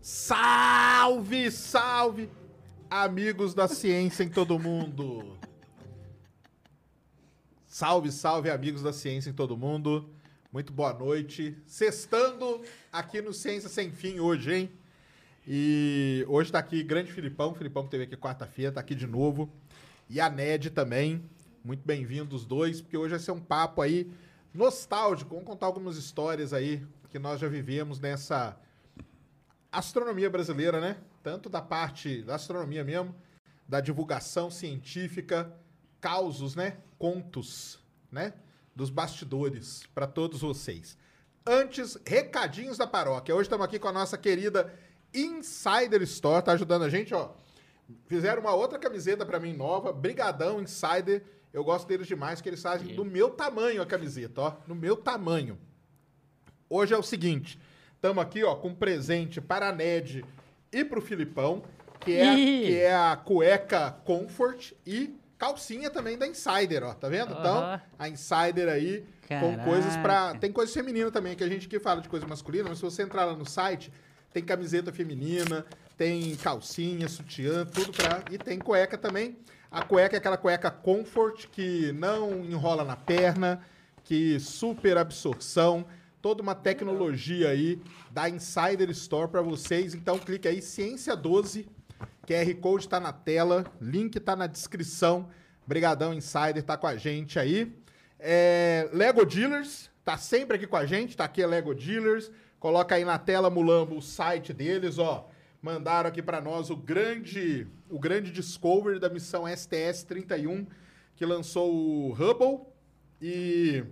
Salve, salve, amigos da ciência em todo mundo. Salve, salve, amigos da ciência em todo mundo. Muito boa noite. Sextando aqui no Ciência Sem Fim hoje, hein? E hoje tá aqui grande Filipão. Filipão que teve aqui quarta-feira, tá aqui de novo. E a Ned também. Muito bem-vindos os dois, porque hoje vai ser um papo aí nostálgico. Vamos contar algumas histórias aí que nós já vivemos nessa astronomia brasileira, né? Tanto da parte da astronomia mesmo, da divulgação científica, causos, né? Contos, né? Dos bastidores para todos vocês. Antes, recadinhos da paróquia. Hoje estamos aqui com a nossa querida Insider Store, tá ajudando a gente, ó. Fizeram uma outra camiseta para mim nova, Brigadão Insider. Eu gosto deles demais, que eles fazem do meu tamanho a camiseta, ó, no meu tamanho. Hoje é o seguinte, estamos aqui, ó, com um presente para a Ned e para o Filipão, que é, Ih. que é a cueca Comfort e calcinha também da Insider, ó, tá vendo? Então, Aham. a Insider aí com Caraca. coisas para tem coisa feminina também, que a gente aqui fala de coisa masculina, mas se você entrar lá no site, tem camiseta feminina, tem calcinha, sutiã, tudo pra. E tem cueca também. A cueca é aquela cueca comfort que não enrola na perna, que super absorção, toda uma tecnologia aí da Insider Store pra vocês. Então clique aí Ciência 12, QR Code tá na tela, link tá na descrição. Brigadão Insider tá com a gente aí. É, Lego Dealers tá sempre aqui com a gente, tá aqui a Lego Dealers. Coloca aí na tela, Mulambo, o site deles, ó. Mandaram aqui pra nós o grande, o grande Discovery da missão STS-31, que lançou o Hubble. E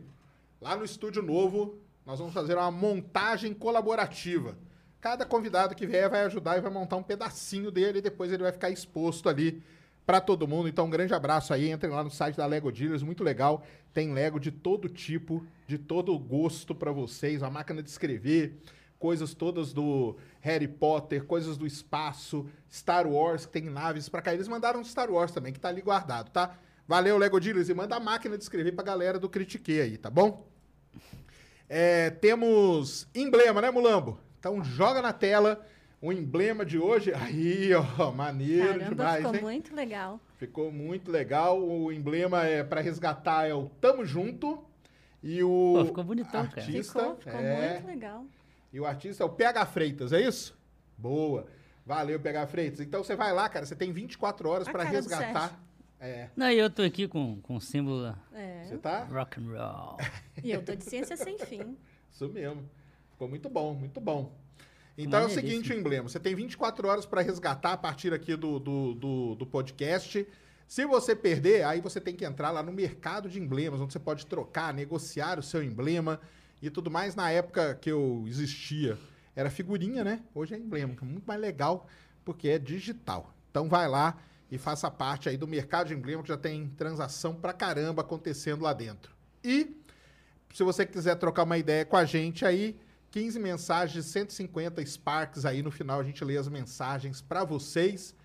lá no estúdio novo, nós vamos fazer uma montagem colaborativa. Cada convidado que vier vai ajudar e vai montar um pedacinho dele e depois ele vai ficar exposto ali para todo mundo. Então, um grande abraço aí. Entrem lá no site da Lego Dealers, muito legal. Tem Lego de todo tipo, de todo gosto para vocês. Uma máquina de escrever, coisas todas do Harry Potter, coisas do espaço, Star Wars, que tem naves para cá. Eles mandaram Star Wars também, que tá ali guardado, tá? Valeu, Lego Dealers. E manda a máquina de escrever pra galera do Critique aí, tá bom? É, temos emblema, né, Mulambo? Então joga na tela o emblema de hoje. Aí, ó, maneiro Caramba, demais, ficou hein? muito legal. Ficou muito legal. O emblema é para resgatar é o Tamo Junto. E o Pô, ficou bonitão, cara. artista Ficou, ficou é, muito legal. e o artista é o PH Freitas, é isso? Boa. Valeu, PH Freitas. Então você vai lá, cara, você tem 24 horas para cara do resgatar. É. Não, e eu tô aqui com, com o símbolo É. Você tá? rock and roll. E eu tô de ciência sem fim. Isso mesmo. Ficou muito bom, muito bom. Então é o seguinte, o emblema. Você tem 24 horas para resgatar a partir aqui do, do, do, do podcast. Se você perder, aí você tem que entrar lá no mercado de emblemas, onde você pode trocar, negociar o seu emblema e tudo mais. Na época que eu existia, era figurinha, né? Hoje é emblema, que é muito mais legal, porque é digital. Então vai lá e faça parte aí do mercado de emblema, que já tem transação pra caramba acontecendo lá dentro. E se você quiser trocar uma ideia com a gente aí, 15 mensagens, 150 Sparks aí no final a gente lê as mensagens pra vocês.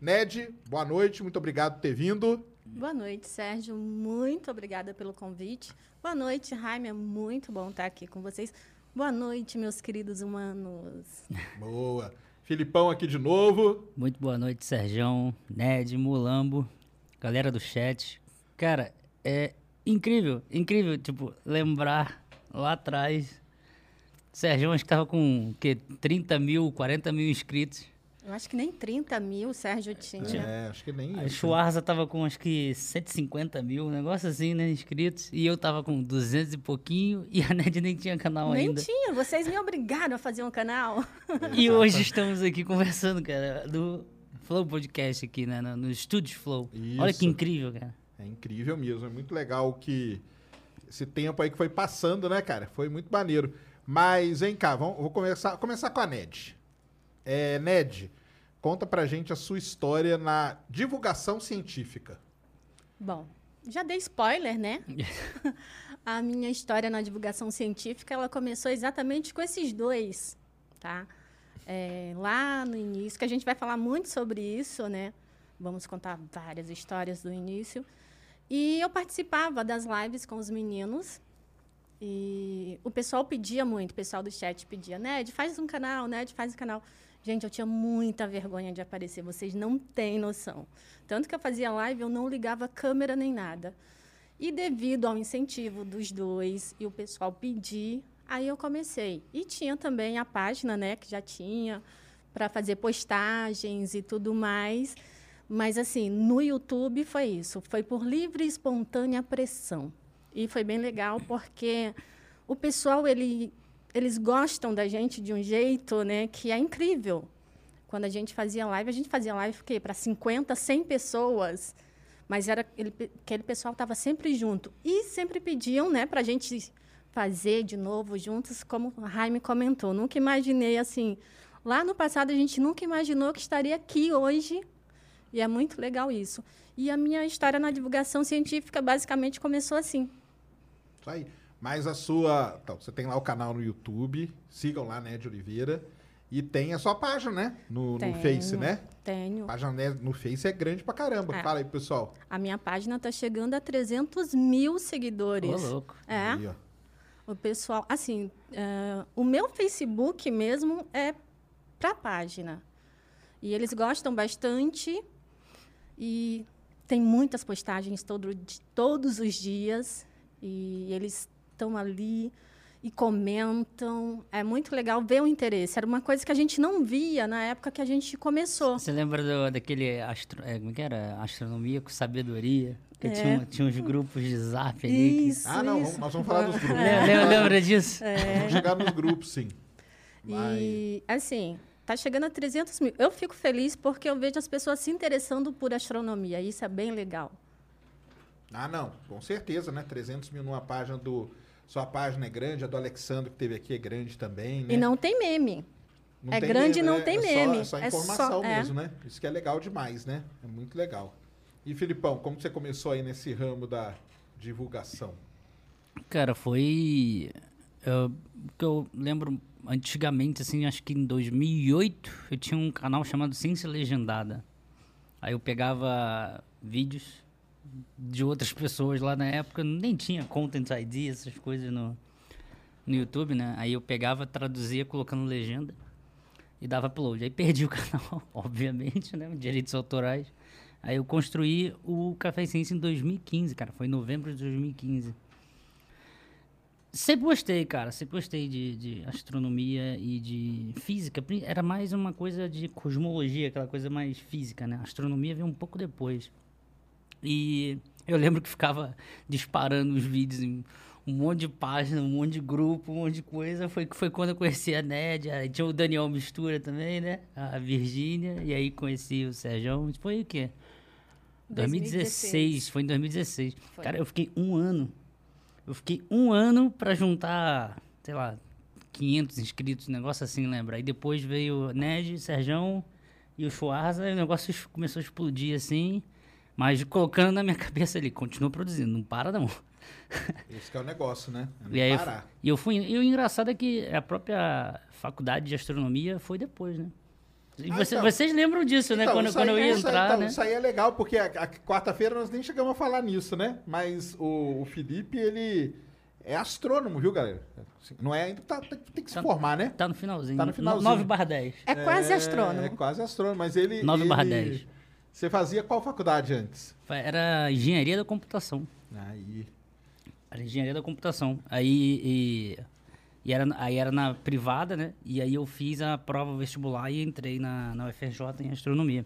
Ned, boa noite, muito obrigado por ter vindo. Boa noite, Sérgio. Muito obrigada pelo convite. Boa noite, Jaime. É muito bom estar aqui com vocês. Boa noite, meus queridos humanos. Boa. Filipão aqui de novo. Muito boa noite, Serjão, Ned, Mulambo, galera do chat. Cara, é incrível, incrível, tipo, lembrar lá atrás. Serjão acho que tava com o quê? 30 mil, 40 mil inscritos. Eu acho que nem 30 mil o Sérgio tinha. É, acho que nem A isso. Schwarza tava com acho que 150 mil, um negócio assim, né, inscritos. E eu tava com 200 e pouquinho e a Ned nem tinha canal Nem ainda. tinha, vocês me obrigaram a fazer um canal. E hoje estamos aqui conversando, cara, do Flow Podcast aqui, né, no, no Estúdio Flow. Olha Isso. que incrível, cara. É incrível mesmo, é muito legal que esse tempo aí que foi passando, né, cara? Foi muito maneiro. Mas vem cá, vamos, vou começar, começar com a Ned. É, Ned, conta pra gente a sua história na divulgação científica. Bom, já dei spoiler, né? a minha história na divulgação científica, ela começou exatamente com esses dois, tá? É, lá no início, que a gente vai falar muito sobre isso, né? Vamos contar várias histórias do início. E eu participava das lives com os meninos. E o pessoal pedia muito, o pessoal do chat pedia, Ned, faz um canal, Ned, faz um canal. Gente, eu tinha muita vergonha de aparecer, vocês não têm noção. Tanto que eu fazia live, eu não ligava câmera nem nada. E devido ao incentivo dos dois e o pessoal pedir, aí eu comecei. E tinha também a página, né, que já tinha para fazer postagens e tudo mais. Mas assim, no YouTube foi isso, foi por livre e espontânea pressão. E foi bem legal porque o pessoal ele eles gostam da gente de um jeito, né, que é incrível. Quando a gente fazia live, a gente fazia live o quê? Para 50, 100 pessoas. Mas era ele, aquele pessoal estava sempre junto. E sempre pediam né, a gente fazer de novo juntos, como a Jaime comentou. Nunca imaginei assim. Lá no passado, a gente nunca imaginou que estaria aqui hoje. E é muito legal isso. E a minha história na divulgação científica basicamente começou assim. Isso aí. Mas a sua. Então, você tem lá o canal no YouTube, sigam lá, Ned Oliveira. E tem a sua página, né? No, no Tenho. Face, né? Tenho. A página no Face é grande pra caramba. É. Fala aí, pessoal. A minha página está chegando a 300 mil Ô, seguidores. louco. É. Aí, ó. O pessoal, assim, eh, o meu Facebook mesmo é para a página. E eles gostam bastante e tem muitas postagens todo, todos os dias e eles estão ali e comentam. É muito legal ver o interesse. Era uma coisa que a gente não via na época que a gente começou. Você lembra do- daquele, astro, é, como é que era? Astronomia com sabedoria? Que É. tinha, tinha uns grupos de zap ali. que- Isso, Ah, não, isso. vamos- nós vamos falar dos grupos. Lembra, lembra- lembra disso? Vamos chegar nos grupos, sim. Mas... E, assim, tá chegando a 300 mil. Eu fico feliz porque eu vejo as pessoas se interessando por astronomia. Isso é bem legal. Ah, não, com certeza, né? 300 mil numa página do. Sua página é grande, a do Alexandre que teve aqui é grande também, né? E não tem meme. Não é tem grande e não né? tem é só- meme. É só, É informação só- é. mesmo, né? Isso que é legal demais, né? É muito legal. E, Filipão, como você começou aí nesse ramo da divulgação? Cara, foi. eu- o que eu lembro antigamente, assim, acho que em 2008, eu tinha um canal chamado Ciência Legendada. Aí eu pegava vídeos de outras pessoas lá na época, nem tinha Content ID, essas coisas no, no YouTube, né? Aí eu pegava, traduzia, colocando legenda e dava upload. Aí perdi o canal, obviamente, né? Direitos autorais. Aí eu construí o Café Ciência em 2015, cara. Foi em novembro de 2015. Sempre gostei, cara. Sempre gostei de, de astronomia e de física. Era mais uma coisa de cosmologia, aquela coisa mais física, né? A astronomia veio um pouco depois. E eu lembro que ficava disparando os vídeos em um monte de página, um monte de grupo, um monte de coisa. Foi, foi quando eu conheci a Ned, aí tinha o Daniel Mistura também, né? A Virgínia, e aí conheci o Sérgio. Foi o quê? 2016, foi em 2016. Foi. Cara, eu fiquei um ano. Eu fiquei um ano pra juntar, sei lá, 500 inscritos, um negócio assim, lembra? Aí depois veio o Ned, Serjão e o Schwarza, e o negócio começou a explodir assim. Mas colocando na minha cabeça ali, continua produzindo, não para não. Esse que é o negócio, né? É não E aí eu, parar. fu- e eu fui. E o engraçado é que a própria faculdade de astronomia foi depois, né? E Ah, você- então. vocês lembram disso, né? Então, Quando, isso quando eu ia isso aí- entrar, então, né? Isso aí é legal, porque a, a quarta-feira nós nem chegamos a falar nisso, né? Mas o, o Felipe, ele é astrônomo, viu, galera? Assim, Não é ainda, tá- tem, tem que se Tá- formar, né? Tá no finalzinho. Tá no finalzinho. 9 barra 10. É quase astrônomo. É quase astrônomo, mas ele... 9 barra ele- 10. Você fazia qual faculdade antes? Era engenharia da computação. Aí... Era engenharia da computação. Aí e E era, aí era na privada, né? E aí eu fiz a prova vestibular e entrei na, na UFRJ em astronomia.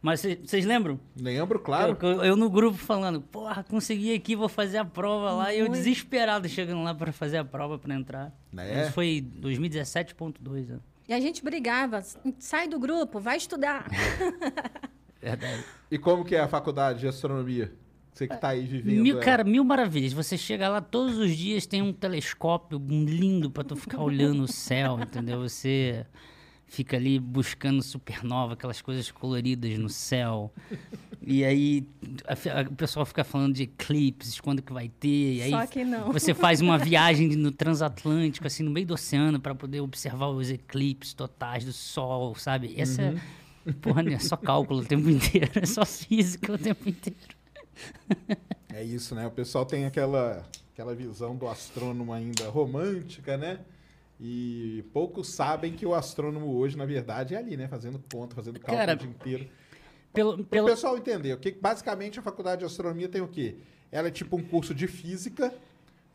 Mas vocês lembram? Lembro, claro. Eu, eu, eu no grupo falando, porra, consegui aqui, vou fazer a prova lá. E eu desesperado chegando lá para fazer a prova para entrar. É? Isso foi 2017.2, né? E a gente brigava, sai do grupo, vai estudar. Verdade. E como que é a faculdade de astronomia? Você que tá aí vivendo. Mil, cara, mil maravilhas. Você chega lá todos os dias, tem um telescópio lindo pra tu ficar olhando o céu, entendeu? Você fica ali buscando supernova, aquelas coisas coloridas no céu. E aí a a- o pessoal fica falando de eclipses, quando que vai ter. E aí Só que não. Você faz uma viagem no transatlântico, assim, no meio do oceano, pra poder observar os eclipses totais do Sol, sabe? Essa é. Porra, é só cálculo o tempo inteiro, é só física o tempo inteiro. É isso, né? O pessoal tem aquela, aquela visão do astrônomo ainda romântica, né? E poucos sabem que o astrônomo hoje, na verdade, é ali, né? Fazendo conta, fazendo cálculo Cara, o dia inteiro. Pelo, Para o pelo, pessoal entender, o que basicamente a faculdade de astronomia tem o quê? Ela é tipo um curso de física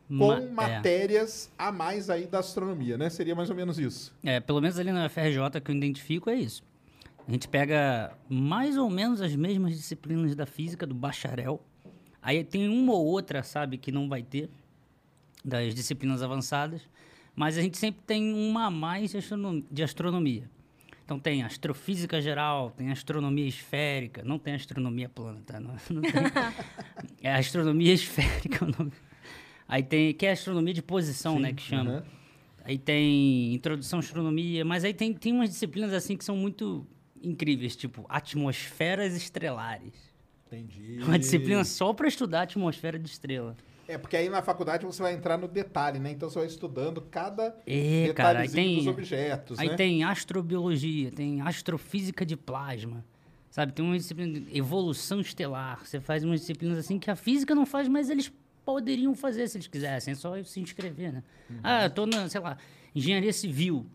com Ma- é. matérias a mais aí da astronomia, né? Seria mais ou menos isso. É, pelo menos ali na UFRJ que eu identifico é isso. A gente pega mais ou menos as mesmas disciplinas da física do bacharel. Aí tem uma ou outra, sabe, que não vai ter das disciplinas avançadas, mas a gente sempre tem uma a mais de astrono- de astronomia. Então tem astrofísica geral, tem astronomia esférica, não tem astronomia plana, tá? Não, não tem. É astronomia esférica o nome. Aí tem, que é astronomia de posição, né, que chama. aham. Aí tem introdução à astronomia, mas aí tem, tem umas disciplinas assim que são muito incríveis, tipo atmosferas estrelares. Entendi. Uma disciplina só para estudar a atmosfera de estrela. É, porque aí na faculdade você vai entrar no detalhe, né? Então você vai estudando cada É, cara, detalhezinho tem, dos objetos, aí né? tem astrobiologia, tem astrofísica de plasma. Sabe, tem uma disciplina de evolução estelar. Você faz umas disciplinas assim que a física não faz, mas eles poderiam fazer se eles quisessem. É só se inscrever, né? Uhum. Ah, eu tô na, sei lá, engenharia civil.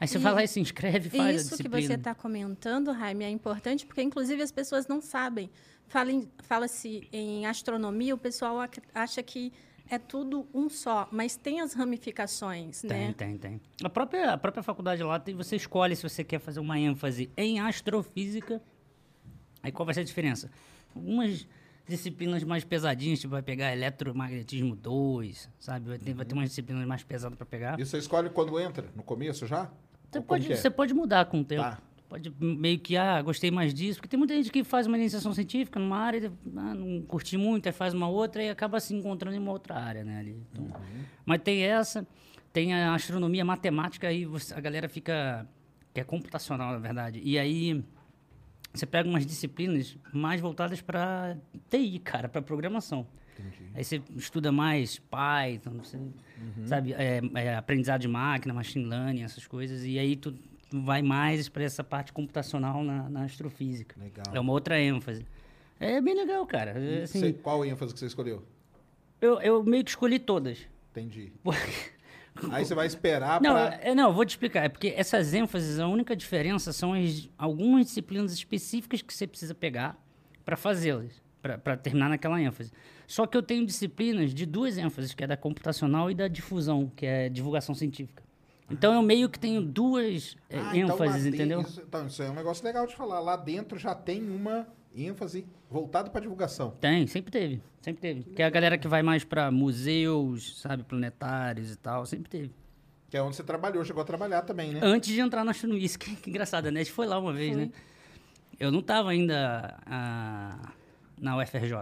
Aí você E- vai lá e se inscreve faz a Isso que disciplina. você está comentando, Jaime, é importante porque, inclusive, as pessoas não sabem. Fala em- Fala-se em astronomia, o pessoal ac- acha que é tudo um só, mas tem as ramificações, Tem, né? tem, tem. A própria, a própria faculdade lá, tem, você escolhe se você quer fazer uma ênfase em astrofísica. Aí qual vai ser a diferença? Algumas disciplinas mais pesadinhas, tipo, vai pegar eletromagnetismo 2, sabe? Vai ter, vai ter umas disciplinas mais pesadas para pegar. E você escolhe quando entra? No começo já? Você pode, é? você pode mudar com o tempo. Tá. Pode meio que, ah, gostei mais disso. Porque tem muita gente que faz uma iniciação científica numa área, ah, não curti muito, aí faz uma outra e acaba se encontrando em uma outra área, né? Ali. Então, Uhum. Mas tem essa, tem a astronomia matemática, aí você- a galera fica. que é computacional, na verdade. E aí você pega umas disciplinas mais voltadas para TI, cara, para programação. Aí você estuda mais Python, você, Uhum. sabe, é, é, aprendizado de máquina, machine learning, essas coisas. E aí tu vai mais para essa parte computacional na, na astrofísica. Legal. É uma outra ênfase. É bem legal, cara. É, assim, você- qual ênfase que você escolheu? eu, eu meio que escolhi todas. Entendi. Aí você vai esperar Não, pra... é, não, eu vou te explicar. É porque essas ênfases, a única diferença são as, algumas disciplinas específicas que você precisa pegar para fazê-las, para terminar naquela ênfase. Só que eu tenho disciplinas de duas ênfases, que é da computacional e da difusão, que é divulgação científica. Então eu meio que tenho duas é, Ah, então ênfases, dentro- entendeu? Isso, então, isso é um negócio legal de falar. Lá dentro já tem uma ênfase voltada para divulgação. Tem, sempre teve, sempre teve. Que é a galera que vai mais para museus, sabe, planetários e tal, sempre teve. Que é onde você trabalhou, chegou a trabalhar também, né? Antes de entrar na astronomia, isso que, que engraçado, a Net foi lá uma vez, Foi. né? Eu não tava ainda ah, na UFRJ.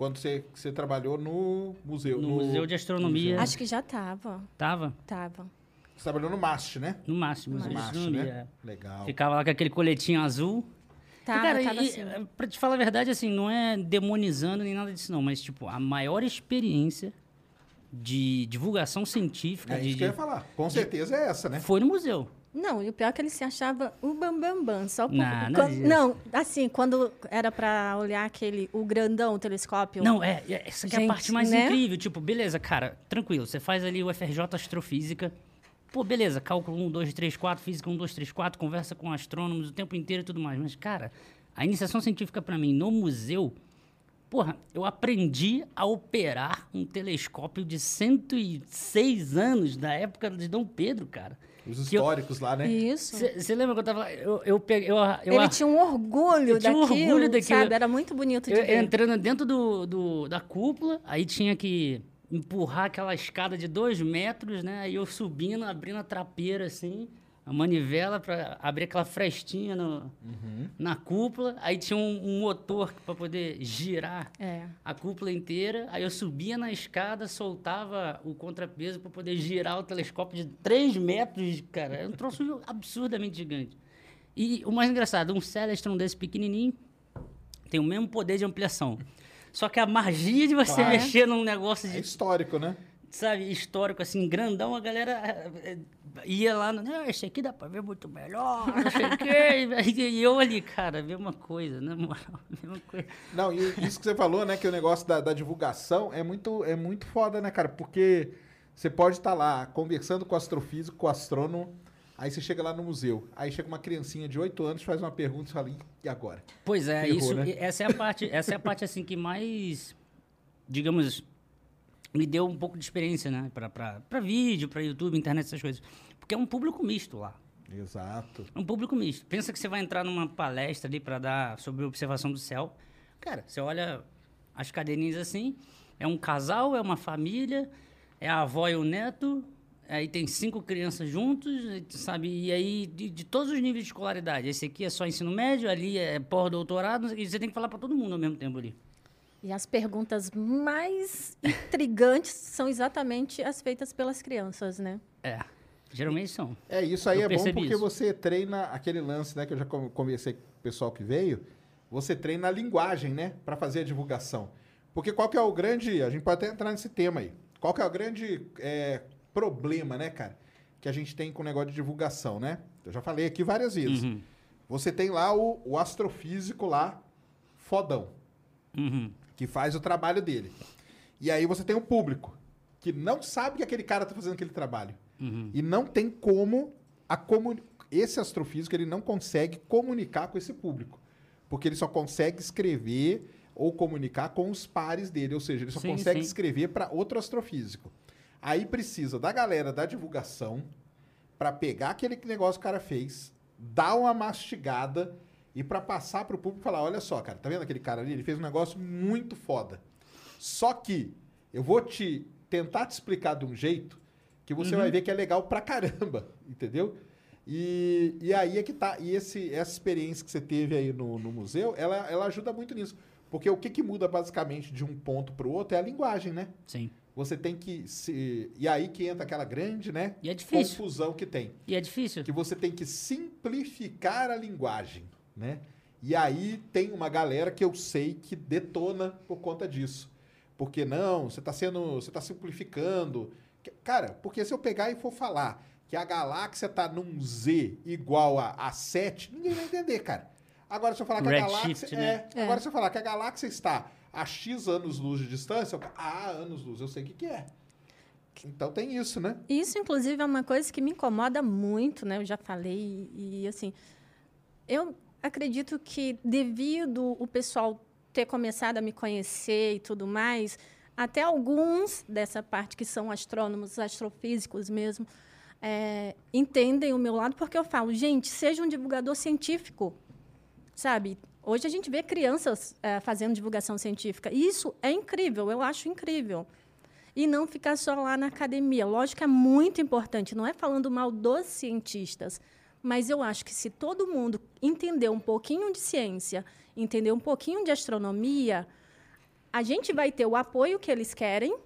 Quando você, você trabalhou no museu. No Museu de Astronomia. Acho que já estava. Tava, Tava. Você trabalhou no MAST, né? no máximo, Museu de MAST, Astronomia. né? é. Legal. Ficava lá com aquele coletinho azul. Tava, E, cara, tava e, assim. pra te falar a verdade, assim, não é demonizando nem nada disso, não. Mas, tipo, a maior experiência de divulgação científica É de- isso que eu ia falar. Com certeza é essa, né? foi no museu. Não, e o pior é que ele se achava o bambambam, bam, bam, só por... Nada quando-. Não, assim, quando era pra olhar aquele, o grandão, o telescópio... Não, é, é- essa que é a Gente, parte mais né? incrível. Tipo, beleza, cara, tranquilo. Você faz ali o FRJ Astrofísica. Pô, beleza, cálculo 1, 2, 3, 4, física 1, 2, 3, 4, conversa com astrônomos o tempo inteiro e tudo mais. Mas, cara, a iniciação científica pra mim no museu Porra, eu aprendi a operar um telescópio de 106 anos, da época de Dom Pedro, cara. Os Que eu- históricos lá, né? Isso. Você lembra que eu tava. Eu, eu peguei. Eu, eu, Ele tinha um orgulho Eu tinha um daquilo, orgulho daquilo. sabe? Era muito bonito de eu ver. entrando dentro do, do- da cúpula, aí tinha que empurrar aquela escada de dois metros, né? Aí eu subindo, abrindo a trapeira assim, a manivela para abrir aquela frestinha no, na cúpula. Aí tinha um, um motor para poder girar É. a cúpula inteira. Aí eu subia na escada, soltava o contrapeso para poder girar o telescópio de 3 metros, cara. É um troço absurdamente gigante. E o mais engraçado, um Celestron desse pequenininho tem o mesmo poder de ampliação. Só que a magia de você Claro. mexer num negócio É de, histórico, né? sabe, histórico, assim, grandão, a galera eh, ia lá, no, não, esse aqui dá pra ver muito melhor, não sei o quê. E eu ali, cara, mesma coisa, na moral, mesma coisa. Não, e isso que você falou, né? Que o negócio da, da divulgação é muito, é muito foda, né, cara? Porque você pode estar lá conversando com o astrofísico, com o astrônomo, aí você chega lá no museu. Aí chega uma criancinha de 8 anos, faz uma pergunta e fala, e agora? Pois é, Ferrou, isso, né? essa é a parte, essa é a parte assim que mais, digamos, me deu um pouco de experiência, né, para para vídeo, para YouTube, internet, essas coisas, porque é um público misto lá. Exato. É um público misto. Pensa que você vai entrar numa palestra ali para dar sobre observação do céu. Cara, você olha as cadeirinhas assim, é um casal, é uma família, é a avó e o neto, aí tem cinco crianças juntos, sabe? E aí, de, de todos os níveis de escolaridade. Esse aqui é só ensino médio, ali é pós-doutorado, e você tem que falar para todo mundo ao mesmo tempo ali. E as perguntas mais intrigantes são exatamente as feitas pelas crianças, né? É, geralmente são. É, isso aí Eu é bom porque isso. você treina aquele lance, né? Que eu já con- conversei com o pessoal que veio. Você treina a linguagem, né? Pra fazer a divulgação. Porque qual que é o grande... A gente pode até entrar nesse tema aí. Qual que é o grande é, problema, né, cara? Que a gente tem com o negócio de divulgação, né? Eu já falei aqui várias vezes. Uhum, Você tem lá o, o astrofísico lá, fodão, uhum. Que faz o trabalho dele. E aí você tem o público, que não sabe que aquele cara tá fazendo aquele trabalho. Uhum. E não tem como a comuni- esse astrofísico ele não consegue comunicar com esse público, porque ele só consegue escrever ou comunicar com os pares dele, ou seja, ele só Sim, consegue sim. escrever para outro astrofísico. Aí precisa da galera da divulgação para pegar aquele negócio que o cara fez, dar uma mastigada e para passar para o público e falar, olha só, cara, tá vendo aquele cara ali? Ele fez um negócio muito foda. Só que eu vou te tentar te explicar de um jeito que você vai ver que é legal pra caramba, entendeu? E, e aí é que tá. E esse, essa experiência que você teve aí no, no museu, ela, ela ajuda muito nisso. Porque o que, que muda basicamente de um ponto pro outro é a linguagem, né? Sim. Você tem que se. E aí que entra aquela grande, né? E é difícil. Confusão que tem. E é difícil. Que você tem que simplificar a linguagem, né? E aí tem uma galera que eu sei que detona por conta disso. Porque não, você está sendo, você tá simplificando. Cara, porque se eu pegar e for falar que a galáxia está num Z igual a, a 7, ninguém vai entender, cara. Agora se eu falar que a Redshift, galáxia né? é, agora se eu falar que a galáxia está a X anos-luz de distância, eu, ah, anos-luz, eu sei o que que é. Então tem isso, né? Isso, inclusive, é uma coisa que me incomoda muito, né? Eu já falei e, assim, eu acredito que devido o pessoal ter começado a me conhecer e tudo mais, até alguns dessa parte que são astrônomos, astrofísicos mesmo, é, entendem o meu lado, porque eu falo, gente, seja um divulgador científico, sabe? Hoje a gente vê crianças é, fazendo divulgação científica. E isso é incrível, eu acho incrível e não ficar só lá na academia. Lógico que é muito importante, não é falando mal dos cientistas, mas eu acho que se todo mundo entender um pouquinho de ciência, entender um pouquinho de astronomia, a gente vai ter o apoio que eles querem.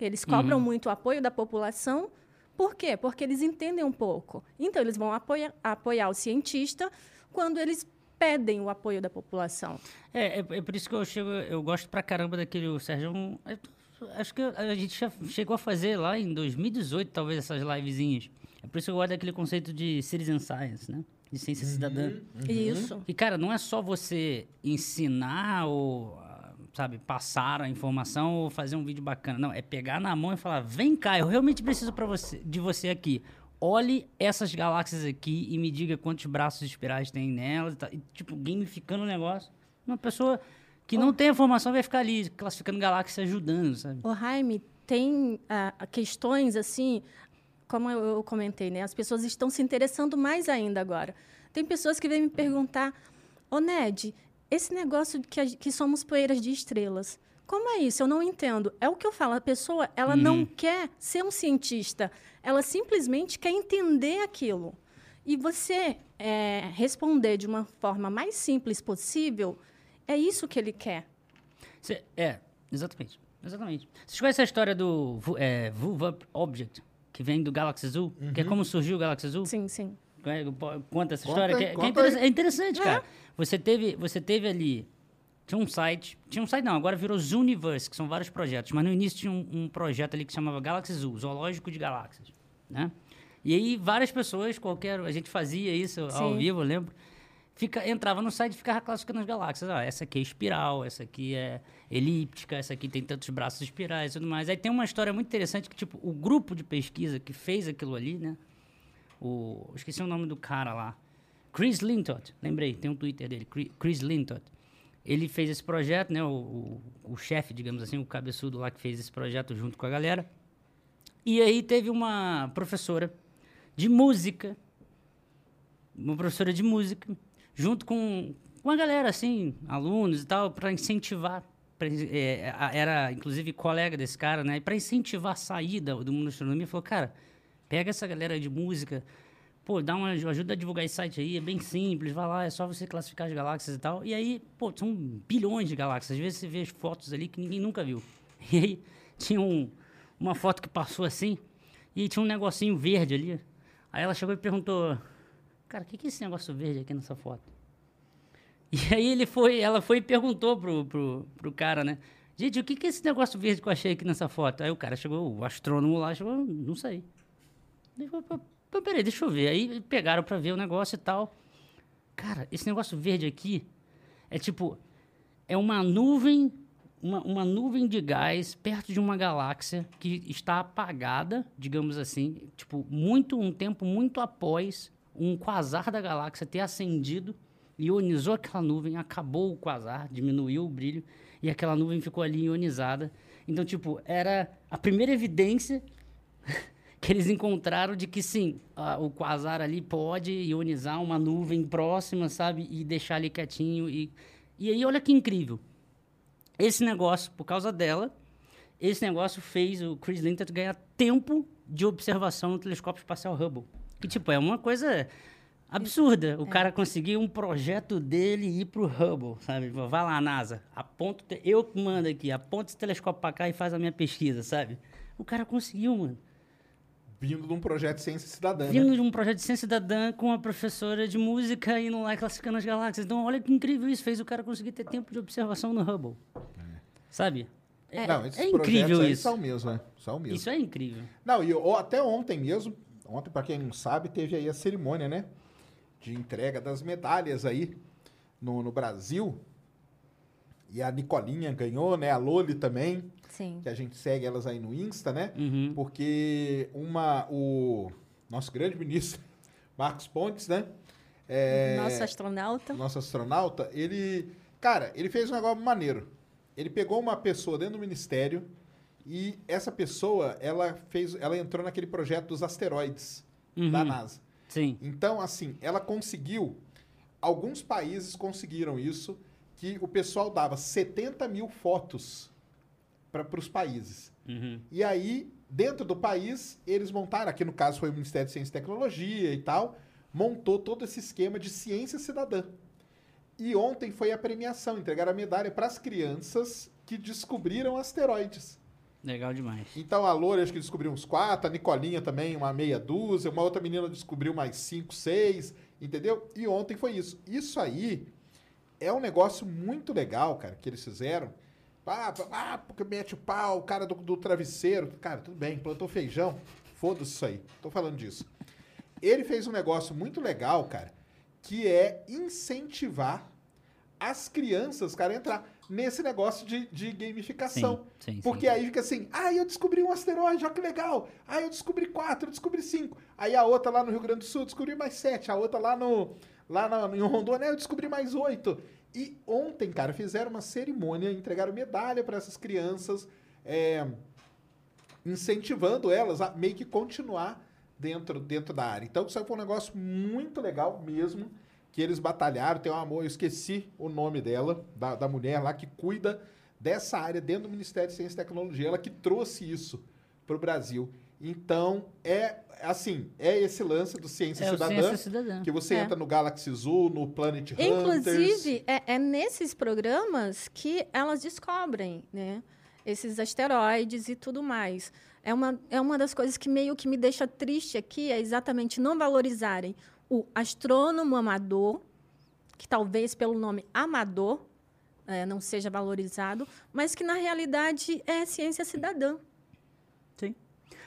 Eles cobram muito o apoio da população. Por quê? Porque eles entendem um pouco. Então, eles vão apoiar, apoiar o cientista quando eles pedem o apoio da população. É, é, é por isso que eu chego, eu gosto pra caramba daquele o Sérgio. eu tô- acho que a gente já chegou a fazer lá em 2018, talvez, essas livezinhas. É por isso que eu gosto daquele conceito de citizen science, né? De ciência cidadã. Isso. E, cara, não é só você ensinar ou, ah, sabe, passar a informação ou fazer um vídeo bacana. Não, é pegar na mão e falar: vem cá, eu realmente preciso pra você, de você aqui. Olhe essas galáxias aqui e me diga quantos braços espirais tem nelas. e tal. E, tipo, gamificando o negócio. Uma pessoa que não tem a formação vai ficar ali classificando galáxias ajudando, sabe? O Jaime tem ah, questões assim, como eu, comentei, né? As pessoas estão se interessando mais ainda agora. Tem pessoas que vêm me perguntar, ô Ned, esse negócio de que, a- que somos poeiras de estrelas, como é isso? Eu não entendo. É o que eu falo, a pessoa, ela não quer ser um cientista, ela simplesmente quer entender aquilo. E você é, responder de uma forma mais simples possível, é isso que ele quer. Cê- é, exatamente. Exatamente. Vocês conhecem a história do é, VUVUP Object, que vem do Galaxy Zoo? Que é como surgiu o Galaxy Zoo? Sim, sim. É, Conta essa Conta história, aí, que, é- que é, é interessante, cara. Você teve, você teve ali. Tinha um site. Tinha um site, não, agora virou Zooniverse, que são vários projetos. Mas no início tinha um, um projeto ali que chamava Galaxy Zoo, Zoológico de Galáxias. Né? E aí várias pessoas, qualquer. A gente fazia isso ao Sim. vivo, eu lembro. Fica, entrava no site e ficava classificando as galáxias. Ah, essa aqui é espiral, essa aqui é elíptica, essa aqui tem tantos braços espirais e tudo mais. Aí tem uma história muito interessante que, tipo, o grupo de pesquisa que fez aquilo ali, né? o esqueci o nome do cara lá, Chris Lintott, lembrei, tem um Twitter dele, Chri- Chris Lintott. Ele fez esse projeto, né, o, o, o chefe, digamos assim, o cabeçudo lá que fez esse projeto junto com a galera. E aí teve uma professora de música, uma professora de música, junto com uma galera assim, alunos e tal, para incentivar. pra é, a- era inclusive colega desse cara, né? Para incentivar a saída do mundo da astronomia, falou: cara, pega essa galera de música, pô, dá uma ajuda a divulgar esse site aí, é bem simples, vai lá, é só você classificar as galáxias e tal. E aí, pô, são bilhões de galáxias. Às vezes você vê as fotos ali que ninguém nunca viu. E aí tinha um, uma foto que passou assim, e tinha um negocinho verde ali. Aí ela chegou e perguntou: Cara, o que, que é esse negócio verde aqui nessa foto? E aí ele foi, ela foi e perguntou pro, pro, pro cara, né? Gente, o que, que é esse negócio verde que eu achei aqui nessa foto? Aí o cara chegou, o astrônomo lá chegou, não sei. Falou, "Pô, pô, peraí, deixa eu ver. Aí pegaram pra ver o negócio e tal. Cara, esse negócio verde aqui é tipo, é uma nuvem, uma, uma nuvem de gás perto de uma galáxia que está apagada, digamos assim, tipo, muito, um tempo muito após um quasar da galáxia ter acendido, ionizou aquela nuvem, acabou o quasar, diminuiu o brilho, e aquela nuvem ficou ali ionizada. Então, tipo, era a primeira evidência que eles encontraram de que sim, a- o quasar ali pode ionizar uma nuvem próxima, sabe? E deixar ali quietinho. E, e aí, olha que incrível. Esse negócio, por causa dela, esse negócio fez o Chris Lintott ganhar tempo de observação no telescópio espacial Hubble. Que, tipo, é uma coisa absurda. O cara conseguir um projeto dele ir pro Hubble, sabe? Vai lá, NASA, aponta, eu que mando aqui, aponta esse telescópio pra cá e faz a minha pesquisa, sabe? O cara conseguiu, mano. Vindo de um projeto de ciência cidadã, né? Vindo de um projeto de ciência cidadã com uma professora de música indo lá e classificando as galáxias. Então, olha que incrível isso. Fez o cara conseguir ter tempo de observação no Hubble. Sabe? É, Não, esses é incrível isso. são mesmo, né? São mesmo. Isso é incrível. Não, e ó, até ontem mesmo, ontem, pra quem não sabe, teve aí a cerimônia, né? De entrega das medalhas aí no, no Brasil. E a Nicolinha ganhou, né? A Loli também, Sim. que a gente segue elas aí no Insta, né? Uhum. Porque uma, o nosso grande ministro, Marcos Pontes, né? É, Nosso astronauta. nosso astronauta, ele, cara, ele fez um negócio maneiro. Ele pegou uma pessoa dentro do ministério e essa pessoa, ela fez, ela entrou naquele projeto dos asteroides da Uhum. NASA. Sim. Então, assim, ela conseguiu, alguns países conseguiram isso, que o pessoal dava 70 mil fotos para os países. Uhum. E aí, dentro do país, eles montaram, aqui no caso foi o Ministério de Ciência e Tecnologia e tal, montou todo esse esquema de ciência cidadã. E ontem foi a premiação, entregaram a medalha para as crianças que descobriram asteroides. Legal demais. Então a Loura acho que descobriu uns quatro, a Nicolinha também uma meia dúzia, uma outra menina descobriu mais cinco, seis, entendeu? E ontem foi isso. Isso aí é um negócio muito legal, cara, que eles fizeram. Ah, ah porque mete o pau, o cara do, do travesseiro. Cara, tudo bem, plantou feijão, foda-se isso aí. Tô falando disso. Ele fez um negócio muito legal, cara, que é incentivar as crianças, cara, a entrar nesse negócio de, de gamificação. Sim, sim, Porque sim. aí fica assim, ah, eu descobri um asteroide, olha que legal. Ah, eu descobri quatro, eu descobri cinco. Aí a outra lá no Rio Grande do Sul descobriu mais sete, a outra lá no, Lá na, em Rondônia eu descobri mais oito. E ontem, cara, fizeram uma cerimônia, entregaram medalha para essas crianças, é, incentivando elas a meio que continuar dentro, dentro da área. Então, isso foi um negócio muito legal mesmo, que eles batalharam. Tem uma amor, eu esqueci o nome dela, da, da mulher lá que cuida dessa área dentro do Ministério de Ciência e Tecnologia, ela que trouxe isso para o Brasil. Então, é assim, é esse lance do Ciência É Cidadã, Ciência Cidadã. que você É. entra no Galaxy Zoo, no Planet Hunters. Inclusive, é, é nesses programas que elas descobrem, né? Esses asteroides e tudo mais. É uma, é uma das coisas que meio que me deixa triste aqui, é exatamente não valorizarem o astrônomo amador, que talvez pelo nome amador eh, não seja valorizado, mas que na realidade é ciência cidadã. Sim.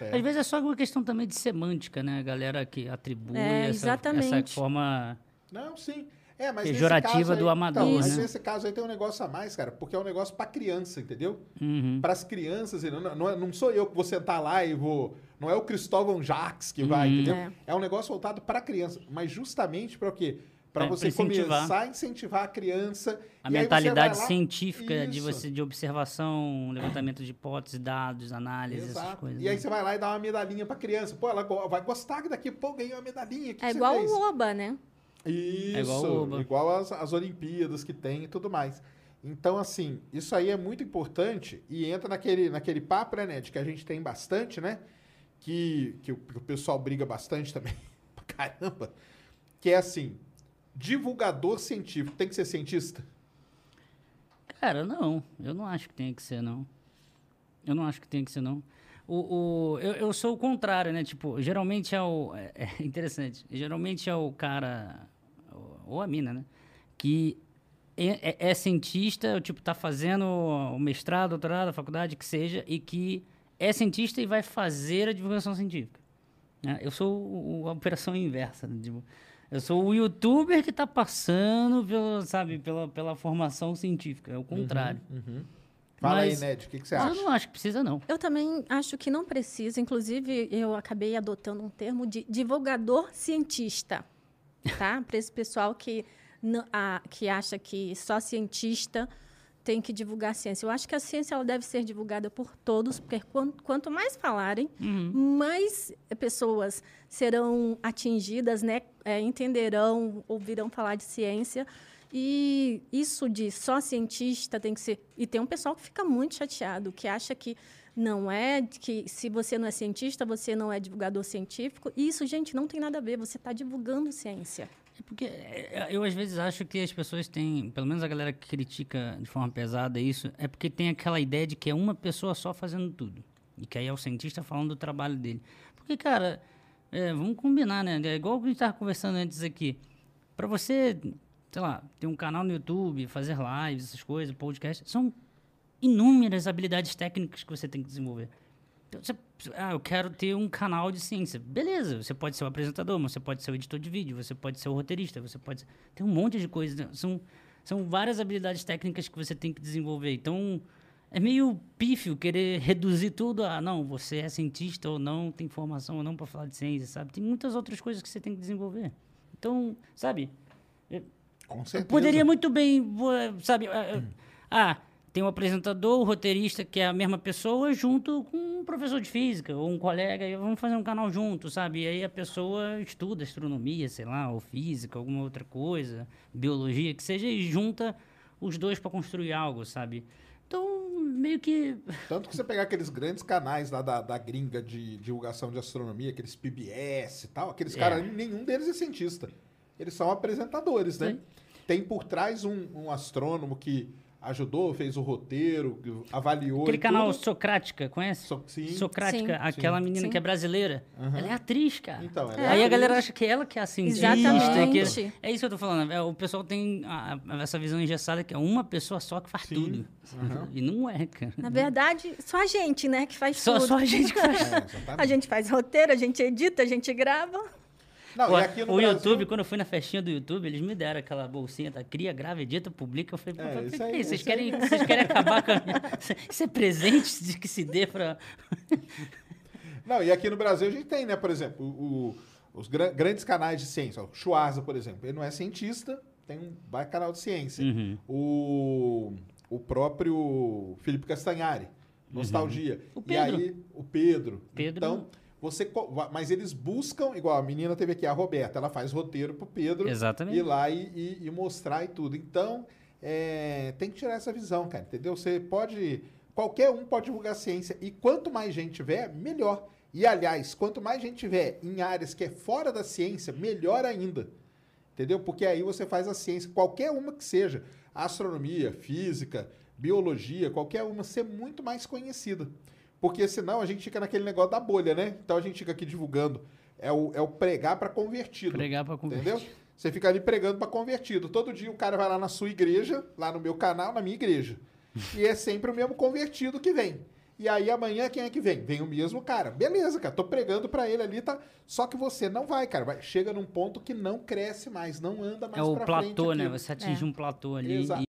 É. Às vezes é só uma questão também de semântica, né? A galera que atribui É, essa, exatamente. essa forma. Não, sim. É, mas nesse Pejorativa caso aí- do amador, então, mas né? nesse caso aí tem um negócio a mais, cara, porque é um negócio pra criança, entendeu? Uhum. Para as crianças, não, não, é- não sou eu que vou sentar lá e vou. Não é o Cristóvão Jacques que vai, Uhum. entendeu? É. É. um negócio voltado para criança, mas justamente para o quê? Para É, você pra incentivar. começar a incentivar a criança. A e mentalidade lá- científica de Isso. você de observação, levantamento de hipóteses, dados, análises, essas coisas. E aí né? você vai lá e dá uma medalhinha pra criança. Pô, ela vai gostar que daqui, pô, ganhei uma medalhinha. Que É que igual o Oba, né? Isso, É igual o Oba. igual as, as Olimpíadas que tem e tudo mais. Então, assim, isso aí é muito importante e entra naquele, naquele papo, né, Ned, que a gente tem bastante, né? Que, que, o, que o pessoal briga bastante também, pra caramba, que é assim, divulgador científico, tem que ser cientista? Cara, não. Eu não acho que tenha que ser, não. Eu não acho que tenha que ser, não. O, o, eu, eu sou o contrário, né? Tipo, geralmente é o. É, é interessante. Geralmente é o cara. Ou a mina, né? Que é, é- é cientista, tipo, tá fazendo o mestrado, doutorado, a faculdade, que seja, e que é cientista e vai fazer a divulgação científica. né? Eu sou a operação inversa. né? Tipo, eu sou o youtuber que está passando pelo, sabe, pela, pela formação científica. É o contrário. Fala Mas- aí, Ned, o que, que você acha? eu não acho que precisa, não. Eu também acho que não precisa. Inclusive, eu acabei adotando um termo de divulgador cientista, tá? Para esse pessoal que, a- que acha que só cientista tem que divulgar ciência. Eu acho que a ciência ela deve ser divulgada por todos, porque quan- quanto mais falarem, mais pessoas serão atingidas, né? É, entenderão, ouvirão falar de ciência. E isso de só cientista tem que ser. E tem um pessoal que fica muito chateado, que acha que não é, que se você não é cientista, você não é divulgador científico. E isso, gente, não tem nada a ver. Você está divulgando ciência. É porque é, eu às vezes acho que as pessoas têm, pelo menos a galera que critica de forma pesada isso, é porque tem aquela ideia de que é uma pessoa só fazendo tudo. E que aí é o cientista falando do trabalho dele. Porque, cara, é, vamos combinar, né? É igual que a gente estava conversando antes aqui. Para você, sei lá, ter um canal no YouTube, fazer lives, essas coisas, podcast, são inúmeras habilidades técnicas que você tem que desenvolver. Então, você- ah, eu quero ter um canal de ciência. Beleza, você pode ser o apresentador, mas você pode ser o editor de vídeo, você pode ser o roteirista, você pode ser... Tem um monte de coisas. né? São, são várias habilidades técnicas que você tem que desenvolver. Então, é meio pífio querer reduzir tudo a, não, você é cientista ou não, tem formação ou não para falar de ciência, sabe? Tem muitas outras coisas que você tem que desenvolver. Então, sabe? Com Eu certeza. poderia muito bem, sabe? ah, Ah, tem um apresentador, o roteirista, que é a mesma pessoa, junto com um professor de física ou um colega, e vamos fazer um canal junto, sabe? E aí a pessoa estuda astronomia, sei lá, ou física, alguma outra coisa, biologia, que seja, e junta os dois para construir algo, sabe? Então, meio que. Tanto que você pegar aqueles grandes canais lá da, da gringa de divulgação de astronomia, aqueles PBS e tal, aqueles É. caras, nenhum deles é cientista. Eles são apresentadores, né? Sim. Tem por trás um, um astrônomo que ajudou, fez o roteiro, avaliou. Aquele canal tudo. Socrática, conhece? So- sim. Socrática, Sim. aquela Sim. menina Sim. que é brasileira. Ela é atriz, cara. Então, ela é Aí a atriz. galera acha que ela que é a cientista. Exatamente. que- é isso que eu tô falando. é, O pessoal tem a- a- essa visão engessada que é uma pessoa só que faz Sim. tudo. E não é, cara. Na verdade, só a gente, né, que faz Só, tudo. só a gente que faz. É. A gente faz roteiro, a gente edita, a gente grava. Não, Pô, e o Brasil- YouTube, quando eu fui na festinha do YouTube, eles me deram aquela bolsinha da cria, grava, edita, publica. Eu falei, É, pra isso aí, isso? Vocês isso aí. querem, vocês querem acabar com a minha... Isso é presente de que se dê pra... Não, e aqui no Brasil a gente tem, né? Por exemplo, o, os gra- grandes canais de ciência. O Schwarza, por exemplo, ele não é cientista, tem um baita canal de ciência. Uhum. O, o próprio Felipe Castanhari, Nostalgia. O E Pedro. aí, o Pedro. Pedro- Então, você. Mas eles buscam, igual a menina teve aqui, a Roberta, ela faz roteiro pro Pedro Exatamente. ir lá e, e- e mostrar e tudo. Então, é, tem que tirar essa visão, cara, entendeu? Você pode. Qualquer um pode divulgar ciência. E quanto mais gente tiver, melhor. E, aliás, quanto mais gente tiver em áreas que é fora da ciência, melhor ainda. Entendeu? Porque aí você faz a ciência, qualquer uma que seja, astronomia, física, biologia, qualquer uma, ser muito mais conhecida. Porque senão a gente fica naquele negócio da bolha, né? Então a gente fica aqui divulgando. É o, é o pregar para convertido. Pregar pra convertido. Entendeu? Você fica ali pregando para convertido. Todo dia o cara vai lá na sua igreja, lá no meu canal, na minha igreja. E é sempre o mesmo convertido que vem. E aí amanhã quem é que vem? Vem o mesmo cara. Beleza, cara. Tô pregando para ele ali, tá? Só que você não vai, cara. Vai- chega num ponto que não cresce mais, não anda mais É o pra platô, frente né? Você atinge É. um platô ali. Exato. e-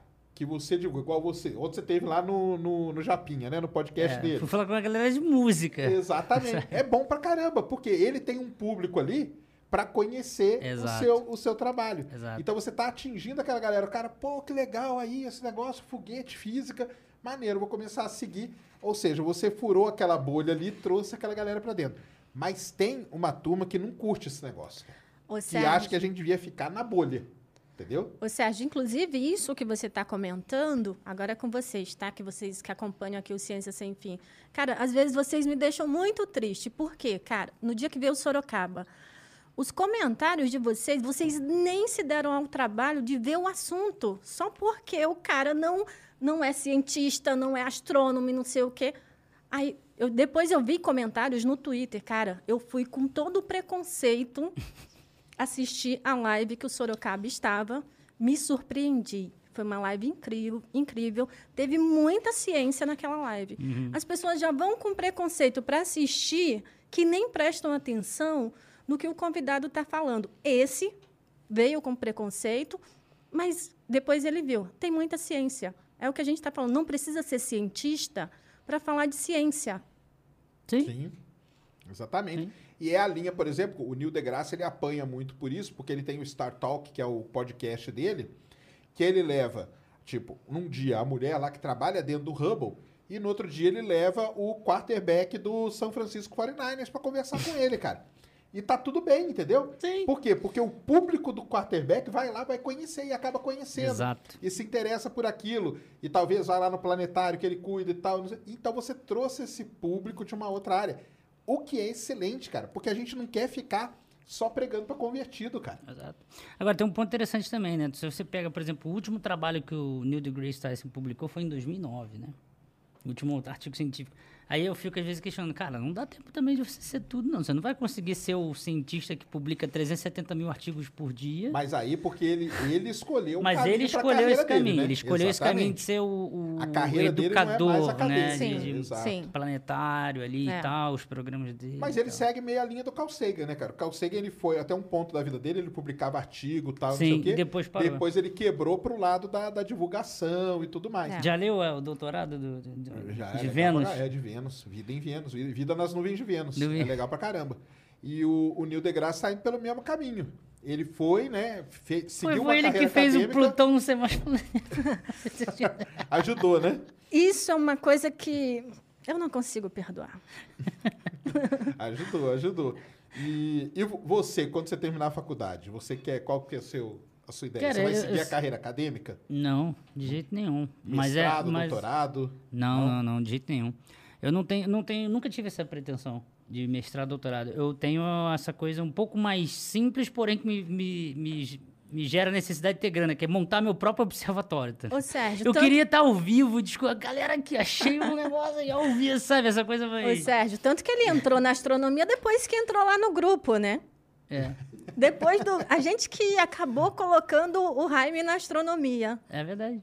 que você divulga, igual você, outro você teve lá no, no, no Japinha, né? No podcast É, dele. fui falar com a galera de música. Exatamente. É bom pra caramba, porque ele tem um público ali pra conhecer o Exato. seu, o seu trabalho. Exato. Então você tá atingindo aquela galera. O cara, pô, que legal aí esse negócio, foguete, física. Maneiro, vou começar a seguir. Ou seja, você furou aquela bolha ali e trouxe aquela galera pra dentro. Mas tem uma turma que não curte esse negócio. Ô, Que acha que a gente devia ficar na bolha. Entendeu? Ô, Sérgio, inclusive isso que você está comentando, agora é com vocês, tá? Que vocês que acompanham aqui o Ciência Sem Fim. Cara, às vezes vocês me deixam muito triste. Por quê? Cara, no dia que veio o Sorocaba, os comentários de vocês, vocês nem se deram ao trabalho de ver o assunto. Só porque o cara não, não é cientista, não é astrônomo e não sei o quê. Aí, eu, depois eu vi comentários no Twitter. Cara, eu fui com todo o preconceito assistir a live que o Sorocaba estava, me surpreendi. Foi uma live incrível, incrível. Teve muita ciência naquela live. As pessoas já vão com preconceito para assistir que nem prestam atenção no que o convidado está falando. Esse veio com preconceito, mas depois ele viu. Tem muita ciência. É o que a gente está falando. Não precisa ser cientista para falar de ciência. Sim. Sim. Exatamente. E é a linha, por exemplo, o Neil deGrasse ele apanha muito por isso, porque ele tem o Star Talk, que é o podcast dele, que ele leva, tipo, num dia a mulher lá que trabalha dentro do Hubble, e no outro dia ele leva o quarterback do São Francisco 49ers para conversar com ele, cara. E tá tudo bem, entendeu? Sim. Por quê? Porque o público do quarterback vai lá, vai conhecer e acaba conhecendo. Exato. E se interessa por aquilo. E talvez vá lá no planetário que ele cuida e tal. Então você trouxe esse público de uma outra área. O que é excelente, cara. Porque a gente não quer ficar só pregando para convertido, cara. Exato. Agora, tem um ponto interessante também, né? Se você pega, por exemplo, o último trabalho que o Neil deGrasse Tyson publicou foi em 2009, né? O último artigo científico. Aí eu fico, às vezes, questionando, cara, não dá tempo também de você ser tudo, não. Você não vai conseguir ser o cientista que publica 370 mil artigos por dia. Mas aí, porque ele, ele escolheu o Mas caminho ele escolheu esse caminho. dele, né? ele escolheu esse caminho de Exatamente. ser o, o A carreira dele não é mais educador, né? acadêmica, Sim, De, de sim. planetário ali É. e tal, os programas dele. Mas ele tal. segue meio a linha do Carl Sagan, né, cara? O Carl Sagan, ele foi até um ponto da vida dele, ele publicava artigo e tal, não Sim, sei o quê. e depois parou. Depois ele quebrou pro lado da, da divulgação e tudo mais. É. Já leu é, o doutorado do, do- do- Já é de legal Vênus? é, de Vênus. Vida em Vênus. vi- Vida nas nuvens de Vênus. Do- É legal pra caramba. E o, o Neil deGrasse tá indo pelo mesmo caminho. Ele foi, né? Fe, Foi, seguiu uma foi ele que fez o acadêmica, Plutão ser mais Ajudou, né? Isso é uma coisa que eu não consigo perdoar. Ajudou, ajudou. E, e vo- você, quando você terminar a faculdade, você quer, qual que é o seu, a sua ideia? Cara, você vai seguir eu- a carreira acadêmica? Não, de jeito nenhum. Mas é, Mestrado, mas... doutorado? Não, não, não, de jeito nenhum. Eu não tenho, não tenho, nunca tive essa pretensão de mestrado, doutorado. Eu tenho essa coisa um pouco mais simples, porém que me, me, me me gera necessidade de ter grana, que é montar meu próprio observatório. tá? Ô, Sérgio, Eu tanto- queria estar ao vivo, desculpa, galera aqui, achei um negócio aí ao vivo, sabe? Essa coisa vai. Ô, Sérgio, tanto que ele entrou na astronomia depois que entrou lá no grupo, né? É, Depois do. A gente que acabou colocando o Jaime na astronomia. é verdade.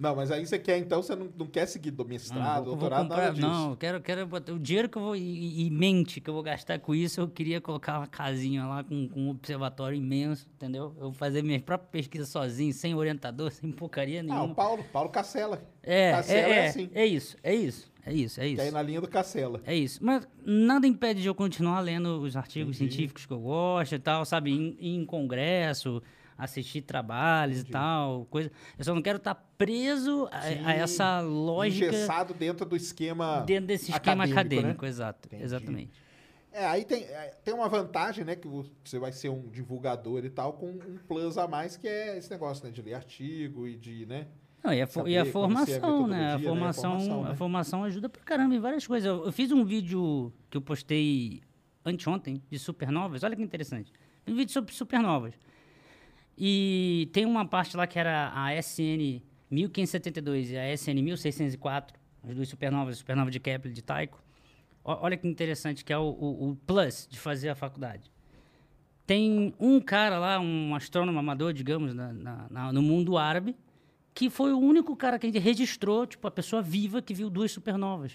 Não, mas aí você quer, então, você não, não quer seguir do Não, mestrado, vou doutorado, comprar- nada disso. não, eu quero, quero botar o dinheiro que eu vou e, e mente que eu vou gastar com isso, eu queria colocar uma casinha lá com, com um observatório imenso, entendeu? Eu vou fazer minhas próprias pesquisas sozinho, sem orientador, sem porcaria Ah, nenhuma. o Paulo, Paulo Cacela. é, Cacela é, é é, assim. é isso, é isso, é isso, é Que aí isso. na linha do Cacela. É isso. Mas nada impede de eu continuar lendo os artigos Entendi. científicos que eu gosto e tal, sabe? Em, em congresso, assistir trabalhos e tal, coisa. Eu só não quero estar preso a, a essa lógica Engessado dentro do esquema dentro desse esquema acadêmico, acadêmico, né? exato. Entendi. Exatamente. É, aí tem, é, tem uma vantagem, né? Que você vai ser um divulgador e tal, com um plus a mais, que é esse negócio, né? De ler artigo e de, né? Não, e a, Saber e a conhecer a formação, né? A metodologia, né? A formação, formação, né? a formação ajuda pra caramba em várias coisas. Eu, eu fiz um vídeo que eu postei anteontem de supernovas. Olha que interessante. Um vídeo sobre supernovas. E tem uma parte lá que era a SN 1572 e a SN 1604, as duas supernovas, supernova de Kepler e de Tycho. Ó- Olha que interessante que é o, o- o plus de fazer a faculdade. Tem um cara lá, um astrônomo amador, digamos, na- na- na- no mundo árabe, que foi o único cara que a gente registrou, tipo, a pessoa viva que viu duas supernovas,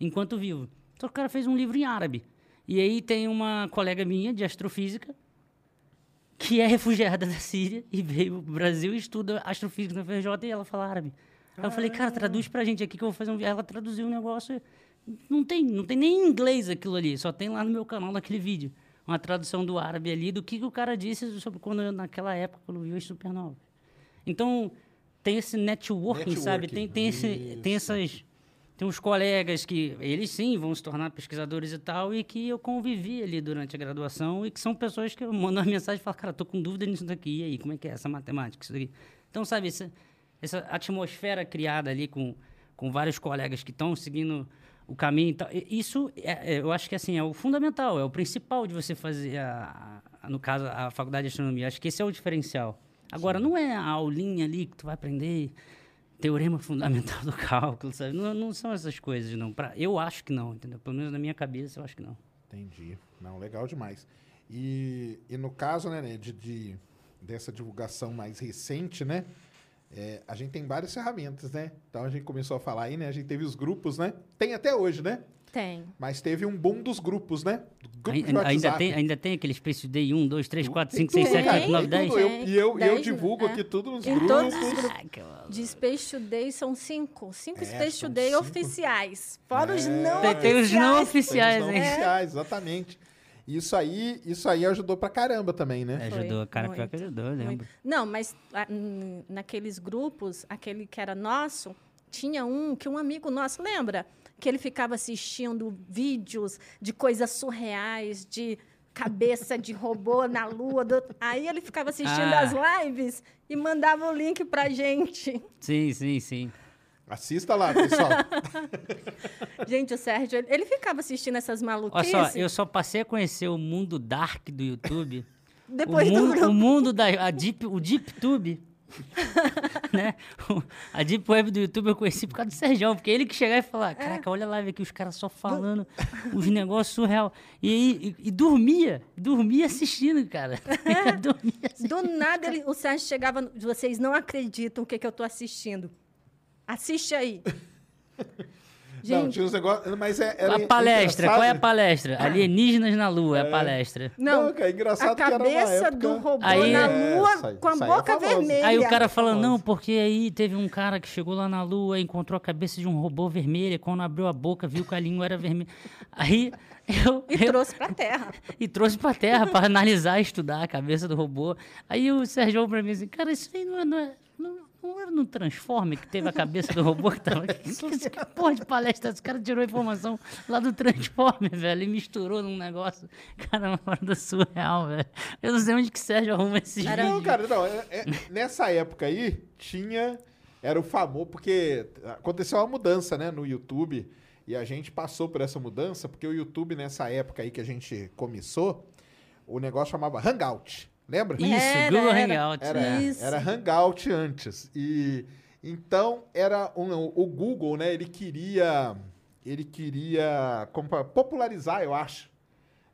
enquanto vivo. Então o cara fez um livro em árabe. E aí tem uma colega minha de astrofísica, que é refugiada da Síria e veio pro Brasil e estuda astrofísica na FRJ e ela fala árabe. Aí eu falei, cara, traduz pra gente aqui que eu vou fazer um... Ela traduziu o negócio... Não tem, não tem nem em inglês aquilo ali, só tem lá no meu canal naquele vídeo. Uma tradução do árabe ali, do que, que o cara disse sobre quando, naquela época, quando viu as supernovas. Então, tem esse networking, sabe? Tem, tem, esse, tem essas... Tem uns colegas que, eles sim, vão se tornar pesquisadores e tal, e que eu convivi ali durante a graduação, e que são pessoas que eu mando uma mensagem e falo, cara, tô com dúvida nisso daqui, e aí, como é que é essa matemática, isso daqui? Então, sabe, essa, essa atmosfera criada ali com, com vários colegas que estão seguindo o caminho e tal, isso, é, é, eu acho que assim, é o fundamental, é o principal de você fazer, a, a- no caso, a faculdade de astronomia. Acho que esse é o diferencial. Agora, não é a aulinha ali que tu vai aprender teorema fundamental do cálculo, sabe? Não, não são essas coisas, não. Pra, eu acho que não, entendeu? Pelo menos na minha cabeça, eu acho que não. Entendi. Não, legal demais. E, e no caso, né, de, de- dessa divulgação mais recente, né? é, a gente tem várias ferramentas, né? Então a gente começou a falar aí, né? A gente teve os grupos, né? Tem até hoje, né? Tem. Mas teve um boom dos grupos, né? Grupo de Ainda, ainda, tem, ainda tem aquele Space Day 1, 2, 3, 4, 5, Tem 6, 7, tudo, 8, 9, tem 10? tudo. Eu- Tem. E eu, eu Dez, divulgo é. aqui tudo nos Em grupos. todos os. De Space Today são cinco. Cinco É, Space são Today cinco. oficiais. Fora os É. não Tem, tem os não oficiais. Tem os oficiais, não oficiais, exatamente. Isso aí, isso aí ajudou pra caramba também, né? É, Ajudou, Foi, cara, pior muito, que ajudou, eu muito. lembro. Não, mas ah, naqueles grupos, aquele que era nosso, tinha um que um amigo nosso, lembra? Que ele ficava assistindo vídeos de coisas surreais, de cabeça de robô na lua. do- Aí ele ficava assistindo Ah. as lives e mandava o link pra gente. Sim, sim, sim. Assista lá, pessoal. Gente, o Sérgio, ele- ficava assistindo essas Olha maluquices. só, eu só passei a conhecer o mundo dark do YouTube. Depois o do mundo, grupo. o mundo da a deep, o deep tube. né? A deep web do YouTube eu conheci por causa do Sérgio, porque ele que chegava e falava, caraca, olha a live aqui, os caras só falando os negócios surreal. E e, e dormia, dormia assistindo, cara. dormia assistindo. Do nada, ele- o Sérgio chegava. Vocês não acreditam o que, que eu estou assistindo. Assiste aí. Não, Gente, tinha uns negócios. Mas é, era A palestra, qual é a palestra? Alienígenas na Lua, é a palestra. não. Não, cara, é engraçado a que era uma cabeça época- do robô Aí- na É, lua com a é boca famoso. vermelha. Aí o cara fala, famoso. não, porque aí teve um cara que chegou lá na Lua, encontrou a cabeça de um robô vermelha, quando abriu a boca, viu que a língua era vermelha. Aí eu, E eu- trouxe pra terra. e trouxe pra Terra pra analisar e estudar a cabeça do robô. Aí o Sérgio falou pra mim assim, cara, isso aí não é... Não é não, não era no Transformer que teve a cabeça do robô que tava? Que, que, que porra de palestra? Esse cara tirou a informação lá do Transformer, velho, e misturou num negócio. Cara, uma parada surreal, velho. Eu não sei onde que o Sérgio arruma esses Era- Não, vídeos. cara, não. é- é- nessa época aí, tinha. Era o famoso. Porque aconteceu uma mudança, né, no YouTube. E a gente passou por essa mudança, porque o YouTube, nessa época aí que a gente começou, o negócio chamava Hangout. Lembra? Isso, Era, Google era. Hangout. Era, né? Isso. era Hangout antes. E então era um, o Google, né? Ele queria ele queria popularizar, eu acho.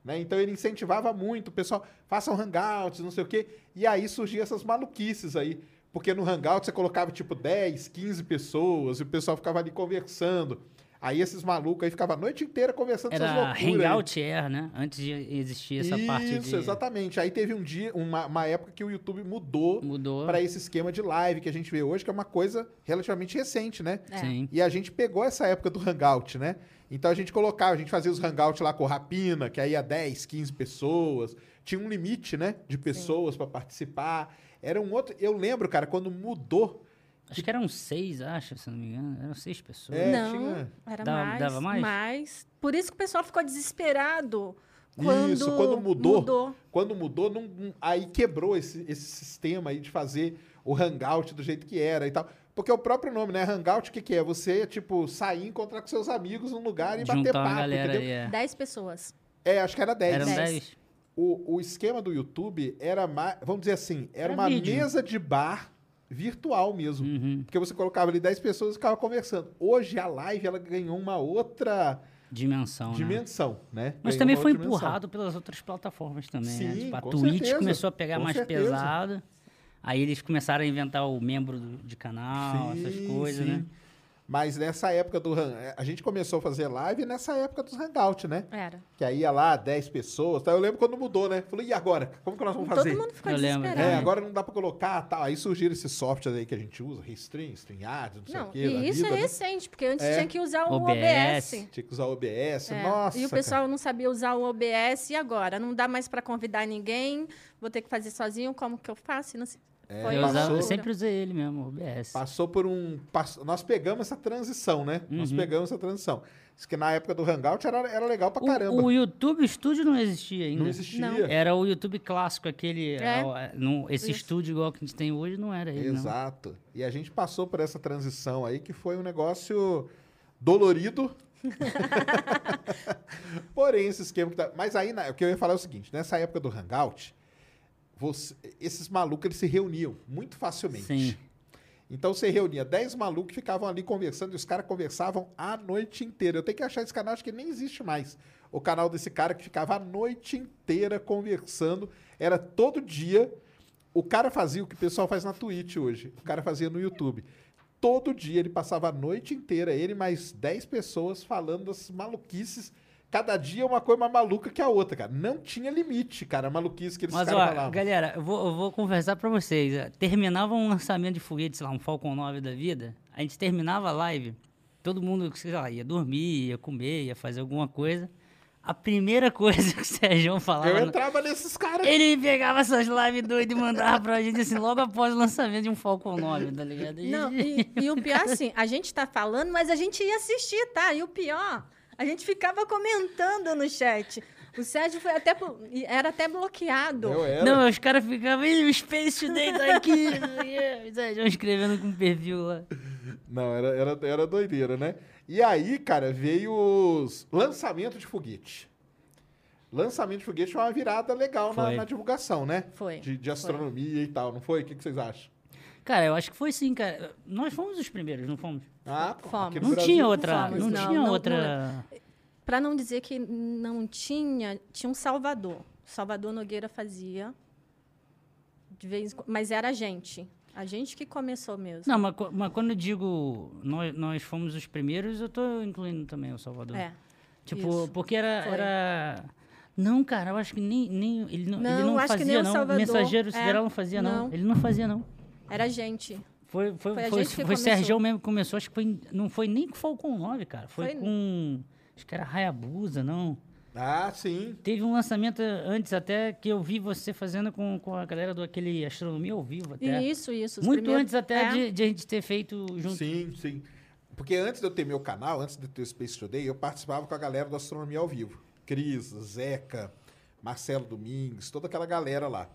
Né? Então ele incentivava muito o pessoal, façam hangouts, não sei o quê. E aí surgiam essas maluquices aí. Porque no hangout você colocava tipo 10, 15 pessoas e o pessoal ficava ali conversando. Aí esses malucos aí ficavam a noite inteira conversando essas Era loucuras. aí. Hangout Air, né? Antes de existir essa Isso, parte de... exatamente. Aí teve um dia, uma, uma época que o YouTube mudou Mudou. para esse esquema de live que a gente vê hoje, que é uma coisa relativamente recente, né? É. Sim. E a gente pegou essa época do Hangout, né? Então a gente colocava, a gente fazia os Hangouts lá com Rapina, que aí ia 10, 15 pessoas. Tinha um limite, né? De pessoas para participar. Era um outro. Eu lembro, cara, quando mudou. Acho que eram seis, acho, se não me engano. Eram seis pessoas. É, não, tinha- era Dava- mais, dava mais? mais. Por isso que o pessoal ficou desesperado quando, Isso, quando mudou, mudou. quando mudou, não- não- aí quebrou esse, esse sistema aí de fazer o hangout do jeito que era e tal. Porque o próprio nome, né? Hangout, o que, que é? Você, tipo, sair e encontrar com seus amigos num lugar e bater Juntar papo, uma galera entendeu? aí. É. Dez pessoas. É, acho que era 10. Eram Dez. dez. O, o esquema do YouTube era mais, vamos dizer assim, era, Era uma vídeo. mesa de bar virtual mesmo. Uhum. Porque você colocava ali 10 pessoas e ficava conversando. Hoje a live ela ganhou uma outra Dimensão, né? dimensão, né? Mas Ganhou também foi dimensão. empurrado pelas outras plataformas também, né? Sim, Tipo, a Twitch certeza, começou a pegar com mais certeza. pesado. Aí eles começaram a inventar o membro do- de canal, essas Sim, coisas, sim. né? Mas nessa época do Han- a gente começou a fazer live nessa época dos Hangout, né? Era. Que aí ia lá 10 pessoas. Tá? Eu lembro quando mudou, né? Falei, e agora? Como que nós vamos fazer? Todo mundo ficou Eu lembro, desesperado. É, né? agora não dá pra colocar, tal. Aí surgiram esses softwares aí que a gente usa, Restream, StreamYard, não sei Não, o quê. e isso vida, é né? recente, porque antes É. tinha que usar o OBS. OBS. Tinha que usar o OBS. É, Nossa, e o cara. pessoal não sabia usar o OBS e agora? Não dá mais para convidar ninguém, vou ter que fazer sozinho, como que eu faço? Não sei. É, Foi eu, usava- eu sempre usei ele mesmo, o OBS. Passou por um. pass- Nós pegamos essa transição, né? Nós Uhum. pegamos essa transição. Isso que na época do Hangout era, era legal pra O- caramba. O, YouTube Studio não existia ainda. não existia. Não. Era o YouTube clássico, aquele. É. ah, não- esse Isso. estúdio igual que a gente tem hoje não era ele. não. Exato. E a gente passou por essa transição aí que foi um negócio dolorido. Porém, esse esquema que tá. Mas aí, na- o que eu ia falar é o seguinte: nessa época do Hangout, você- esses malucos eles se reuniam muito facilmente. Sim. Então você reunia 10 malucos que ficavam ali conversando e os caras conversavam a noite inteira. Eu tenho que achar esse canal, acho que nem existe mais. O canal desse cara que ficava a noite inteira conversando. Era todo dia. O cara fazia o que o pessoal faz na Twitch hoje. O cara fazia no YouTube. Todo dia ele passava a noite inteira, ele mais 10 pessoas falando das maluquices. Cada dia uma coisa mais maluca que a outra, cara. Não tinha limite, cara, a maluquice que eles Mas, caras ó, falavam. galera, eu vou, eu vou conversar pra vocês. Terminava um lançamento de foguete, sei lá, um Falcon 9 da vida. A gente terminava a live, todo mundo, sei lá, ia dormir, ia comer, ia fazer alguma coisa. A primeira coisa que o Sérgio falava. Eu entrava nesses caras. Ele pegava essas lives doidas e mandava pra gente, assim, logo após o lançamento de um Falcon 9, tá ligado? Gente- Não, e, e o pior, assim, a gente tá falando, mas a gente ia assistir, tá? E o pior, a gente ficava comentando no chat. O Sérgio foi até, era até bloqueado. Eu era. Não, os caras ficavam, "Ih, o Space Today tá aqui. o Sérgio escrevendo com perfil lá. Não, era, era, era doideira, né? E aí, cara, veio os lançamento de foguete. Lançamento de foguete foi uma virada legal na, Foi. na divulgação, né? Foi, De, de foi. astronomia e tal, não foi? O que, que vocês acham? Cara, eu acho que foi sim, cara. Nós fomos os primeiros, não fomos? Ah, pô, Fomos. Não Brasil tinha outra, fomos, não, não, tinha não, outra... Para não dizer que não tinha, tinha um Salvador. Salvador Nogueira fazia de vez mas era a gente. A gente que começou mesmo. Não, mas, mas quando eu digo nós, nós fomos os primeiros, eu tô incluindo também o Salvador. É. Tipo, isso. porque era, Foi. era... Não, cara, eu acho que nem, nem ele não, ele Não, não acho que fazia, não. Salvador. Mensageiro É, Sideral não fazia, não. não. Ele não fazia, não. Era a gente. Foi, foi, Foi a foi, foi. Sérgio mesmo que começou, acho que foi, não foi nem com Falcon 9, cara. Foi, Foi- com, acho que era Hayabusa, não. Ah, sim. Teve um lançamento antes até que eu vi você fazendo com, com a galera do aquele Astronomia ao vivo até. Isso, isso. Muito primeiros- antes até é. de, de a gente ter feito junto. Sim, sim. Porque antes de eu ter meu canal, antes de eu ter o Space Today, eu participava com a galera do Astronomia ao Vivo. Cris, Zeca, Marcelo Domingues, toda aquela galera lá.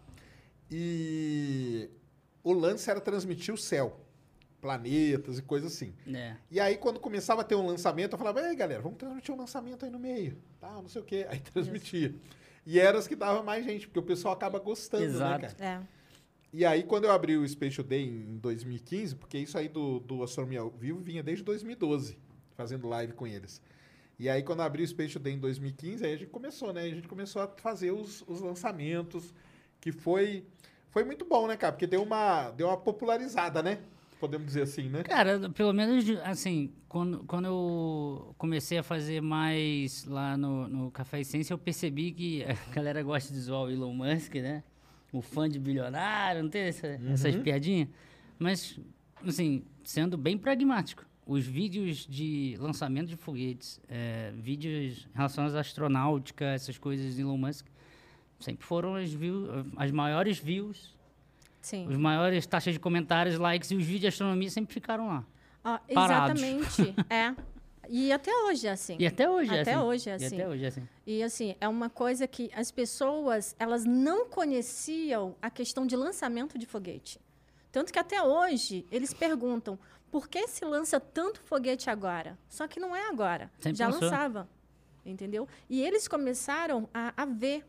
E o lance era transmitir o céu, planetas e coisas assim. É. E aí, quando começava a ter um lançamento, eu falava, ei, galera, vamos transmitir um lançamento aí no meio, tá, não sei o quê. Aí transmitia. E eram as que dava mais gente, porque o pessoal acaba gostando, Exato. né, cara? É. E aí, quando eu abri o Spatial Day em 2015, porque isso aí do, do Astronomia ao Vivo vinha desde 2012, fazendo live com eles. E aí, quando eu abri o Spatial Day em 2015, aí a gente começou, né? A gente começou a fazer os, os lançamentos, que foi, foi muito bom, né, cara? Porque deu uma, deu uma popularizada, né? Podemos dizer assim, né? Cara, pelo menos, assim, quando, quando eu comecei a fazer mais lá no, no Café Essência, eu percebi que a galera gosta de zoar o Elon Musk, né? O fã de bilionário, não tem essa, essas piadinhas? Mas, assim, sendo bem pragmático, os vídeos de lançamento de foguetes, é, vídeos relacionados à astronáutica, essas coisas de Elon Musk, sempre foram as, view, as maiores views, Sim. os maiores taxas de comentários, likes, e os vídeos de astronomia sempre ficaram lá. Parados. exatamente. é. E até hoje é assim. E até hoje é Até assim. hoje é E assim. até hoje é assim. E assim, é uma coisa que as pessoas, elas não conheciam a questão de lançamento de foguete. Tanto que até hoje eles perguntam por que se lança tanto foguete agora? Só que não é agora. Sempre Já lançou. lançava. Entendeu? E eles começaram a, a ver.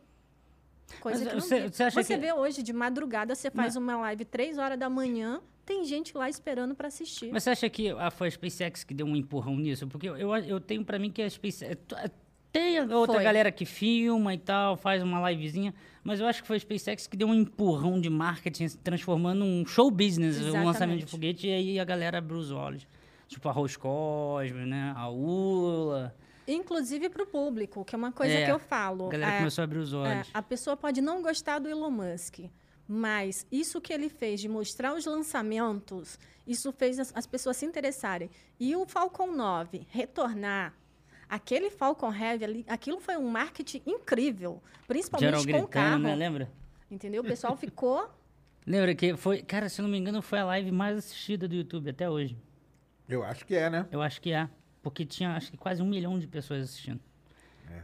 Coisa Mas que você- você Você que- vê hoje, de madrugada, você faz uma live três horas da manhã, tem gente lá esperando para assistir. Mas você acha que a, foi a SpaceX que deu um empurrão nisso? Porque eu, eu, eu tenho pra mim que a SpaceX... Tem outra Foi. galera que filma e tal, faz uma livezinha, mas eu acho que foi a SpaceX que deu um empurrão de marketing, se transformando um show business, um lançamento de Exatamente. foguete, e aí a galera abriu os olhos. Tipo a Roscosmos, né? A ULA. Inclusive para o público, que é uma coisa É, que eu falo. A galera É, começou a abrir os É, olhos. a pessoa pode não gostar do Elon Musk, mas isso que ele fez de mostrar os lançamentos, isso fez as, as pessoas se interessarem. E o Falcon 9 retornar, aquele Falcon Heavy ali, aquilo foi um marketing incrível, principalmente Geral com o gritando, carro. né? Lembra? Entendeu? O pessoal ficou. Lembra que foi... Cara, se eu não me engano, foi a live mais assistida do YouTube até hoje. Eu acho que é, né? Eu acho que é. Porque tinha, acho que quase um milhão de pessoas assistindo. É.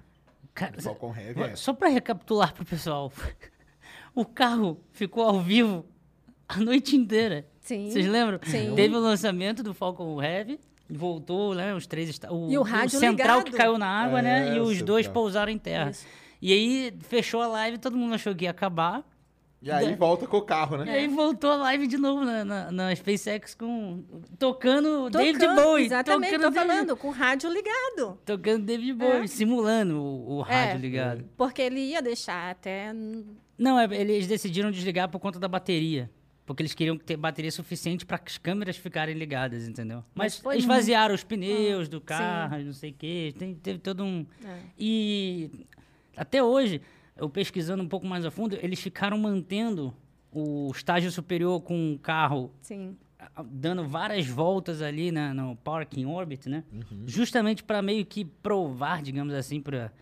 Cara, O Falcon Heavy é. Só pra recapitular pro pessoal. O carro ficou ao vivo a noite inteira. Sim. Vocês lembram? Sim. Teve o lançamento do Falcon Heavy. Voltou, né? Os três... esta- E o rádio central ligado. que caiu na água, né? É, E o os dois pousaram em terra. Isso. E aí, fechou a live, todo mundo achou que ia acabar. E aí volta com o carro, né? E aí voltou a live de novo na, na, na SpaceX com... Tocando, David Tocando, Bowie. Exatamente, tocando tô David- falando, com o rádio ligado. Tocando David Bowie, É. simulando o, o rádio É. ligado. Porque ele ia deixar até. Não, é- eles decidiram desligar por conta da bateria. Porque eles queriam ter bateria suficiente para as câmeras ficarem ligadas, entendeu? Mas, Mas esvaziaram os pneus do sim. carro, não sei o quê. Tem, teve todo um. É. E até hoje, eu pesquisando um pouco mais a fundo, eles ficaram mantendo o estágio superior com o carro Sim. dando várias voltas ali na, no Parking Orbit, né? Uhum. Justamente para meio que provar, digamos assim, para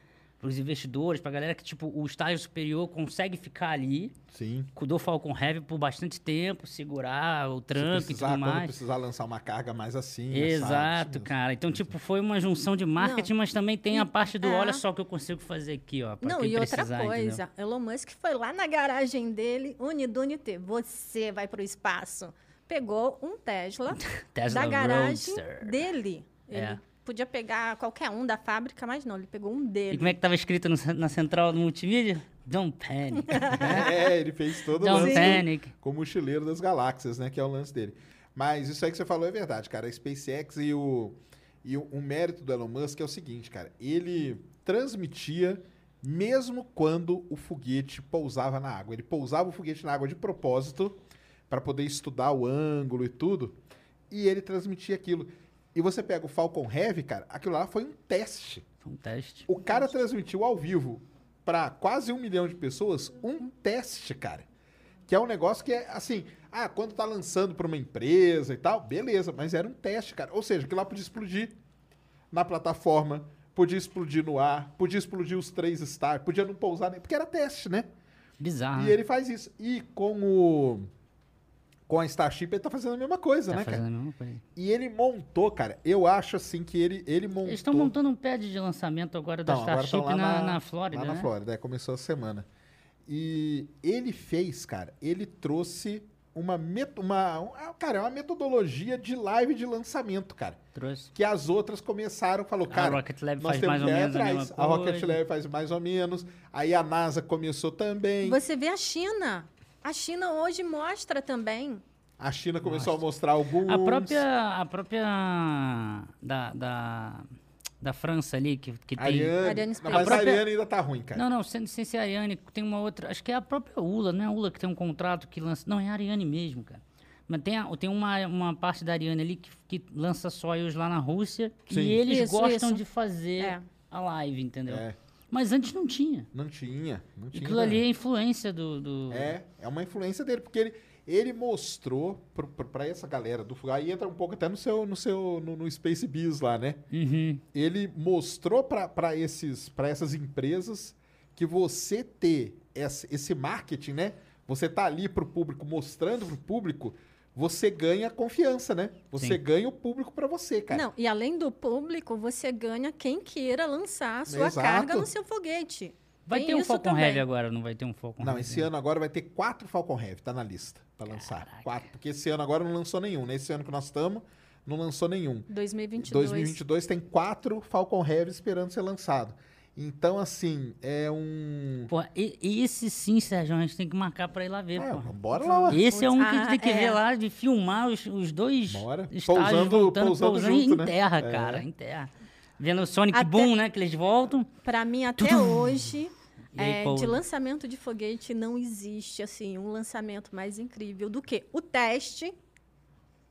os investidores, para a galera que tipo o estágio superior consegue ficar ali, Sim. com o Falcon Heavy por bastante tempo, segurar o tranco e precisar, tudo mais. precisar lançar uma carga mais assim. Exato, cara. Então, tipo, foi uma junção de marketing, mas também tem a parte do é. olha só o que eu consigo fazer aqui, ó. pra Não, quem e outra precisar, entendeu? coisa, Elon Musk foi lá na garagem dele, Unidunité, você vai para o espaço. Pegou um Tesla, Tesla da garagem Roadster. dele. Ele É. podia pegar qualquer um da fábrica, mas não, ele pegou um E dele. como é que tava escrito no na central do multimídia? Don't panic. É, ele fez todo o Don't lance panic. com o mochileiro das galáxias, né? Que é o lance dele. Mas isso aí que você falou é verdade, cara. A SpaceX e o, e o, o mérito do Elon Musk é o seguinte, cara. Ele transmitia mesmo quando o foguete pousava na água. Ele pousava o foguete na água de propósito para poder estudar o ângulo e tudo. E ele transmitia aquilo. E você pega o Falcon Heavy, cara, aquilo lá foi um teste. Foi um teste. O cara transmitiu ao vivo para quase um milhão de pessoas um teste, cara. Que é um negócio que é assim, ah, quando tá lançando para uma empresa e tal, beleza, mas era um teste, cara. Ou seja, que lá podia explodir na plataforma, podia explodir no ar, podia explodir os três stars, podia não pousar nem, porque era teste, né? Bizarro. E ele faz isso. E com o com a Starship ele tá fazendo a mesma coisa, tá né, fazendo cara? a mesma coisa. E ele montou, cara, eu acho assim que ele ele montou Eles estão montando um pad de lançamento agora da então, agora Starship tão lá na, na Flórida, Lá na né? Flórida, é, começou a semana. E ele fez, cara, ele trouxe uma, met, uma cara, é uma metodologia de live de lançamento, cara. Trouxe. Que as outras começaram, falou, A cara, Rocket Lab nós faz temos mais ou menos a atrás. mesma A Rocket. Lab faz mais ou menos. Aí a NASA começou também. Você vê a China. A China hoje mostra também. A China começou a mostrar alguns. A própria. A própria. Da. da da França ali, que, que tem. Ariane. Ariane Não, Space. mas A própria- a Ariane ainda tá ruim, cara. Não, não, sem, sem ser a Ariane, tem uma outra. Acho que é a própria ULA, não é a ULA que tem um contrato que lança. Não, é a Ariane mesmo, cara. Mas tem, a- tem uma, uma parte da Ariane ali que, que lança sóios lá na Rússia Sim. e eles Isso, gostam isso. de fazer É. a live, entendeu? É. Mas antes não tinha. Não tinha. Não tinha Aquilo ali é influência do. do- É, é uma influência dele, porque ele, ele mostrou pra essa galera do Fugai, aí entra um pouco até no seu, no seu, no, no Space Biz lá, né? Uhum. Ele mostrou pra esses, pra essas empresas que você ter esse, esse marketing, né? Você tá ali pro público, mostrando pro público, você ganha confiança, né? Você Sim. ganha o público pra você, cara. Não, e além do público, você ganha quem queira lançar a sua Exato. carga no seu foguete. Vai Tem ter um Falcon também. Heavy agora, não vai ter um Falcon Não, Heavy? esse ano agora vai ter quatro Falcon Heavy, tá na lista pra lançar. Quatro, porque esse ano agora não lançou nenhum. Nesse ano que nós estamos, não lançou nenhum. 2022. 2022 tem quatro Falcon Heavy esperando ser lançado. Então, assim, é um. Pô, e, esse sim, Sérgio, a gente tem que marcar pra ir lá ver, É, pô. bora lá. Esse é um que a gente Ah, tem que é. ver lá, de filmar os, os dois Bora. estágios Pousando- voltando, pousando pousando, junto, em né? terra, É. cara, em terra. Vendo o Sonic Até- Boom, né, que eles voltam. Para mim, até hoje, E aí, é, de lançamento de foguete, não existe assim um lançamento mais incrível do que o teste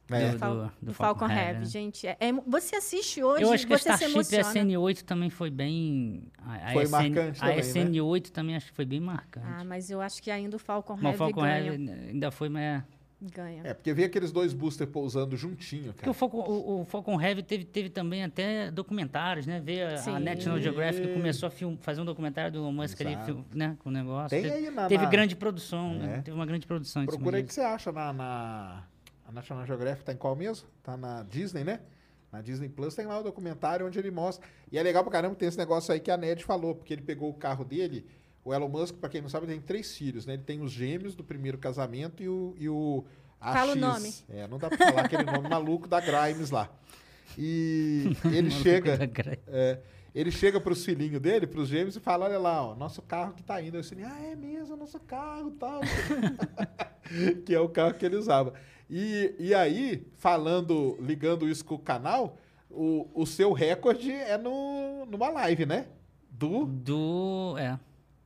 É. do, do- do Falcon, Falcon Heavy. Heavy, né? Gente, é- é- você assiste hoje Eu acho que a você se Starship e a emociona. SN8 também foi bem... A, a Foi SN, marcante A também, né? SN8 também acho que foi bem marcante. Ah, mas eu acho que ainda o Falcon Mas o Heavy Falcon ganha. Heavy ainda foi... Mas... ganha. É, porque vê aqueles dois boosters pousando juntinho, Porque cara. o Falcon, o, o Falcon Heavy teve, teve também até documentários, né? Ver a- a. National Geographic começou a film, fazer um documentário do Elon Musk ali, né? Com o negócio. Tem teve aí na- teve na- grande produção, É. né? Teve uma grande produção. em cima Procura aí que você acha na, na. A National Geographic tá em qual mesmo? Tá na Disney, né? Na Disney Plus tem lá o documentário onde ele mostra. E é legal pra caramba tem esse negócio aí que a Ned falou, porque ele pegou o carro dele. O Elon Musk, pra quem não sabe, tem três filhos, né? Ele tem os gêmeos do primeiro casamento e o. E o AX. Fala o nome. É, não dá pra falar aquele nome maluco da Grimes lá. E ele chega. É, ele chega pros filhinhos dele, pros gêmeos, e fala: Olha lá, ó, nosso carro que tá indo. Aí o filhinho, ah, é mesmo, nosso carro tal. que é o carro que ele usava. E, e aí, falando, ligando isso com o canal, o, o seu recorde é no, numa live, né? Do. Do. É.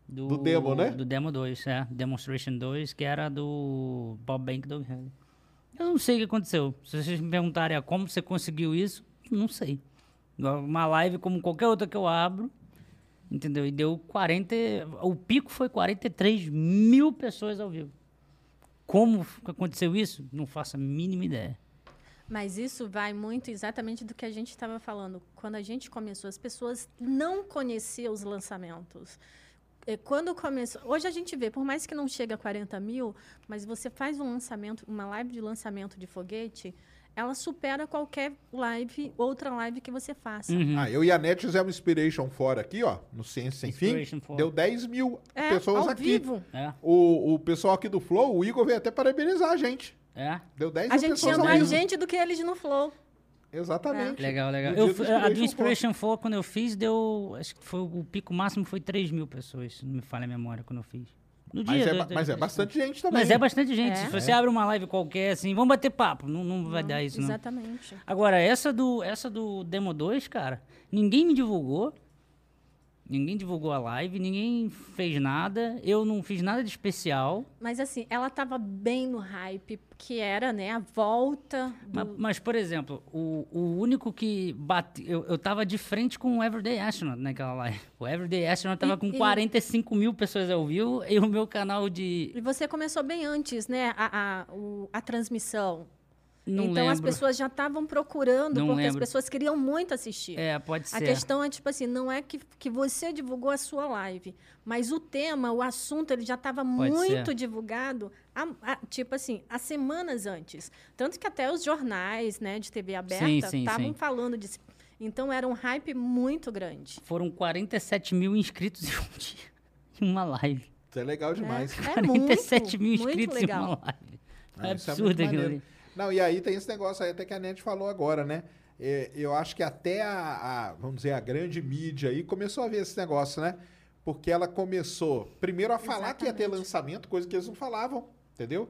Do, Do demo, né? Do Demo 2, é. Demonstration 2, que era do Bob Bank Dog. Eu não sei o que aconteceu. Se vocês me perguntarem ah, como você conseguiu isso, não sei. Uma live como qualquer outra que eu abro, entendeu? E deu 40. O pico foi 43 mil pessoas ao vivo. Como aconteceu isso? Não faço a mínima ideia. Mas isso vai muito exatamente do que a gente estava falando. Quando a gente começou, as pessoas não conheciam os lançamentos. É, Quando começou, hoje a gente vê, por mais que não chegue a 40 mil, mas você faz um lançamento, uma live de lançamento de foguete, ela supera qualquer live, outra live que você faça. Uhum. Ah, eu e a Net fizemos Inspiration fora aqui, ó, no Ciência Sem Fim. Inspiration for. Deu 10 mil É, pessoas ao aqui. vivo. É, O, o pessoal aqui do Flow, o Igor veio até parabenizar a gente. é. Deu 10 A mil gente pessoas tinha ao mais vivo. gente do que eles no Flow. Exatamente. Legal, legal. No Eu, do a do Inspiration Inspiration 4, quando eu fiz, deu. Acho que foi o pico máximo foi 3 mil pessoas, se não me falha a memória quando eu fiz. No Mas, é, do- ba- do mas é bastante 4. gente também. Mas é bastante gente. É. Se você abre uma live qualquer, assim, vamos bater papo. Não, não vai dar isso, não. Exatamente. Agora, essa do, essa do Demo 2, cara, ninguém me divulgou. Ninguém divulgou a live, ninguém fez nada. Eu não fiz nada de especial. Mas assim, ela estava bem no hype, que era, né, a volta do... Mas, por exemplo, o, o único que bate. Eu, eu tava de frente com o Everyday Astronaut naquela live. O Everyday Astronaut tava E- com e- 45 mil pessoas ao vivo e o meu canal de. E você começou bem antes, né, a, a, a transmissão. Não então as lembro. pessoas já estavam procurando, Não porque as lembro. pessoas queriam muito assistir. É, pode ser. A questão é, tipo assim, não é que, que você divulgou a sua live, mas o tema, o assunto, ele já estava muito ser. divulgado, há- há, tipo assim, há semanas antes. Tanto que até os jornais, né, de TV aberta, estavam falando disso. Então, era um hype muito grande. Foram 47 mil inscritos em um dia. Em uma live. Isso é legal demais. É 47 muito, mil muito inscritos em uma live. É isso absurdo muito aquilo ali. Não, e aí tem esse negócio aí até que a Net falou agora, né? É, eu acho que até a, a, vamos dizer, a grande mídia aí começou a ver esse negócio, né? Porque ela começou, primeiro, a falar que ia ter Exatamente. lançamento, coisa que eles não falavam, entendeu?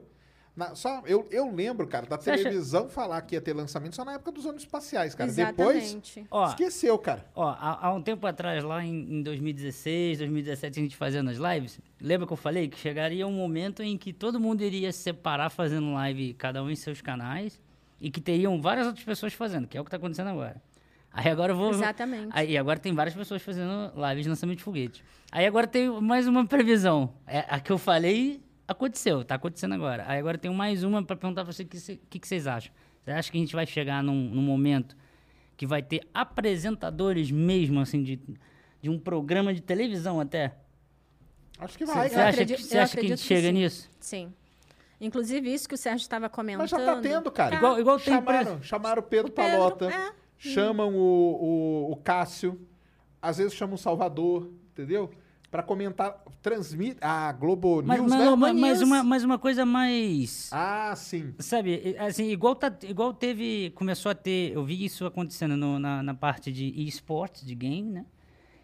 Na- só, eu, eu lembro, cara, da Você acha- televisão falar que ia ter lançamento só na época dos ônibus espaciais, cara. Depois, Exatamente. Ó, esqueceu, cara. Ó, há, há um tempo atrás, lá em, em 2016, 2017, a gente fazendo as lives, lembra que eu falei que chegaria um momento em que todo mundo iria se separar fazendo live, cada um em seus canais, e que teriam várias outras pessoas fazendo, que é o que está acontecendo agora. Aí agora eu vou. Exatamente. Aí agora tem várias pessoas fazendo lives de lançamento de foguete. Aí agora tem mais uma previsão. É, a que eu falei aconteceu, tá acontecendo agora. Aí agora tem mais uma para perguntar pra você o que, que, que vocês acham. Você acha que a gente vai chegar num, num momento que vai ter apresentadores mesmo, assim, de, de um programa de televisão até? Acho que Você vai, você acha, acredito- que, você acha que a gente chega sim. nisso? Sim. Inclusive, isso que o Sérgio estava comentando. Mas já tá tendo, cara. Tá. Igual, igual tem Chamaram, empresa- chamaram o Pedro, O Pedro, Palota, é. chamam o, o, o Cássio, às vezes chamam o Salvador, entendeu? Pra comentar, transmite a Globo Mas, News, mas, né? mas, mas uma, mas uma coisa mais. Ah, sim. Sabe, assim, igual, tá, igual teve. Começou a ter. Eu vi isso acontecendo no- na, na parte de esportes, de game, né?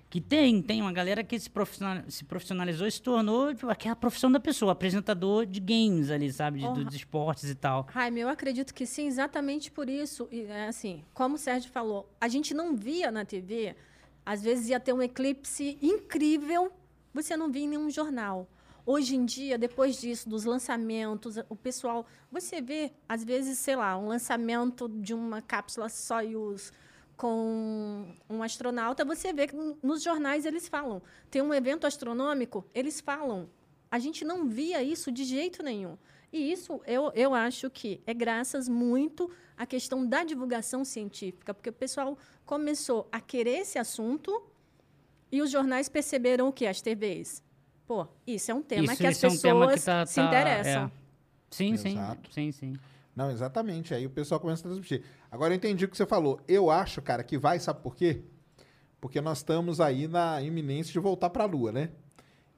Que tem, tem uma galera que se, profissional, se profissionalizou e se tornou tipo, aquela profissão da pessoa, apresentador de games ali, sabe? De, dos esportes e tal. Jaime, eu acredito que sim, exatamente por isso. E, é assim, como o Sérgio falou, a gente não via na TV, às vezes ia ter um eclipse incrível, você não via em nenhum jornal. Hoje em dia, depois disso, dos lançamentos, o pessoal. Você vê, às vezes, sei lá, um lançamento de uma cápsula Soyuz com um astronauta, você vê que nos jornais eles falam. Tem um evento astronômico, eles falam. A gente não via isso de jeito nenhum. E isso eu, eu acho que é graças muito à questão da divulgação científica, porque o pessoal começou a querer esse assunto e os jornais perceberam o que? As TVs. Pô, isso é um tema Isso- que as isso é um pessoas tema que tá- se tá- interessam. é. Sim, sim, Exato. sim, sim. Não, exatamente. Aí o pessoal começa a transmitir. Agora eu entendi o que você falou. Eu acho, cara, que vai, sabe por quê? Porque nós estamos aí na iminência de voltar pra Lua, né?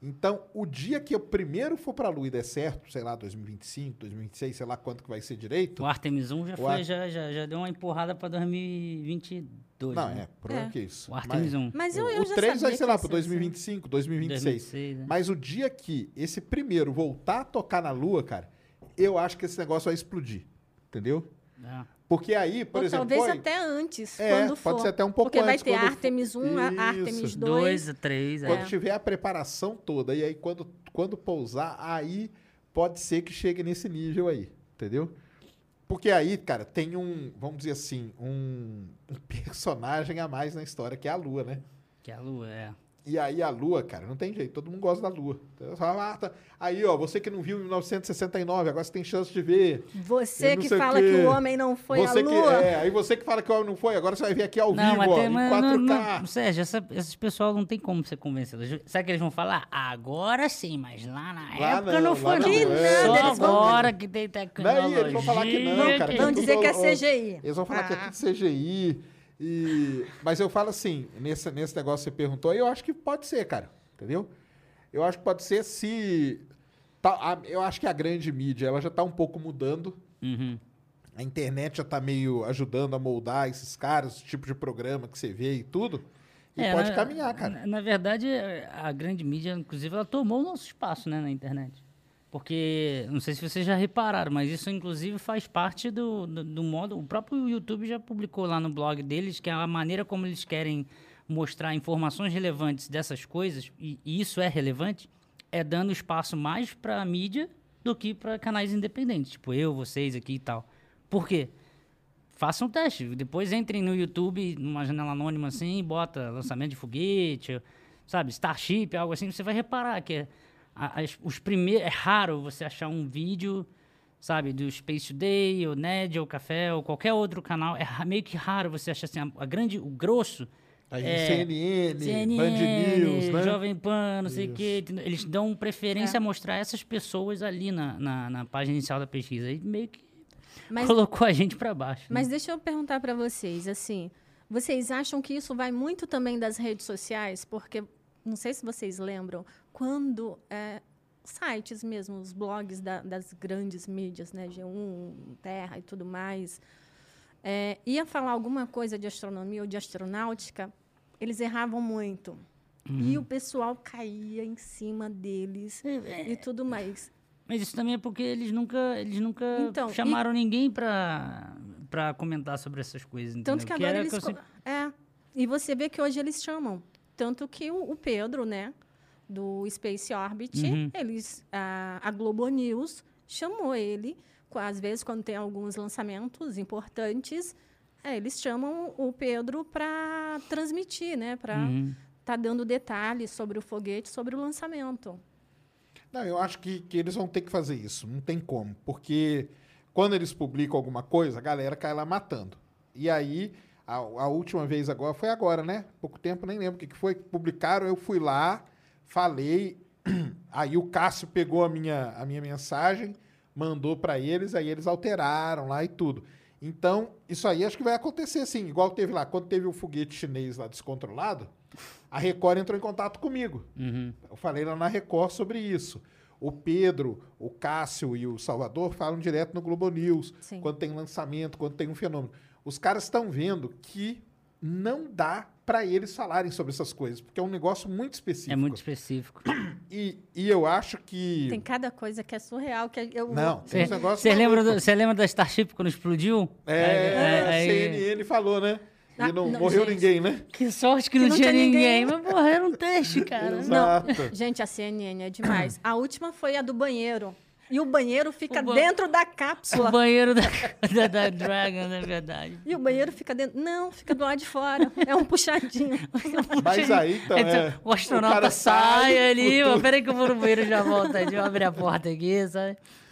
Então, o dia que eu primeiro for pra Lua e der certo, sei lá, 2025, 2026, sei lá quanto que vai ser direito. O Artemis 1 já, foi, Ar- já, já, já deu uma empurrada pra 2022. Não, né? é, problema É. que isso. O Artemis 1. Mas eu, eu o já 3 sabia vai ser que lá assim. 2025, 2026. 2026, né? Mas o dia que esse primeiro voltar a tocar na Lua, cara, eu acho que esse negócio vai explodir. Entendeu? É. Porque aí, por Ou exemplo. talvez foi- até antes, É, quando pode for. ser até um pouco Porque vai antes, ter quando- Artemis 1, a- Isso. Artemis 2. 2, 3, Quando é. tiver a preparação toda, e aí quando, quando pousar, aí pode ser que chegue nesse nível aí, entendeu? Porque aí, cara, tem um, vamos dizer assim, um, um personagem a mais na história, que é a Lua, né? Que é a lua, é. E aí a Lua, cara, não tem jeito, todo mundo gosta da Lua. Então, ah, tá. Aí, ó, você que não viu em 1969, agora você tem chance de ver. Você que fala quê. que o homem não foi você à que, lua. é, aí você que fala que o homem não foi, agora você vai ver aqui ao Não, vivo, ó, tem, em mas 4K. não, não, Sérgio, essa, esses pessoal não tem como você convencê-los. Sabe que eles vão falar? Agora sim, mas lá na Lá época não, não, foi não, não. é. Só Eles vão- agora que tem tecnologia. Daí eles vão falar que não, cara. Vão dizer tudo, que é CGI. Eles vão falar que é Ah. tudo CGI. E... Mas eu falo assim, nesse, nesse negócio que você perguntou, eu acho que pode ser, cara. Entendeu? Eu acho que pode ser se. tá- a- eu acho que a grande mídia ela já tá um pouco mudando. Uhum. A internet já tá meio ajudando a moldar esses caras, o tipo de programa que você vê e tudo. E É, pode na- caminhar, cara. Na, na verdade, a grande mídia, inclusive, ela tomou o nosso espaço né, na internet. Porque, não sei se vocês já repararam, mas isso, inclusive, faz parte do, do, do modo... O próprio YouTube já publicou lá no blog deles que a maneira como eles querem mostrar informações relevantes dessas coisas, e, e isso é relevante, é dando espaço mais para a mídia do que para canais independentes, tipo eu, vocês aqui e tal. Por quê? Façam um teste. Depois entrem no YouTube, numa janela anônima assim, bota lançamento de foguete, sabe, Starship, algo assim. Você vai reparar que a- as- os primeiros. É raro você achar um vídeo, sabe, do Space Today, ou Ned, ou Café, ou qualquer outro canal. É meio que raro você achar assim, a, a grande, o grosso. Aí é, CNN, Band News, né? Jovem Pan, não sei o quê. Eles dão preferência É. a mostrar essas pessoas ali na, na, na página inicial da pesquisa. E meio que Mas, colocou a gente para baixo. né? mas deixa eu perguntar para vocês, assim, vocês acham que isso vai muito também das redes sociais? Porque, não sei se vocês lembram, quando é, sites mesmo, os blogs da- das grandes mídias, né? G1, Terra e tudo mais. É, ia falar alguma coisa de astronomia ou de astronáutica, eles erravam muito. E o pessoal caía em cima deles e tudo mais. Mas isso também é porque eles nunca, eles nunca Então, e- chamaram ninguém pra, pra comentar sobre essas coisas. Tanto entendeu? que Que agora eles. que sempre- É. E você vê que hoje eles chamam. Tanto que o, o Pedro, né, do Space Orbit, Uhum. eles, a, a Globo News chamou ele, às vezes, quando tem alguns lançamentos importantes, é, eles chamam o Pedro para transmitir, né, para Uhum. tá dando detalhes sobre o foguete, sobre o lançamento. Não, eu acho que, que eles vão ter que fazer isso. Não tem como. Porque quando eles publicam alguma coisa, a galera cai lá matando. E aí, a, a última vez agora, foi agora, né? Pouco tempo, nem lembro o que, que foi. Publicaram, eu fui lá, falei. Aí o Cássio pegou a minha, a minha mensagem, mandou para eles, aí eles alteraram lá e tudo. Então, isso aí acho que vai acontecer assim, igual teve lá, quando teve o foguete chinês lá descontrolado, a Record entrou em contato comigo. Uhum. Eu falei lá na Record sobre isso. O Pedro, o Cássio e o Salvador falam direto no Globo News, Sim. quando tem lançamento, quando tem um fenômeno. Os caras estão vendo que não dá para eles falarem sobre essas coisas, porque é um negócio muito específico. É muito específico. E, e eu acho que. Tem cada coisa que é surreal, que eu Não, tem uns negócios. Você lembra, do- lembra da Starship quando explodiu? É, a aí- CNN falou, né? E Ah, não, não, morreu gente. ninguém, né? Que sorte que, Que não, não tinha tinha ninguém. ninguém. Mas, porra, era um teste, cara. Exato. Gente, a CNN é demais. A última foi a do banheiro. E o banheiro fica O ba- dentro da O cápsula. banheiro da, da, da Dragon, na verdade. E o banheiro fica dentro. Não, fica do lado de fora. É um puxadinho. Mas aí, então, é, o astronauta cara sai, sai, ali, o peraí que eu vou no banheiro e já volto. Deixa eu abrir a porta aqui, sabe?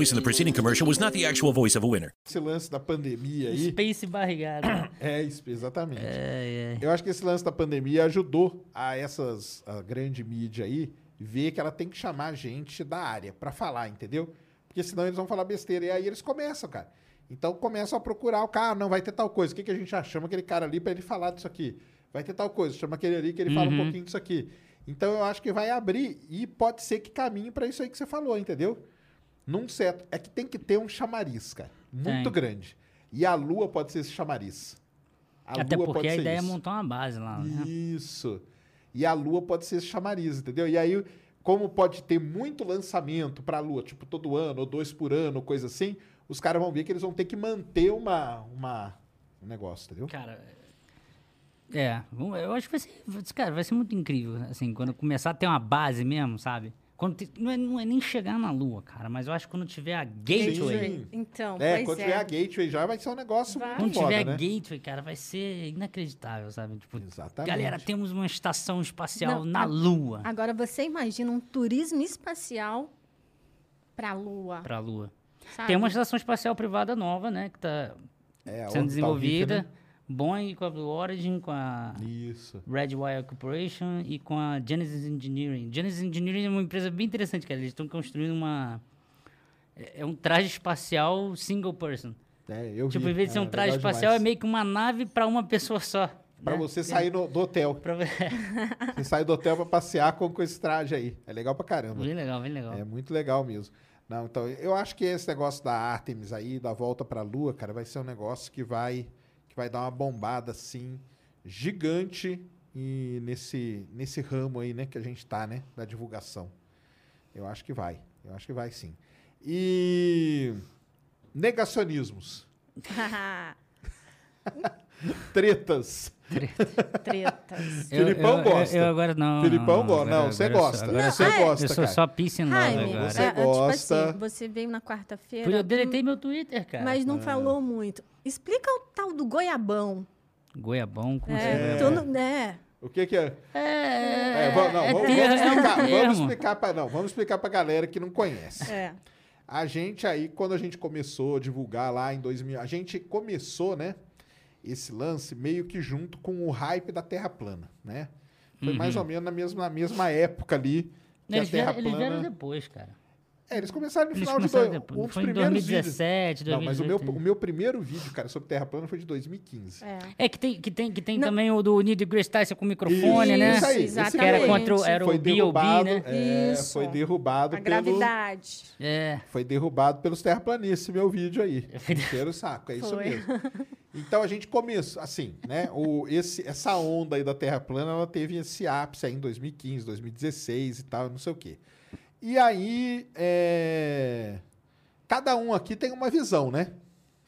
voice in the preceding commercial was not the actual voice of a winner. esse lance da pandemia aí. Space barrigado. É isso, exatamente. É, é. Eu acho que esse lance da pandemia ajudou a essas a grande mídia aí ver que ela tem que chamar gente da área pra falar, entendeu? Porque senão eles vão falar besteira e aí eles começam, cara. Então começam a procurar o cara, não vai ter tal coisa. O que, que a gente já chama aquele cara ali pra ele falar disso aqui? Vai ter tal coisa, chama aquele ali que ele fala um pouquinho disso aqui. Então eu acho que vai abrir e pode ser que caminhe pra isso aí que você falou, entendeu? Num certo, é que tem que ter um chamariz, cara, muito Tem. grande. E a lua pode ser esse chamariz. A Até lua porque pode a ser ideia isso. é montar uma base lá, né? Isso. E a Lua pode ser esse chamariz, entendeu? E aí, como pode ter muito lançamento para a Lua, tipo todo ano, ou dois por ano, coisa assim, os caras vão ver que eles vão ter que manter uma, uma, um negócio, entendeu? Cara, é, eu acho que vai ser, cara, vai ser muito incrível, assim, quando começar a ter uma base mesmo, sabe? Quando te- não, é, não é nem chegar na lua, cara, mas eu acho que quando tiver a gateway, Sim. Então, É, pois quando é. tiver a Gateway já vai ser um negócio Vai. quando foda, tiver né? a gateway, cara, vai ser inacreditável, sabe? Tipo, Exatamente. galera, temos uma estação espacial Não, na a- lua Agora você imagina um turismo espacial para a Lua. pra lua. sabe? Tem uma estação espacial privada nova, né, que tá É, sendo desenvolvida, né? Boeing com a Blue Origin, com a Isso. Redwire Corporation e com a Genesis Engineering. Genesis Engineering é uma empresa bem interessante, cara. Eles estão construindo uma. É é um traje espacial single person. É, eu tipo, vi. em vez de ser É, um traje espacial, é demais. meio que uma nave para uma pessoa só. Pra né? você sair no- do hotel. Pra... Você sai do hotel pra passear com, com esse traje aí. É legal pra caramba. bem legal, bem legal. É muito legal mesmo. Não, então, eu acho que esse negócio da Artemis aí, da volta pra Lua, cara, vai ser um negócio que vai, que vai dar uma bombada, assim, gigante e nesse, nesse ramo aí, né, que a gente tá, né, da divulgação. Eu acho que vai. Eu acho que vai sim. E negacionismos, tretas. Tretas. Filipão eu- gosta. Eu, agora não. Filipão não, gosta. Não, você gosta. agora Você gosta, Eu sou cara. só Jaime, agora. Você é, é, tipo gosta. assim, você veio na quarta-feira, eu deletei meu Twitter, cara. mas É. não falou muito. Explica o tal do goiabão. Goiabão, como É, goiabão? não- é, O que que é? É, É, vamos, não, é vamos, termo, vamos é explicar, vamos explicar para não, vamos explicar para galera que não conhece. É. A gente aí, quando a gente começou a divulgar lá em 2000, a gente começou, né, esse lance meio que junto com o hype da Terra plana, né? Foi mais ou menos na mesma, na mesma época ali que Uhum. Eles a Terra vieram, eles vieram plana... depois, cara. É, eles começaram no Eles final de começaram dois, depois. um dos Foi em primeiros 2017, vídeos. Não, mas o meu, 2018. o meu primeiro vídeo, cara, sobre Terra plana foi de 2015. É. É que tem, que tem, que tem Não. também o do Neil deGrasse Tyson com o microfone, né? Isso aí, Exatamente. Que era contra o, era foi o B.O.B., né? é, Isso. foi derrubado A pelo gravidade. É. Foi derrubado pelos terraplanistas, esse meu vídeo aí. Encheram o saco, é isso Foi. mesmo. Então a gente começou, assim, né? O, esse, essa onda aí da Terra plana, ela teve esse ápice aí em 2015, 2016 e tal, não sei o quê. E aí, é, cada um aqui tem uma visão, né?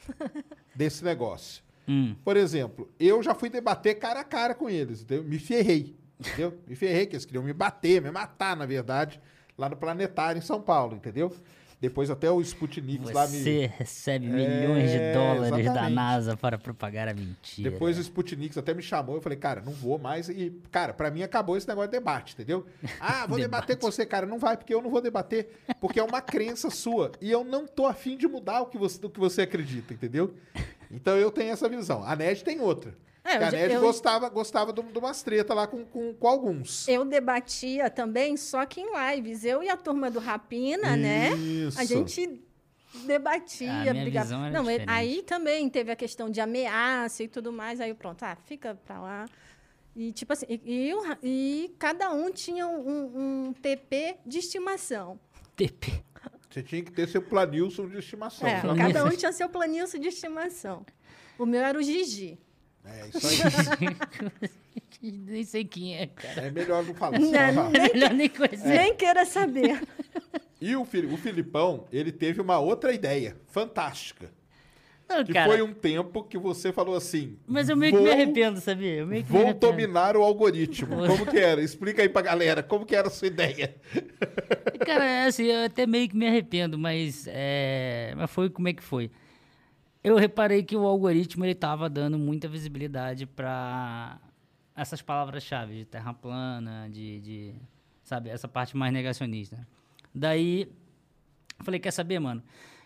Desse negócio. Hum. Por exemplo, eu já fui debater cara a cara com eles, entendeu? Me ferrei, entendeu? Me ferrei, que eles queriam me bater, me matar, na verdade, lá no Planetário, em São Paulo, entendeu? Depois até o Sputnik lá me... Você recebe milhões de É, dólares da exatamente. NASA para propagar a mentira. Depois o Sputnik até me chamou, eu falei, cara, não vou mais. E, cara, pra mim acabou esse negócio de debate, entendeu? Ah, vou debater com você, cara. Não vai, porque eu não vou debater, porque é uma crença sua. E eu não tô afim de mudar o que você, do que você acredita, entendeu? Então eu tenho essa visão. A Ned tem outra. É, que a eu gostava, gostava de, umas treta lá com, com, com alguns. Eu debatia também, só que em lives. Eu e a turma do Rapina, né? Isso. A gente debatia, A minha brigava. visão era Não, diferente. aí também teve a questão de ameaça e tudo mais. Aí eu, pronto, ah, fica pra lá. E tipo assim, e, e e cada um tinha um, um TP de estimação. TP. Você tinha que ter seu planilson de estimação. É, né? cada um tinha seu planilson de estimação. O meu era o Gigi. É isso aí. Nem sei quem é, cara. É melhor não falar. Não, senão vai- É melhor nem. Nem queira saber. E o, o Filipão, ele teve uma outra ideia fantástica. Não, Que cara, foi um tempo que você falou assim. Mas eu meio que me "Vou- arrependo, sabia? Eu meio que me Vou arrependo. dominar o algoritmo. Como que era? Explica aí pra galera. Como que era a sua ideia? Cara, é assim, eu até meio que me arrependo, mas, é, mas foi como é que foi. Eu reparei que o algoritmo ele tava dando muita visibilidade para essas palavras-chave de terra plana, de, de, sabe, essa parte mais negacionista. Daí, falei, quer saber, mano?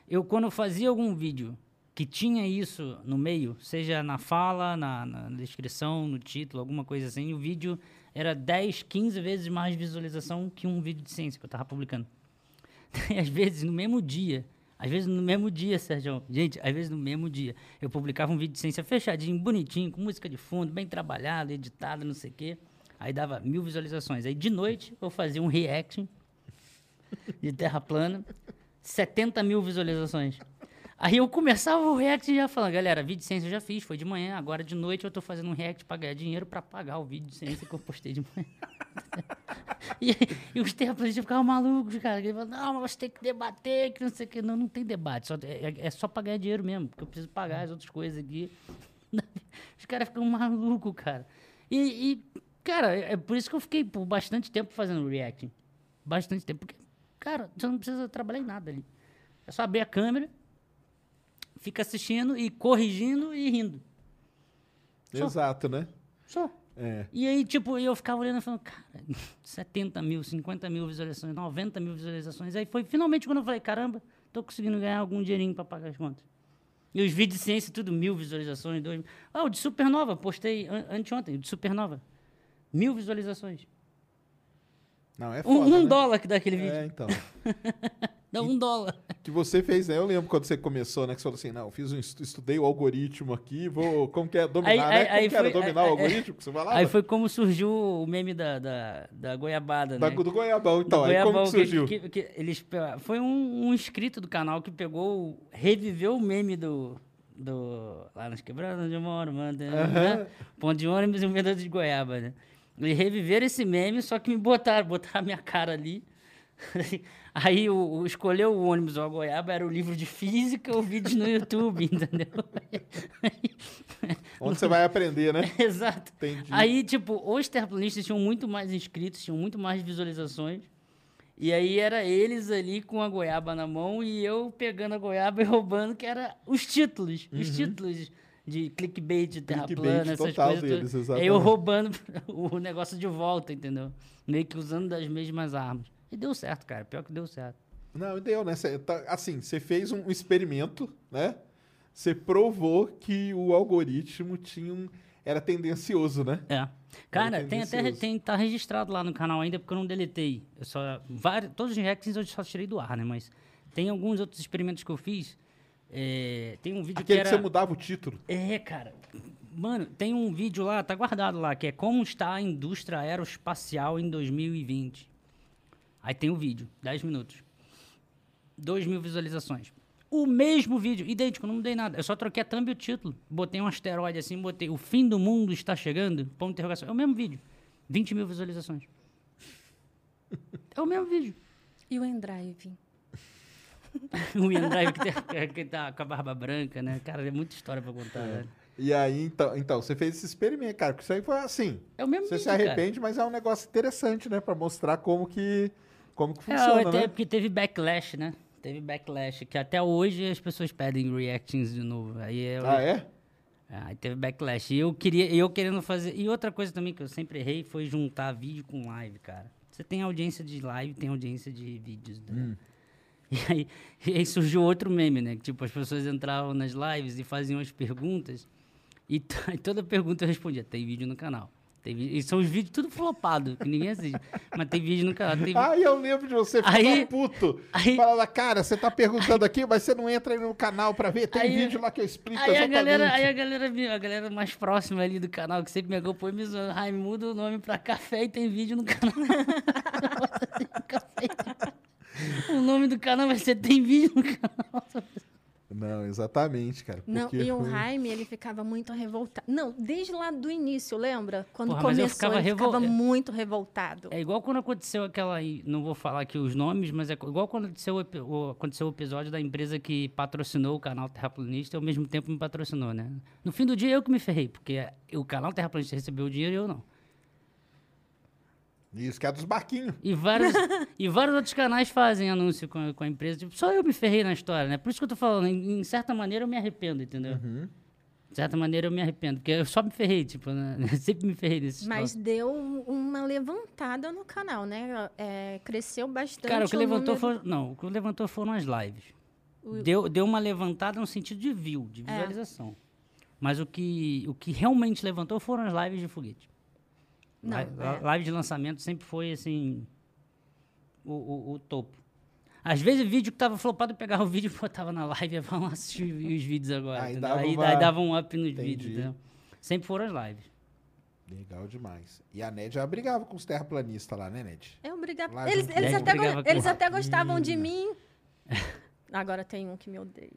Eu, quando fazia algum vídeo que tinha isso no meio, seja na fala, na, na descrição, no título, alguma coisa assim, o vídeo era 10, 15 vezes mais visualização que um vídeo de ciência que eu tava publicando. E às vezes no mesmo dia, às vezes no mesmo dia, Sérgio, gente, às vezes no mesmo dia, eu publicava um vídeo de ciência fechadinho, bonitinho, com música de fundo, bem trabalhado, editado, não sei o quê. Aí dava mil visualizações. Aí de noite eu fazia um reaction de terra plana, 70 mil visualizações. Aí eu começava o react já falando, galera, vídeo de ciência eu já fiz, foi de manhã, agora de noite eu tô fazendo um react pra ganhar dinheiro pra pagar o vídeo de ciência que eu postei de manhã. e, e os terraplanistas ficavam malucos, cara. Eles falavam, não, mas você tem que debater, que não sei o que. Não, não tem debate, só, é, é só pra ganhar dinheiro mesmo, porque eu preciso pagar as outras coisas aqui. Os caras ficam malucos, cara. E, e, cara, é é por isso que eu fiquei por bastante tempo fazendo react. Bastante tempo, porque, cara, você não precisa trabalhar em nada ali. É só abrir a câmera, fica assistindo e corrigindo e rindo. Só. Exato, né? Só. É. E aí, tipo, eu ficava olhando e falando, cara, 70 mil, 50 mil visualizações, 90 mil visualizações. Aí foi finalmente quando eu falei, caramba, tô conseguindo ganhar algum dinheirinho pra pagar as contas. E os vídeos de ciência, tudo mil visualizações, dois mil. Ah, o de Supernova, postei an anteontem, o de Supernova. Mil visualizações. Não, é Um, foda, um né? dólar que dá aquele vídeo. É, então. Um dólar. Que você fez, né? Eu lembro quando você começou, né? Que você falou assim, não, eu fiz um, estu- estudei o algoritmo aqui, vou... Como que é? Dominar, Aí- né? aí- Como aí que era foi- dominar aí- o aí- algoritmo que você falava? Aí foi como surgiu o meme da, da, da goiabada, Da- né? do Goiabão, então. Do Aí como que Goiabão, surgiu? que- que eles, pe- foi um, um inscrito do canal que pegou, reviveu o meme do, do lá nas quebradas onde eu moro, mano, né? Ponto de ônibus e um vendedor de goiaba, né? Eles reviveram esse meme, só que me botaram, botaram a minha cara ali. Aí o, o escolher o ônibus ou a goiaba era o livro de física ou vídeo no YouTube, entendeu? Onde você vai aprender, né? Exato. Entendi. Aí, tipo, os terraplanistas tinham muito mais inscritos, tinham muito mais visualizações. E aí era eles ali com a goiaba na mão e eu pegando a goiaba e roubando, que era os títulos. Os Uhum. títulos de clickbait, terra Clickbait plana, essas total coisas. deles, eu roubando o negócio de volta, entendeu? Meio que usando das mesmas armas. E deu certo, cara. Pior que deu certo. Não, deu, né? Cê tá- assim, você fez um experimento, né? Você provou que o algoritmo tinha um, era tendencioso, né? É. Cara, tem até tem, tá registrado lá no canal ainda porque eu não deletei. Eu só vários, todos os reacts eu só tirei do ar, né? Mas tem alguns outros experimentos que eu fiz. É, tem um vídeo Aquele que que era você mudava o título. É, cara. Mano, tem um vídeo lá, tá guardado lá, que é como está a indústria aeroespacial em 2020. Aí tem o vídeo, 10 minutos. 2 mil visualizações. O mesmo vídeo, idêntico, não mudei nada. Eu só troquei a thumb e o título. Botei um asteroide assim, botei o fim do mundo está chegando, ponto de interrogação. É o mesmo vídeo. 20 mil visualizações. É o mesmo vídeo. E o Endrive? O Ian Drive que, tem- que tá com a barba branca, né? Cara, é muita história pra contar, velho. E aí, então, então, você fez esse experimento, cara, porque isso aí foi assim. É o mesmo Você se vídeo, cara. arrepende, mas é um negócio interessante, né? Pra mostrar como que, como que É, funciona, até né? porque teve backlash, né? Teve backlash, que até hoje as pessoas pedem reactions de novo. Aí eu, Ah, é? É, aí teve backlash. E eu queria, eu querendo fazer. E outra coisa também que eu sempre errei foi juntar vídeo com live, cara. Você tem audiência de live, tem audiência de vídeos. Né? E, aí, e aí surgiu outro meme, né? Que, tipo, as pessoas entravam nas lives e faziam as perguntas. E, aí toda pergunta eu respondia: tem vídeo no canal. Tem e são os vídeos tudo flopado, que ninguém assiste. Mas tem vídeo no canal. Tem Aí eu lembro de você ficar Aí- puto. aí- Falando, cara, você tá perguntando aqui, mas você não entra aí no canal pra ver. Tem Aí- vídeo lá que eu explico Aí a, exatamente. galera, aí a galera, a galera mais próxima ali do canal, que sempre me acompanha, me zoando. Ai, muda o nome pra café e tem vídeo no canal. Café. o nome do canal vai ser Tem Vídeo no canal. Não, exatamente, cara. Não, porque e o Jaime, ele ficava muito revoltado. Não, desde lá do início, lembra? Quando Porra, mas eu começou, ficava ele revol- ficava muito revoltado. É igual quando aconteceu aquela. aí, Não vou falar aqui os nomes, mas é igual quando aconteceu o, aconteceu o episódio da empresa que patrocinou o canal Terraplanista e ao mesmo tempo me patrocinou, né? No fim do dia eu que me ferrei, porque o canal Terraplanista recebeu o dinheiro e eu não. Isso que é dos barquinhos. E vários, e vários outros canais fazem anúncio com, a- com a empresa. Tipo, só eu me ferrei na história, né? Por isso que eu tô falando, em, em certa maneira eu me arrependo, entendeu? Uhum. De certa maneira eu me arrependo, porque eu só me ferrei, tipo, né? Sempre me ferrei nesse Mas deu uma levantada no canal, né? É, cresceu bastante. Cara, o que levantou número- foi. Não, o que levantou foram as lives. O- Deu, deu uma levantada no sentido de view, de visualização. Mas o que, o que realmente levantou foram as lives de foguete. Não, Li- é. Live de lançamento sempre foi assim. O, o, o topo. Às vezes o vídeo que tava flopado, eu pegava o vídeo e botava na live e vamos assistir os vídeos agora. Aí dava aí, uma- aí dava um up nos Entendi. vídeos. entendeu? Sempre foram as lives. Legal demais. E a Ned já brigava com os terraplanistas lá, né, Ned? Eu brigava. Lá Eles, eles, até, go- brigava com eles até gostavam de mim. Agora tem um que me odeia.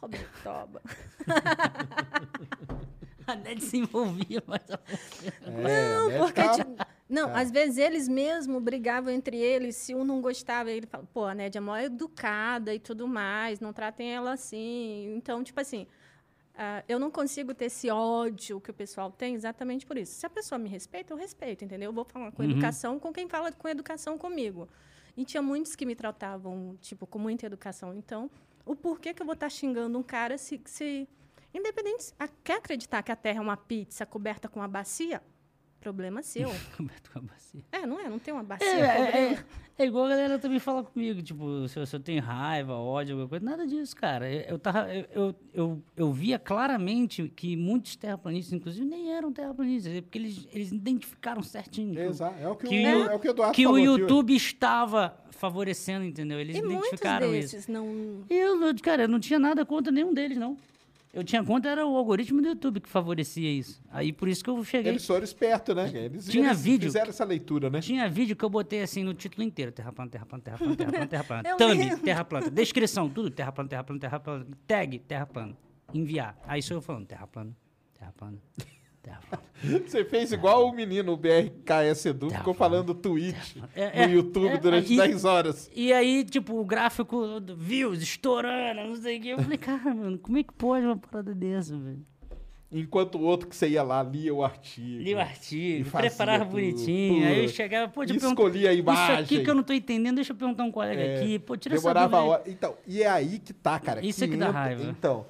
Roberto Toba. A Ned se envolvia, mas. É, a Ned Porque, tipo, não, às vezes eles mesmos brigavam entre eles. Se um não gostava, ele fala, pô, a Nédia é mó educada e tudo mais, não tratem ela assim. Então, tipo assim, ah, eu não consigo ter esse ódio que o pessoal tem exatamente por isso. Se a pessoa me respeita, eu respeito, entendeu? Eu vou falar com Uhum. educação com quem fala com educação comigo. E tinha muitos que me tratavam, tipo, com muita educação. Então, o porquê que eu vou estar xingando um cara se... se independente... Quer acreditar que a Terra é uma pizza coberta com uma bacia? Problema seu. Coberto com a bacia. É, não é? Não tem uma bacia. É, é, cobrindo? é, é igual a galera também fala comigo, tipo, se eu, se eu tenho raiva, ódio, alguma coisa. Nada disso, cara. Eu, eu, tava, eu, eu, eu, eu via claramente que muitos terraplanistas, inclusive, nem eram terraplanistas, é porque eles, eles identificaram certinho. o- Exato. É o que, que o, o- é o que o Eduardo que o falou aqui, YouTube estava favorecendo, entendeu? Eles E muitos identificaram isso. desses não... E eu, não- cara, eu não tinha nada contra nenhum deles, não. Eu tinha contra era o algoritmo do YouTube que favorecia isso. Aí por isso que eu cheguei. Eles foram espertos, né? Eles, Tinha eles vídeo. fizeram essa leitura, né? Tinha vídeo que eu botei assim no título inteiro: Terra plana, Terra plana, Terra plana, Terra plana, Terra plana. Thumb. Terra plana. Descrição, tudo Terra plana, Terra plana, Terra plana. Tag, Terra plana. Enviar. Aí sou eu falando: Terra plana, Terra plana, Plana. Você fez igual o menino, o BRKS Edu, Tá ficou falando tweet É, é, no YouTube é, durante e- 10 horas. E aí, tipo, o gráfico do views estourando, não sei o quê. Eu falei, cara, mano, como é que pode uma parada dessa, velho? Enquanto o outro que você ia lá, lia o artigo. Li o artigo, preparava tudo, bonitinho. Aí eu chegava, pô, deixa eu Escolhia a perguntar. Isso aqui imagem. que eu não tô entendendo, deixa eu perguntar um colega É, aqui. Pô, tira essa Demorava dúvida aí. hora. Então, e é aí que tá, cara. Isso é que dá raiva. Então,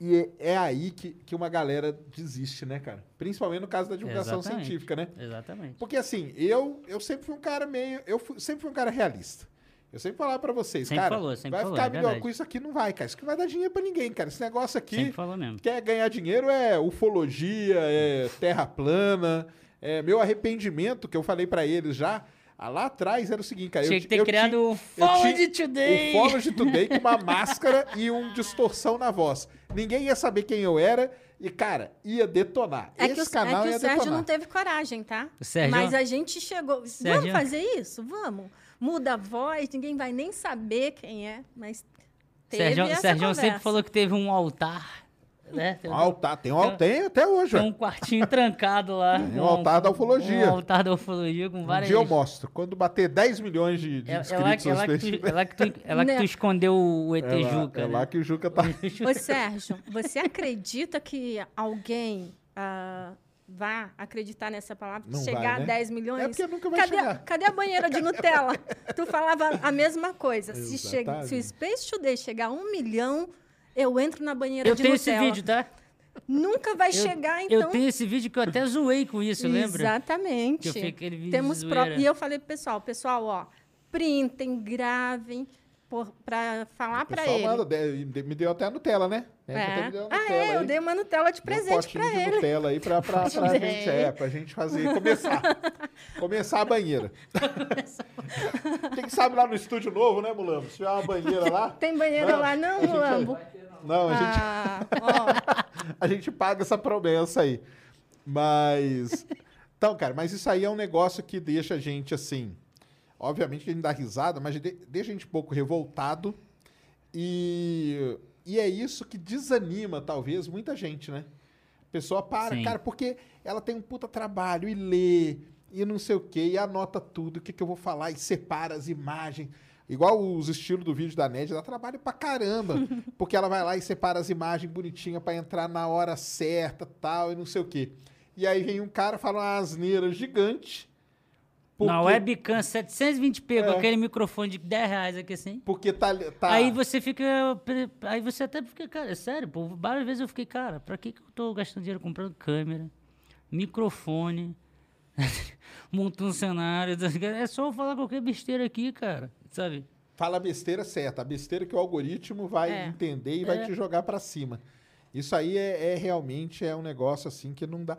E é, aí que, que uma galera desiste, né, cara? Principalmente no caso da divulgação Exatamente. científica, né? Exatamente. Porque assim, eu, eu sempre fui um cara meio. Eu fui- sempre fui um cara realista. Eu sempre falava pra vocês, Sempre cara, falou, sempre vai falou, ficar é verdade. com isso aqui, não vai, cara. Isso aqui não vai dar dinheiro pra ninguém, cara. Esse negócio aqui. Sempre falou mesmo. Quer ganhar dinheiro é ufologia, é terra plana. É meu arrependimento, que eu falei pra eles já. Ah, Lá atrás era o seguinte, cara. Tinha eu, que ter eu criado ti- o ti- Today. O Follow de Today com uma máscara e um distorção na voz. Ninguém ia saber quem eu era e, cara, ia detonar. É que, Esse o, canal é que ia o Sérgio detonar. não teve coragem, tá? O Sérgio- Mas a gente chegou. Sérgio- Vamos fazer isso? Vamos. Muda a voz, ninguém vai nem saber quem é, mas teve Sérgio, essa Sérgio conversa. sempre falou que teve um altar, né? Tem um- Altar, tem um altar, tem até hoje. tem um quartinho trancado lá. Tem com um altar da ufologia. Um altar da ufologia com Um várias... dia eu mostro. Quando bater 10 milhões de, de É, é inscritos lá, que- é, nos lá que tu, Facebook, é, lá que tu, é lá que tu escondeu o ET é lá, Juca, é né? lá que o Juca tá. Ô, Sérgio, você acredita que alguém ah, vá acreditar nessa palavra? Não chegar vai, né? a 10 milhões? É porque nunca vai cadê, chegar. cadê a banheira de Nutella? tu falava a mesma coisa. Se, chega, se o Space Today chegar a um milhão, eu entro na banheira Eu de tenho esse Nutella. vídeo, tá? Nunca vai Eu, chegar, então. eu tenho esse vídeo que eu até zoei com isso, lembra? Exatamente. Que eu aquele vídeo Temos. E eu falei pro pessoal, pessoal, ó, printem, gravem por, pra falar pra pessoal ele. manda, me deu até a Nutella, né? É. Até me deu a Ah, Nutella é, eu aí. dei uma Nutella de um presente potinho pra de ele. Nutella aí pra, pra, pra Dei. gente, é, pra gente fazer, começar. começar a banheira. Quem sabe lá no estúdio novo, né, Mulambo? Se tiver uma banheira lá. Tem banheira Não, lá, não, a gente- Mulambo? Não, a gente, Ah, a gente paga essa promessa aí. Mas. Então, cara, mas isso aí é um negócio que deixa a gente assim. Obviamente que a gente dá risada, mas de- deixa a gente um pouco revoltado. E, e é isso que desanima, talvez, muita gente, né? A pessoa para, Sim. cara, porque ela tem um puta trabalho e lê, e não sei o quê, e anota tudo, o que, que eu vou falar, e separa as imagens. Igual os estilos do vídeo da Ned, dá trabalho pra caramba. porque ela vai lá e separa as imagens bonitinhas pra entrar na hora certa, tal, e não sei o quê. E aí vem um cara, fala uma asneira gigante. Na porque- webcam 720p com É. aquele microfone de 10 reais aqui assim. Porque tá. tá Aí você fica. Aí você até fica, cara, é sério, pô, várias vezes eu fiquei, cara, pra que, que eu tô gastando dinheiro comprando câmera, microfone, montando cenário? É só eu falar qualquer besteira aqui, cara, sabe? fala a besteira certa, a besteira que o algoritmo vai É. entender e vai É. te jogar pra cima. Isso aí é, é realmente é um negócio assim que não dá.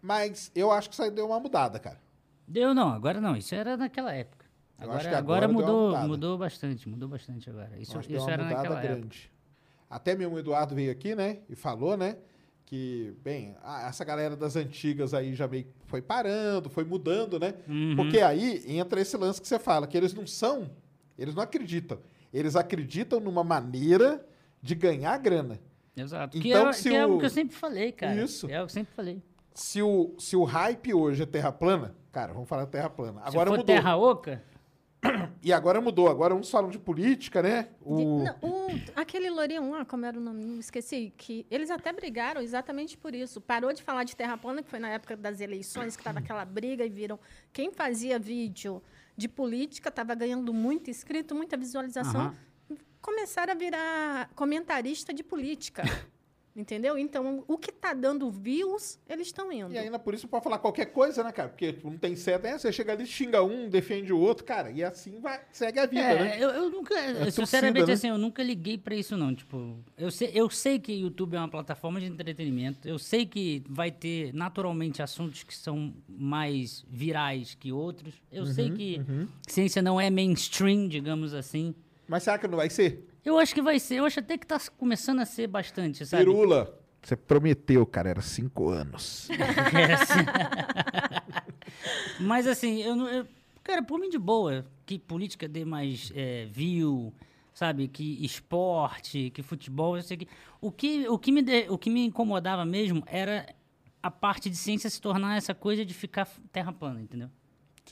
Mas eu acho que isso aí deu uma mudada, cara. Deu não, agora não, isso era naquela época. Agora, agora, agora mudou, mudou bastante, mudou bastante agora. Isso, isso era naquela época. grande. Até mesmo o Eduardo veio aqui, né? E falou, né? Que, bem, essa galera das antigas aí já meio que foi parando, foi mudando, né? Uhum. Porque aí entra esse lance que você fala, que eles não são, eles não acreditam. Eles acreditam numa maneira de ganhar grana. Exato. que Então, é, se que é o- o que eu sempre falei, cara. Isso. É o que eu sempre falei. Se o, se o hype hoje é terra plana, cara, vamos falar terra plana. Se Agora for mudou. terra oca, E agora mudou. Agora uns falam de política, né? de- O... não, o- aquele lourinho lá, como era o nome? Não esqueci. Que eles até brigaram exatamente por isso. Parou de falar de terra plana, que foi na época das eleições, que estava aquela briga, e viram quem fazia vídeo de política estava ganhando muito inscrito, muita visualização. Aham. Começaram a virar comentarista de política. Entendeu? Então, o que está dando views, eles estão indo. E ainda por isso pode falar qualquer coisa, né, cara? Porque tipo, não tem certo. É, você chega ali, xinga um, defende o outro, cara. E assim vai, segue a vida, É, né? eu, eu nunca, torcida, sinceramente, né? assim, eu nunca liguei pra isso, não. Tipo, eu sei, eu sei que YouTube é uma plataforma de entretenimento. Eu sei que vai ter, naturalmente, assuntos que são mais virais que outros. Eu sei Uhum, que ciência não é mainstream, digamos assim. Mas será que não vai ser? Eu acho que vai ser, eu acho até que tá começando a ser bastante, sabe? Pirula. Você prometeu, cara, era cinco anos. É, assim. Mas assim, eu não. eu- cara, por mim de boa, que política dê mais é, view, sabe? Que esporte, que futebol, eu sei que. O que, o, que me de- o que me incomodava mesmo era a parte de ciência se tornar essa coisa de ficar terra plana, entendeu?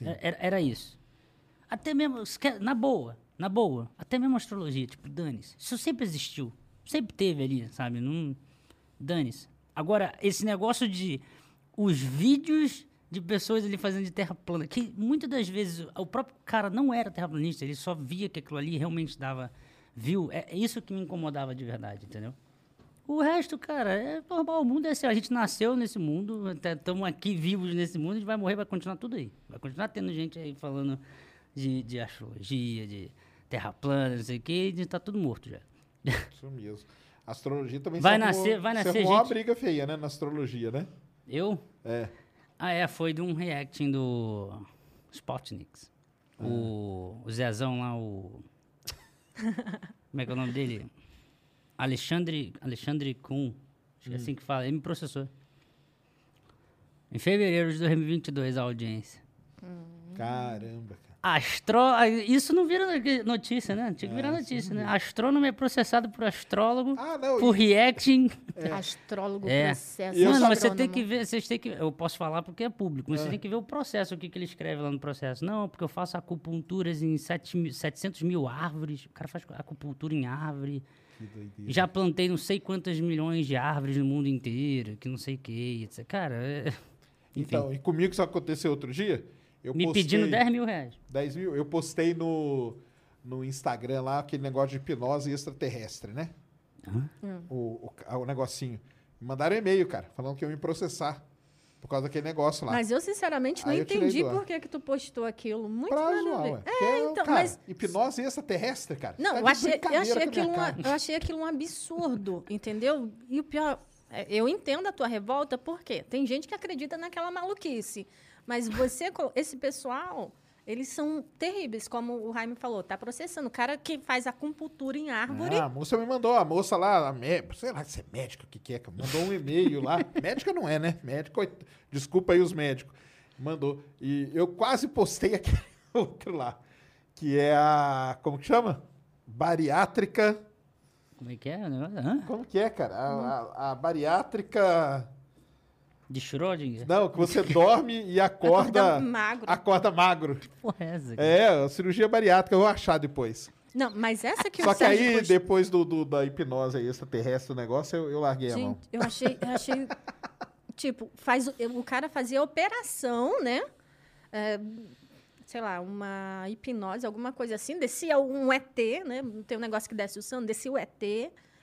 É- Era, era isso. Até mesmo, na boa, na boa, até mesmo astrologia, tipo, dane-se. Isso sempre existiu. Sempre teve ali, sabe? Não. Dane-se. Agora, esse negócio de os vídeos de pessoas ali fazendo de terra plana, que muitas das vezes o próprio cara não era terraplanista, ele só via que aquilo ali realmente dava view. É, é isso que me incomodava de verdade, entendeu? O resto, cara, é normal. O mundo é assim. A gente nasceu nesse mundo, estamos aqui vivos nesse mundo, a gente vai morrer, vai continuar tudo aí. Vai continuar tendo gente aí falando de, de astrologia, de terra plana, não sei o quê, e a gente tá tudo morto já. Isso mesmo. Astrologia também Vai se arrumou- nascer- vai nascer arrumou uma gente- briga feia, né? Na astrologia, né? Eu? É. Ah, é, foi de um reacting do Spotniks. O, o Zezão lá, o. Como é que é o nome dele? Alexandre, Alexandre Kuhn. Acho que é assim que fala. Ele me processou. Em fevereiro de 2022, a audiência. Caramba, cara. Astro... Isso não vira notícia, né? Tinha que virar notícia, né? Astrônomo é processado por astrólogo Ah, não. por e- reacting. Astrólogo É. processo. Mano, você tem que ver, vocês têm que. Eu posso falar porque é público, mas você tem que ver o processo, o que, que ele escreve lá no processo. Não, porque eu faço acupunturas em sete mil- 700 mil árvores. O cara faz acupuntura em árvore. Já plantei não sei quantas milhões de árvores no mundo inteiro, que não sei o que, etc. Cara, é- enfim. Então, e comigo isso aconteceu outro dia? Eu me postei pedindo 10 mil reais. 10 mil. Eu postei no, no Instagram lá aquele negócio de hipnose extraterrestre, né? O, o, ca- o negocinho. Me mandaram e-mail, cara, falando que iam me processar por causa daquele negócio lá. Mas eu, sinceramente, não eu entendi por que, que tu postou aquilo. Muito pra nada a zoar, ué. É, Porque, então, cara, mas... hipnose extraterrestre, cara. Não, Tá eu achei, eu, achei aquilo um, cara. eu achei aquilo um absurdo, entendeu? E o pior, é, eu entendo a tua revolta, porque tem gente que acredita naquela maluquice. Mas você, esse pessoal, eles são terríveis, como o Jaime falou, tá processando. O cara que faz acupuntura em árvore. Ah, a moça me mandou, a moça lá, a mé- sei lá se é médica, o que que é, mandou um e-mail lá. Médica não é, né? Médico, desculpa aí os médicos. Mandou. E eu quase postei aquele outro lá, que é a, como que chama? Bariátrica, Como é que é? Hã? como que é, cara? A, a- a bariátrica, De Schrödinger? não, que você dorme e acorda, Acorda magro. acorda magro. Porra, é essa? É, a cirurgia bariátrica, eu vou achar depois. Não, mas essa que Só que aí, postou- depois do, do- da hipnose aí, extraterrestre, o negócio, eu, eu larguei a mão. Gente, eu achei, eu achei tipo, faz, o- o cara fazia operação, né? É, sei lá, uma hipnose, alguma coisa assim, descia um ET, né? Tem um negócio que desce o sangue, descia o ET,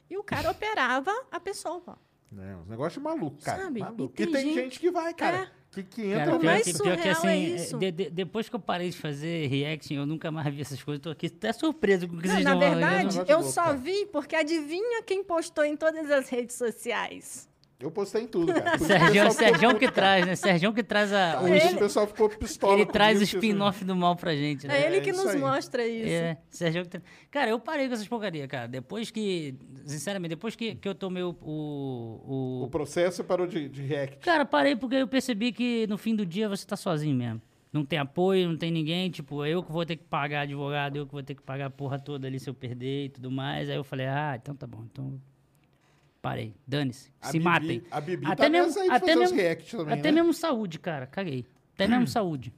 e o cara operava a pessoa. É, uns negócios malucos, cara. Sabe? Maluco. E E tem tem gente- gente que vai, cara. É. Que, que entra Cara, pior, mais que, pior que surreal assim, é é, isso. de- de- depois que eu parei de fazer reaction, eu nunca mais vi essas coisas. Tô aqui até surpreso com o que Não, vocês na verdade, negócio eu louco, só cara. vi porque adivinha quem postou em todas as redes sociais? Eu postei em tudo, cara. Por isso que o Sergião, pessoal ficou Sergião que traz, né? Sergião que traz a, Por os- isso o pessoal ficou pistola ele traz o isso- spin-off do mal pra gente, né? É ele que isso nos aí. mostra isso. É, Sergião que tra- Cara, eu parei com essas porcarias, cara. Depois que, sinceramente, depois que, que eu tomei o, o, O o... processo parou de, de react. Cara, parei porque eu percebi que no fim do dia você tá sozinho mesmo. Não tem apoio, não tem ninguém, tipo, eu que vou ter que pagar advogado, eu que vou ter que pagar a porra toda ali se eu perder e tudo mais. Aí eu falei, ah, então tá bom, então parei, dane-se, A se Bibi- matem. a Bibi até tá mesmo, aí até mesmo, react também, até né? mesmo saúde, cara, caguei. Até mesmo saúde,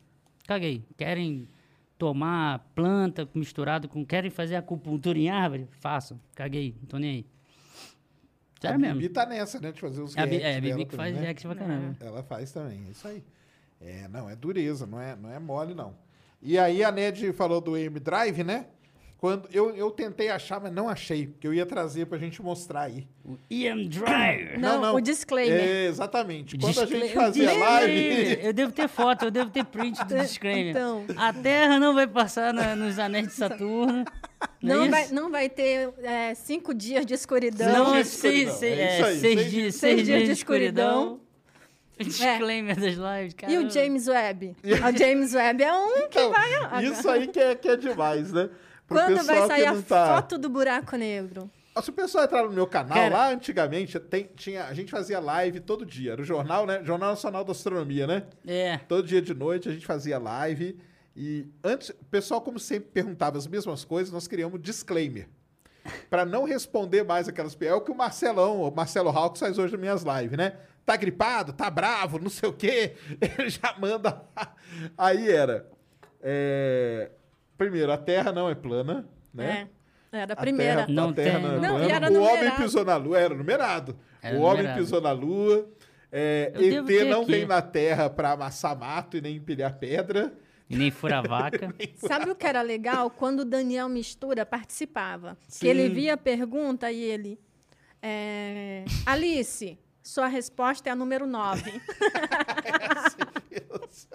caguei. Querem tomar planta misturado com, querem fazer acupuntura em árvore? Façam, caguei, não tô nem aí. A Sério mesmo. Bibi tá nessa, né? De fazer os A Bi- react é, a Bibi que também, faz né? react pra caramba. Ela faz também, é isso aí. É, não, é dureza, não é, não é mole, não. E aí a Ned falou do M Drive, né? Quando eu, eu tentei achar, mas não achei, porque eu ia trazer pra gente mostrar aí. O EM Drive. Não, o disclaimer. É, exatamente. Quando a gente Discla- fazia live. Eu devo ter foto, eu devo ter print do disclaimer. Então. A Terra não vai passar na- nos anéis de Saturno. Não, é vai, não vai ter é, cinco dias de escuridão. Não, de seis, seis, É é, aí, seis seis dias, seis seis dias de escuridão. É. Disclaimer das lives, cara. E o James Webb? O James Webb é um que Então, vai. isso aí que é, que é demais, né? Quando vai sair a tá- foto do buraco negro? Ah, Se o pessoal entrar no meu canal, Cara- lá antigamente, tem- tinha, a gente fazia live todo dia. Era o jornal, né? Jornal Nacional da Astronomia, né? É. Todo dia de noite a gente fazia live. E antes, o pessoal, como sempre, perguntava as mesmas coisas, nós criamos disclaimer. Pra não responder mais aquelas. É o que o Marcelão, o Marcelo Hawks faz hoje nas minhas lives, né? Tá gripado, tá bravo, não sei o quê. Ele já manda. Aí era. é, Primeiro, a Terra não é plana, né? É. Era a A primeira. Terra, Não a terra tem. não é Não, plana. era o homem numerado. pisou na Lua. Era numerado. Era o homem numerado. pisou na Lua. É, ET não aqui. vem na Terra pra amassar mato e nem empilhar pedra. E nem fura vaca. Sabe o que era legal? Quando o Daniel Mistura participava. Sim. Que ele via a pergunta e ele. É, Alice, sua resposta é a número 9.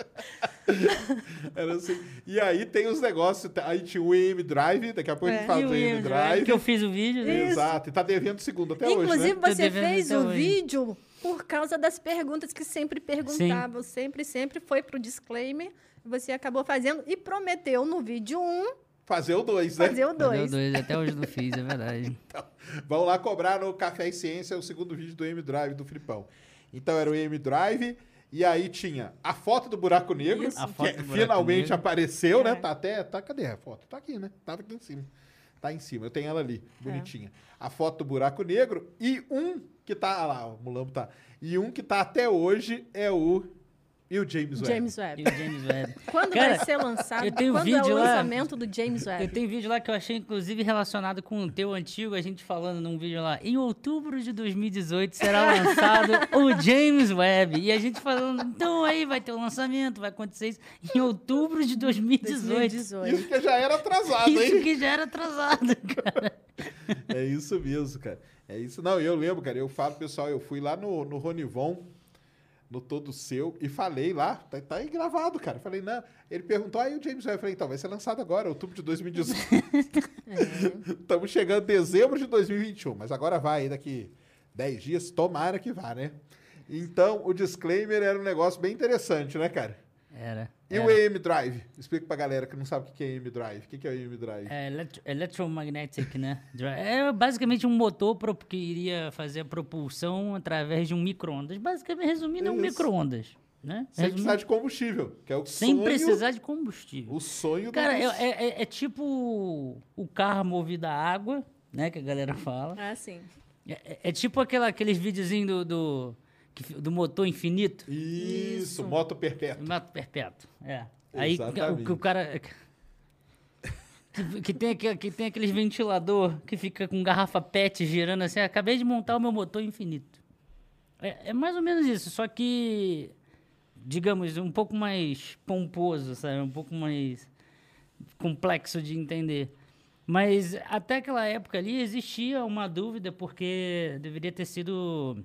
Era assim. E aí tem os negócios. Aí tinha o EM Drive, daqui a pouco a gente É, fala E do o EM Ian, Drive. que eu fiz o vídeo. né? Exato. E tá devendo segundo até Inclusive, hoje, né? você devendo fez o hoje. vídeo por causa das perguntas que sempre perguntavam. Sempre, sempre foi pro disclaimer. Você acabou fazendo e prometeu no vídeo 1 Fazer o 2, né? fazer o Deu 2. dois, até hoje não fiz, é verdade. Vamos lá cobrar no Café e Ciência o segundo vídeo do M Drive do Filipão. Então era o M Drive. E aí tinha a foto do buraco negro, Isso. A que foto do buraco finalmente negro. apareceu, né? É. Tá até. Tá, cadê a foto? Tá aqui, né? Tava aqui em cima. Tá em cima. Eu tenho ela ali, É. bonitinha. A foto do buraco negro e um que tá. Ah lá, o Mulambo tá. E um que tá até hoje é o. E o James Webb. James Webb. E o James Webb. Quando Cara, vai ser lançado? eu tenho Quando é vídeo o lá- lançamento do James Webb? Eu tenho vídeo lá que eu achei, inclusive, relacionado com o teu antigo, a gente falando num vídeo lá. Em outubro de 2018 será lançado o James Webb. E a gente falando, então aí vai ter o lançamento, vai acontecer isso em outubro de 2018. 2018. Isso que já era atrasado, Isso hein? que já era atrasado, cara. É isso mesmo, cara. É isso. Não, eu lembro, cara. Eu falo, pessoal, eu fui lá no, no Ronivon, no Todo Seu, e falei lá, tá, tá aí gravado, cara. Falei, não. Ele perguntou, aí o James Webb. Eu falei, então, vai ser lançado agora, outubro de 2018. Estamos chegando em dezembro de 2021, mas agora vai, daqui 10 dias, tomara que vá, né? Então, o disclaimer era um negócio bem interessante, né, cara? Era. E o EM Drive? Explica pra galera que não sabe o que é EM Drive. O que é o EM Drive? É elet- electromagnetic, né? É basicamente um motor que iria fazer a propulsão através de um micro-ondas. Basicamente, resumindo, é um micro-ondas. Né? Sem Resumindo, precisar de combustível, que é o sem sonho, precisar de combustível. o sonho do... Cara, é, é- é- é tipo o carro movido a água, né? Que a galera fala. Ah, sim. É, é- é tipo aquela, aqueles videozinhos do, do, que do motor infinito. Isso, Isso. moto perpétuo. Mato perpétuo. É. Aí que- o, que o cara. Que, que tem, aquele- que tem aqueles ventilador que fica com garrafa PET girando assim. Acabei de montar o meu motor infinito. É, é mais ou menos isso, só que. Digamos, um pouco mais pomposo, sabe? Um pouco mais complexo de entender. Mas até aquela época ali existia uma dúvida, porque deveria ter sido.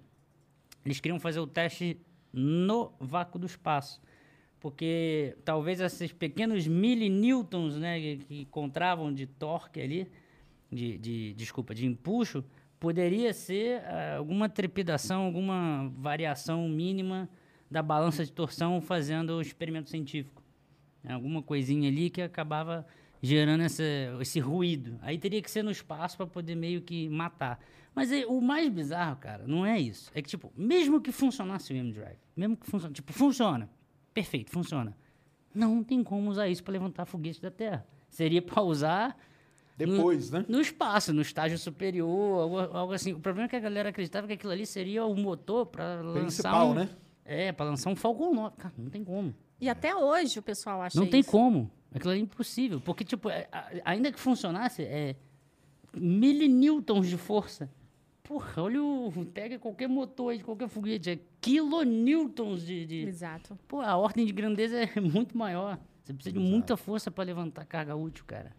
Eles queriam fazer o teste no vácuo do espaço. Porque talvez esses pequenos milinewtons né, que, que encontravam de torque ali, de, de, desculpa, de empuxo, poderia ser ah, alguma trepidação, alguma variação mínima da balança de torção fazendo o experimento científico. É Alguma coisinha ali que acabava gerando essa, esse ruído. Aí teria que ser no espaço para poder meio que matar. Mas aí, o mais bizarro, cara, não é isso. É que, tipo, mesmo que funcionasse o M-Drive, mesmo que funcione, tipo, funciona. Perfeito, funciona. Não tem como usar isso para levantar foguete da Terra. Seria para usar Depois, né? no espaço, no estágio superior, algo, algo assim. O problema é que a galera acreditava que aquilo ali seria o motor para lançar Principal, um, né? É, para lançar um Falcon 9. Cara, não tem como. E até hoje o pessoal acha Não tem isso. como. Aquilo é impossível. Porque, tipo, é, ainda que funcionasse, é milinewtons de força. Porra, olha o. Pega qualquer motor aí de qualquer foguete. É kilonewtons de. de... Exato. Pô, a ordem de grandeza é muito maior. Você precisa de muita força para levantar carga útil, cara.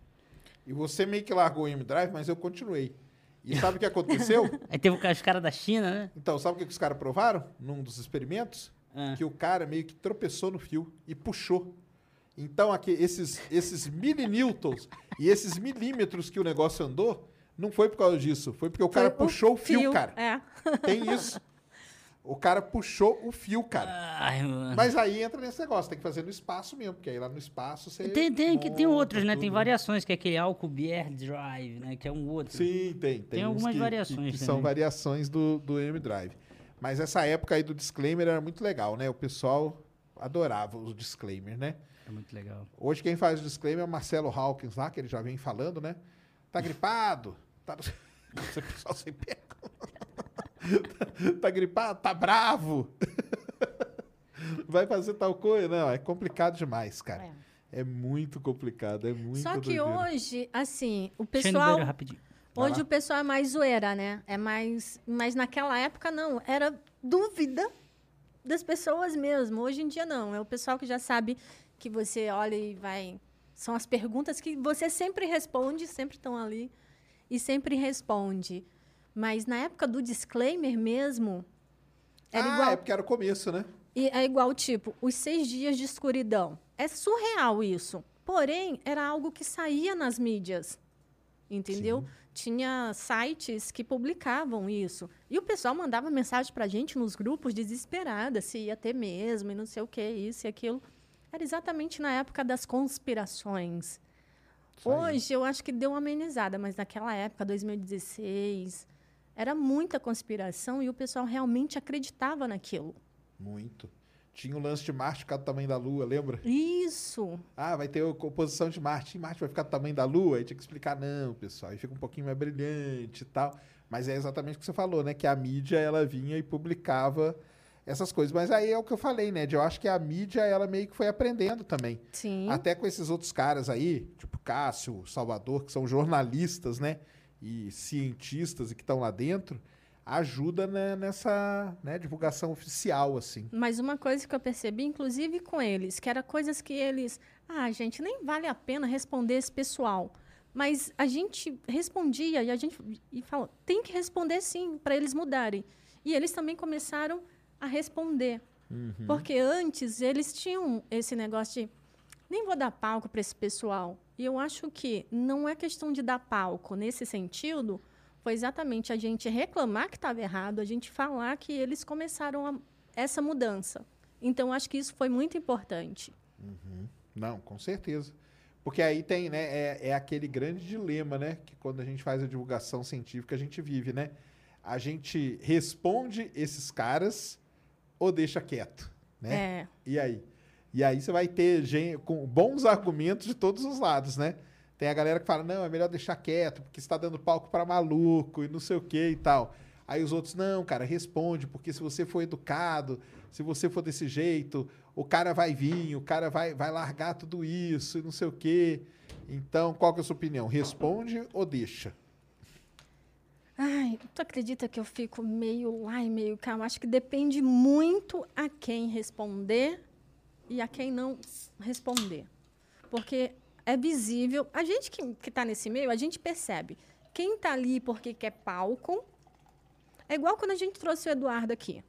E você meio que largou o M-Drive, mas eu continuei. E sabe o que aconteceu? Aí teve os caras da China, né? então, sabe o que que os caras provaram num dos experimentos? Ah. Que o cara meio que tropeçou no fio e puxou. Então, aqui, esses, esses milinewtons e esses milímetros que o negócio andou, não foi por causa disso. Foi porque o cara Foi puxou o fio, cara. É. Tem isso. O cara puxou o fio, cara. Ai, mano. Mas aí entra nesse negócio, tem que fazer no espaço mesmo, porque aí lá no espaço você. Tem, tem, que tem outros, né? tudo, Tem variações, que é aquele Alcubierre Drive, né? Que é um outro. Sim, tem. Tem, Tem algumas que- variações Que, que são variações do, do M-Drive. Mas essa época aí do disclaimer era muito legal, né? O pessoal adorava os disclaimers, né? É muito legal. Hoje quem faz o disclaimer é o Marcelo Hawkins lá, que ele já vem falando, né? Tá gripado? Tá... O pessoal sempre pergunta. tá gripado? Tá bravo? Vai fazer tal coisa? Não, é complicado demais, cara. É, muito complicado, é muito Só que doideira. hoje, assim, o pessoal. rapidinho. Hoje o pessoal é mais zoeira, né? É mais. Mas naquela época não. Era dúvida das pessoas mesmo. Hoje em dia não. É o pessoal que já sabe que você olha e vai. São as perguntas que você sempre responde, sempre estão ali e sempre responde. Mas na época do disclaimer mesmo, era ah, igual. é porque era o começo, né? E é igual, tipo, os seis dias de escuridão. É surreal isso. Porém, era algo que saía nas mídias. Entendeu? Tinha sites que publicavam isso. E o pessoal mandava mensagem pra gente nos grupos desesperada se ia ter mesmo e não sei o que, isso e aquilo. Era exatamente na época das conspirações. Hoje eu acho que deu uma amenizada, mas naquela época, 2016, era muita conspiração e o pessoal realmente acreditava naquilo. Muito. Tinha o lance de Marte ficar do tamanho da Lua, lembra? Isso. Ah, vai ter a composição de Marte. E Marte vai ficar do tamanho da Lua? Aí tinha que explicar, não, pessoal. Aí fica um pouquinho mais brilhante e tal. Mas é exatamente o que você falou, né? Que a mídia, ela vinha e publicava essas coisas. Mas aí é o que eu falei, né? De eu acho que a mídia, ela meio que foi aprendendo também. Sim. Até com esses outros caras aí, tipo Cássio, Salvador, que são jornalistas, né? E cientistas e que estão lá dentro, ajuda né, nessa né, divulgação oficial, assim. Mas uma coisa que eu percebi, inclusive com eles, que era coisas que eles. Ah, gente, nem vale a pena responder esse pessoal. Mas a gente respondia e a gente e falou, tem que responder sim, para eles mudarem. E eles também começaram a responder. Porque antes eles tinham esse negócio de nem vou dar palco para esse pessoal. E eu acho que não é questão de dar palco nesse sentido, foi exatamente a gente reclamar que estava errado, a gente falar que eles começaram a- essa mudança. Então, acho que isso foi muito importante. Não, com certeza. Porque aí tem, né? É, é aquele grande dilema, né? Que quando a gente faz a divulgação científica, a gente vive, né? A gente responde esses caras ou deixa quieto, né? É. E aí? E aí você vai ter gente com bons argumentos de todos os lados, né? Tem a galera que fala, não, é melhor deixar quieto, porque está dando palco para maluco e não sei o que e tal. Aí os outros, não, cara, responde, porque se você for educado, se você for desse jeito, o cara vai vir, o cara vai, vai largar tudo isso e não sei o quê. Então, qual que é a sua opinião? Responde ou deixa? Ai, tu acredita que eu fico meio lá e meio cá? Eu acho que depende muito a quem responder e a quem não responder. Porque é visível. A gente que está nesse meio, a gente percebe. Quem está ali porque quer palco. É igual quando a gente trouxe o Eduardo aqui.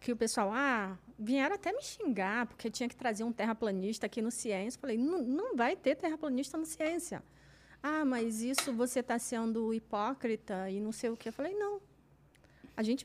Que o pessoal, ah, vieram até me xingar, porque tinha que trazer um terraplanista aqui no Ciência. Falei, não, vai ter terraplanista no Ciência. Ah, mas isso você está sendo hipócrita e não sei o quê. Eu falei, não. A gente.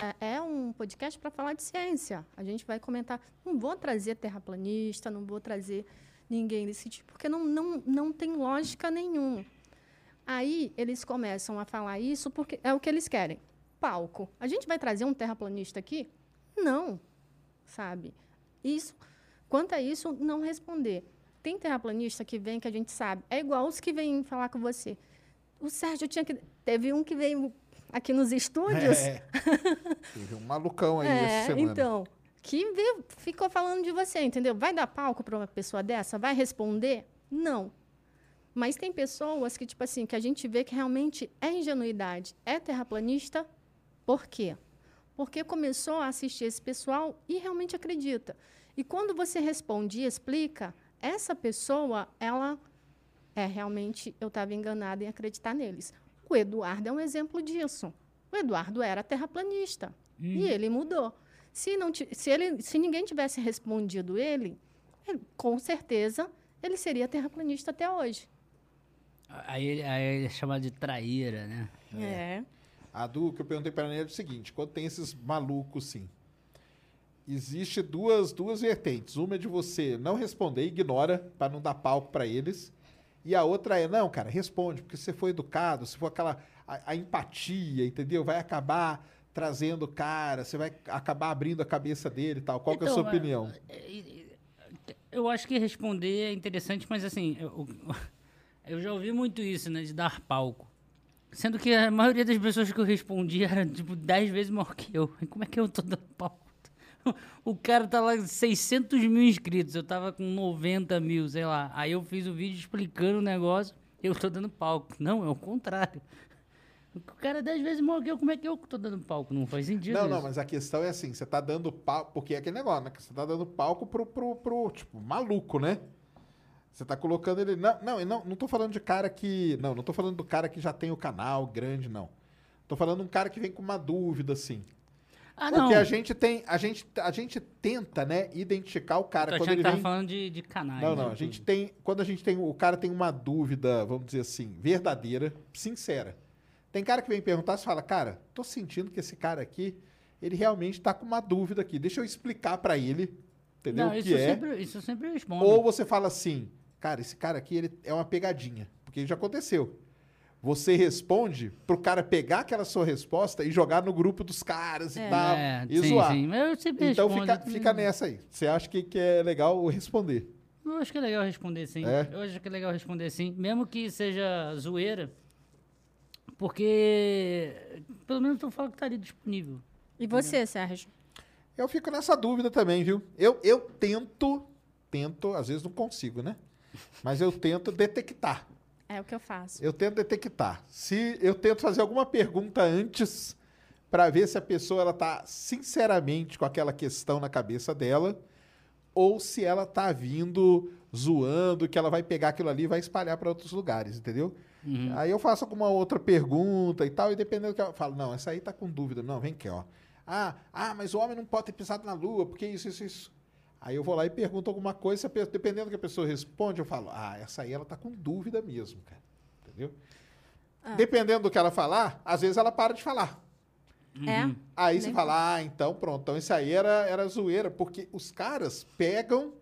É- é um podcast para falar de ciência. A gente vai comentar. Não vou trazer terraplanista, não vou trazer ninguém desse tipo, porque não, não, não tem lógica nenhuma. Aí eles começam a falar isso porque é o que eles querem. Palco. A gente vai trazer um terraplanista aqui? Não. Sabe? Isso, quanto a isso, não responder. Tem terraplanista que vem que a gente sabe. É igual os que vêm falar com você. O Sérgio tinha que. Teve um que veio aqui nos estúdios. É. Teve um malucão aí É, essa semana. então, que veio- ficou falando de você, entendeu? Vai dar palco para uma pessoa dessa? Vai responder? Não. Mas tem pessoas que, tipo assim, que a gente vê que realmente é ingenuidade. É terraplanista, por quê? Porque começou a assistir esse pessoal e realmente acredita. E quando você responde e explica, essa pessoa, ela é realmente, eu estava enganada em acreditar neles. O Eduardo é um exemplo disso. O Eduardo era terraplanista e ele mudou. Se, não, se, ele, se ninguém tivesse respondido ele, ele, com certeza ele seria terraplanista até hoje. Aí, aí é chamado de traíra, né? É. A do que eu perguntei para ela é o seguinte: quando tem esses malucos, sim, existe duas, duas vertentes. Uma é de você não responder, ignora, para não dar palco para eles. E a outra é, não, cara, responde, porque se você for educado, se for aquela. A, a empatia, entendeu? Vai acabar trazendo o cara, você vai acabar abrindo a cabeça dele e tal. Qual que é a Então, sua é- opinião? Eu acho que responder é interessante, mas assim, eu, eu já ouvi muito isso, né? De dar palco. Sendo que a maioria das pessoas que eu respondi era, tipo, 10 vezes maior que eu. Como é que eu tô dando pau? O cara tá lá com 600 mil inscritos, eu tava com 90 mil, sei lá. Aí eu fiz o vídeo explicando o negócio, eu tô dando palco. Não, é o contrário. O cara é 10 vezes maior que eu, como é que eu tô dando palco? Não faz sentido Não, isso. não, mas a questão é assim, você tá dando palco, porque é aquele negócio, né? que Você tá dando palco pro, pro, pro, tipo, maluco, né? Você tá colocando ele... Não, não, não, não tô falando de cara que... Não, não tô falando do cara que já tem o canal grande, não. Tô falando de um cara que vem com uma dúvida, assim. Ah, Porque não. a gente tem... A gente, a gente tenta, né, identificar o cara Tô quando achando ele que tava vem... falando de, de canais. Não, né, não. A gente tem. Quando a gente tem. O cara tem uma dúvida, vamos dizer assim, verdadeira, sincera. Tem cara que vem perguntar, você fala, cara, tô sentindo que esse cara aqui, ele realmente tá com uma dúvida aqui. Deixa eu explicar pra ele, entendeu? Não, o isso, que eu é. sempre, isso eu sempre respondo. Ou você fala assim, cara, esse cara aqui, ele é uma pegadinha. Porque já aconteceu. Você responde pro cara pegar aquela sua resposta e jogar no grupo dos caras e tal. É, e sim, zoar. sim, mas eu sempre Então fica, fica nessa aí. Você acha que, que é legal responder? Eu acho que é legal responder sim. É? Eu acho que é legal responder sim. Mesmo que seja zoeira. Porque pelo menos eu falo que estaria disponível. E você, Sérgio? Eu fico nessa dúvida também, viu? Eu, eu tento, tento, às vezes não consigo, né? Mas eu tento detectar. É o que eu faço. Eu tento detectar. Se eu tento fazer alguma pergunta antes para ver se a pessoa ela tá sinceramente com aquela questão na cabeça dela ou se ela tá vindo zoando, que ela vai pegar aquilo ali e vai espalhar para outros lugares, entendeu? Aí eu faço alguma outra pergunta e tal, e dependendo do que ela falo, não, essa aí tá com dúvida. Não, vem aqui, ó. Ah, ah, mas o homem não pode ter pisado na lua, porque isso, isso, isso. Aí eu vou lá e pergunto alguma coisa, dependendo do que a pessoa responde, eu falo, ah, essa aí ela tá com dúvida mesmo, cara. Entendeu? Dependendo do que ela falar, às vezes ela para de falar. É? Aí você fala, ah, então pronto, então isso aí era, era zoeira, porque os caras pegam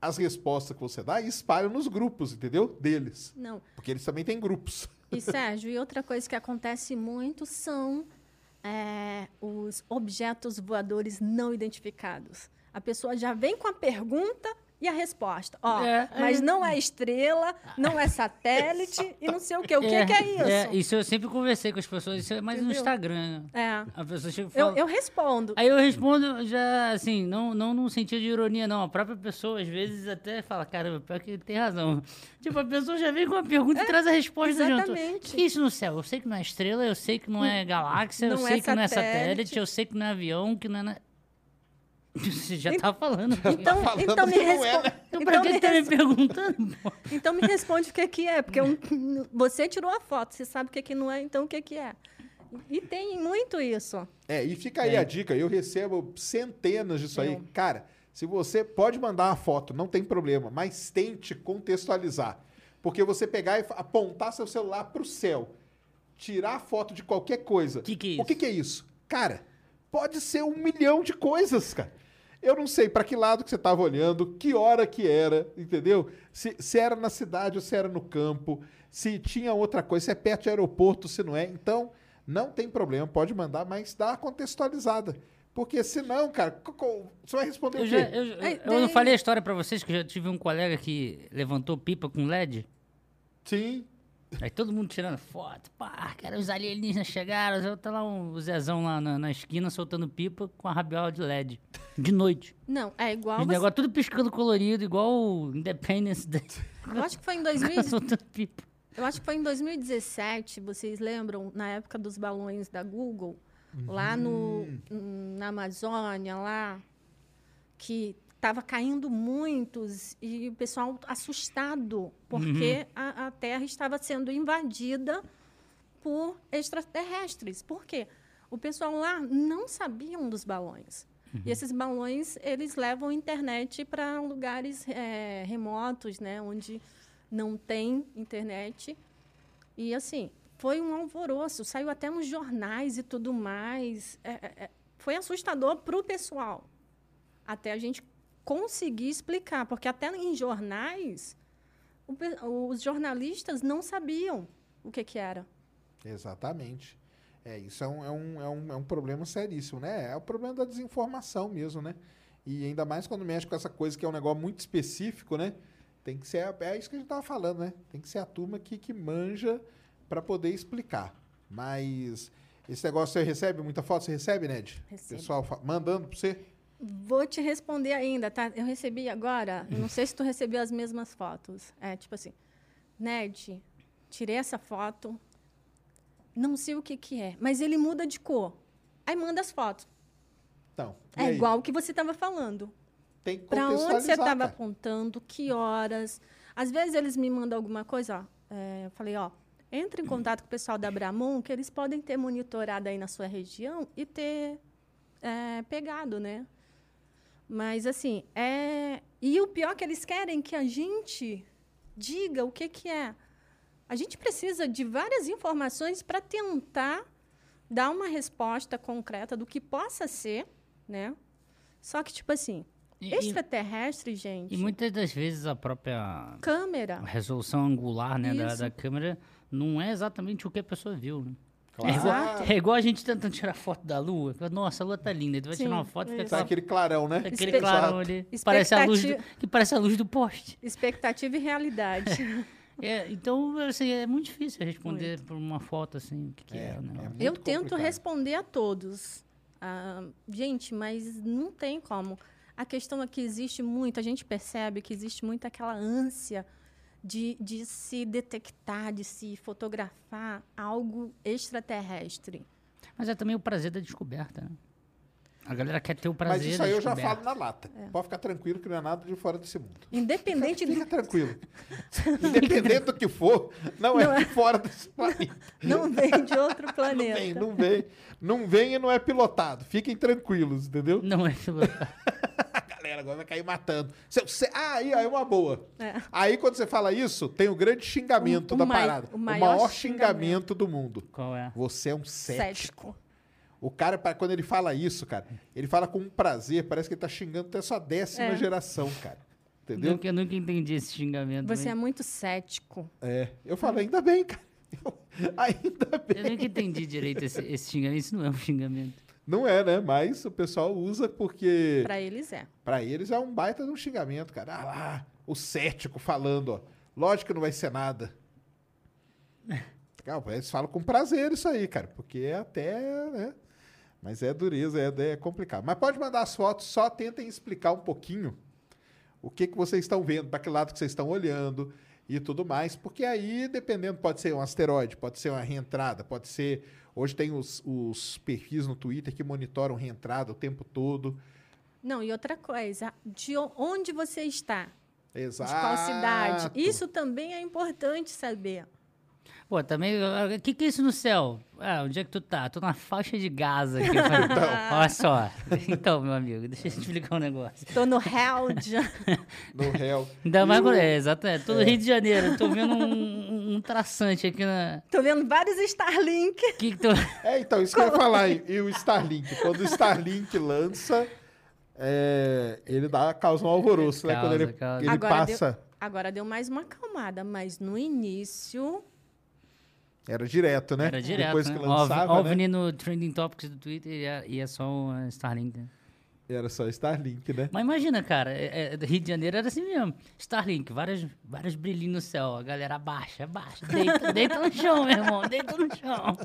as respostas que você dá e espalham nos grupos, entendeu? Deles. Não. Porque eles também têm grupos. E, Sérgio, e outra coisa que acontece muito são é, os objetos voadores não identificados. A pessoa já vem com a pergunta e a resposta. Ó, É, mas é. não é estrela, não é satélite e não sei o quê. O que que é isso? É, isso eu sempre conversei com as pessoas, isso é mais no Entendeu? Instagram. né? É. A pessoa chega e Eu, fala... eu respondo. Aí eu respondo já, assim, não, não num sentido de ironia, não. A própria pessoa, às vezes, até fala, caramba, pior que ele tem razão. Tipo, a pessoa já vem com a pergunta e traz a resposta junto. exatamente. O que é isso no céu? Eu sei que não é estrela, eu sei que não é galáxia, eu Não é sei que não é satélite. satélite, eu sei que não é avião, que não é... Você já tá falando. Então, falando então me que não é, responde. né? Então, pra Então que me, tá me res- perguntando? então me responde o que que é, porque um- você tirou a foto, você sabe o que que não é, então o que que é. E tem muito isso. É, e fica aí a dica, eu recebo centenas disso aí. Eu. Cara, se você pode mandar uma foto, não tem problema, mas tente contextualizar. Porque você pegar e apontar seu celular pro céu, tirar foto de qualquer coisa. Que que é O isso? que, que é isso? Cara, pode ser um milhão de coisas, cara. Eu não sei para que lado que você estava olhando, que hora que era, entendeu? Se, se era na cidade ou se era no campo, se tinha outra coisa, se é perto de aeroporto, se não é. Então, não tem problema, pode mandar, mas dá uma contextualizada. Porque senão, cara, você vai responder Eu, o já, quê? eu, eu- Aí eu não falei a história pra vocês que eu já tive um colega que levantou pipa com LED? Sim. Aí todo mundo tirando foto. Pá, cara, os alienígenas chegaram. eu- Tá lá um, o Zezão lá na, na esquina soltando pipa com a rabiola de LED. De noite. Não, é igual Os você, negócio tudo piscando colorido, igual o Independence Day. Eu acho que foi em 2000, soltando pipa. eu acho que foi em 2017, vocês lembram, na época dos balões da Google, lá no na Amazônia lá, que estava caindo muitos e o pessoal assustado porque a, a Terra estava sendo invadida por extraterrestres. Por quê? O pessoal lá não sabiam dos balões. E esses balões, eles levam internet para lugares eh, remotos, né, onde não tem internet. E, assim, foi um alvoroço. Saiu até nos jornais e tudo mais. É, é, é, foi assustador para o pessoal. Até a gente conseguir explicar. Porque até em jornais, o os jornalistas não sabiam o que, que era. Exatamente. É, isso é um, é, um, é, um, é um problema seríssimo, né? É o problema da desinformação mesmo, né? E ainda mais quando mexe com essa coisa que é um negócio muito específico, né? Tem que ser. a- É isso que a gente tava falando, né? Tem que ser a turma que, que manja para poder explicar. Mas esse negócio você recebe muita foto? Você recebe, Ned? Recebo. Pessoal mandando para você? Vou te responder ainda, tá? Eu recebi agora, eu não sei se tu recebeu as mesmas fotos. É tipo assim, Ned, tirei essa foto, não sei o que que é, mas ele muda de cor. Aí manda as fotos. Então, É aí? igual o que você estava falando. Tem que Para onde você estava apontando, que horas. Às vezes eles me mandam alguma coisa, ó. é, eu falei, ó, entre em contato com o pessoal da Bramon, que eles podem ter monitorado aí na sua região e ter é, pegado, né? Mas assim, é. E o pior é que eles querem que a gente diga o que, que é. A gente precisa de várias informações para tentar dar uma resposta concreta do que possa ser, né? Só que, tipo assim, E- extraterrestre, gente, E muitas das vezes a própria câmera. resolução angular né, da, da câmera não é exatamente o que a pessoa viu. Né? Claro. É, igual, é igual a gente tentando tirar foto da lua. Nossa, a lua tá linda. Tu vai tirar Sim, uma foto e fica isso. Tá aquela, aquele clarão, né? aquele Espe- clarão ali. Parece a luz do, que parece a luz do poste. Expectativa e realidade. É, então, assim, é muito difícil responder por uma foto assim, o que, que é, É, negócio. é muito Eu tento complicado. responder a todos. Ah, gente, mas não tem como. A questão é que existe muito, a gente percebe que existe muito aquela ânsia de, de se detectar, de se fotografar algo extraterrestre. Mas é também o prazer da descoberta, né? A galera quer ter o prazer Mas isso da aí eu já falo na lata. Pode ficar tranquilo que não é nada de fora desse mundo. Independente Fica do. tranquilo. Independente do que for, não, é de fora desse planeta. Não vem de outro Não planeta. vem, não vem. Não vem e não é pilotado. Fiquem tranquilos, entendeu? Não é pilotar. Agora vai cair matando. Ah, aí ó, é uma boa. É. Aí quando você fala isso, tem o grande xingamento O- o da mai- parada. o O maior maior, xingamento. xingamento do mundo. Qual é? Você é um cético. Cético. O cara, quando ele fala isso, cara, ele fala com um prazer, parece que ele tá xingando até sua décima É. geração, cara. Entendeu? Nunca, eu nunca entendi esse xingamento. Você é muito cético. É. Eu falo, ainda bem, cara. Eu- ainda Eu bem. nunca entendi direito esse, esse xingamento. Isso não é um xingamento. Não é, né? Mas o pessoal usa porque Para eles é. pra eles é um baita de um xingamento, cara. Ah lá, o cético falando, ó. Lógico que não vai ser nada. Calma, eles falam com prazer isso aí, cara, porque é até, né? Mas é dureza, é, é complicado. Mas pode mandar as fotos, só tentem explicar um pouquinho o que, que vocês estão vendo, para que lado que vocês estão olhando e tudo mais, porque aí, dependendo, pode ser um asteroide, pode ser uma reentrada, pode ser. Hoje tem os, os perfis no Twitter que monitoram reentrada o tempo todo. Não, e outra coisa, de onde você está? Exato. De qual cidade? Isso também é importante saber. Pô, também. O que, que é isso no céu? Ah, onde é que tu tá? Tô na faixa de Gaza aqui. Falei, Olha só. Então, meu amigo, deixa eu te explicar um negócio. Tô no Held. No réu. Ainda E mais o- quando é, exato. É, todo Rio de Janeiro. Tô vendo um, um- traçante aqui na. Tô vendo vários Starlink. Que que tu... É, então, isso que eu ia falar. E e o Starlink? Quando o Starlink lança, é, ele dá, causa um alvoroço, né? Quando Causa, ele, causa. ele Agora passa. Agora deu mais uma acalmada, mas no início. Era direto, né? Era direto. Depois né? que lançava, OVNI né? no Trending Topics do Twitter e é, e é só um Starlink. né? Era só Starlink, né? Mas imagina, cara, é, é, Rio de Janeiro era assim mesmo. Starlink, vários, vários brilhinhos no céu. A galera abaixa, abaixa. Deita, deita no chão, meu irmão. Deita no chão.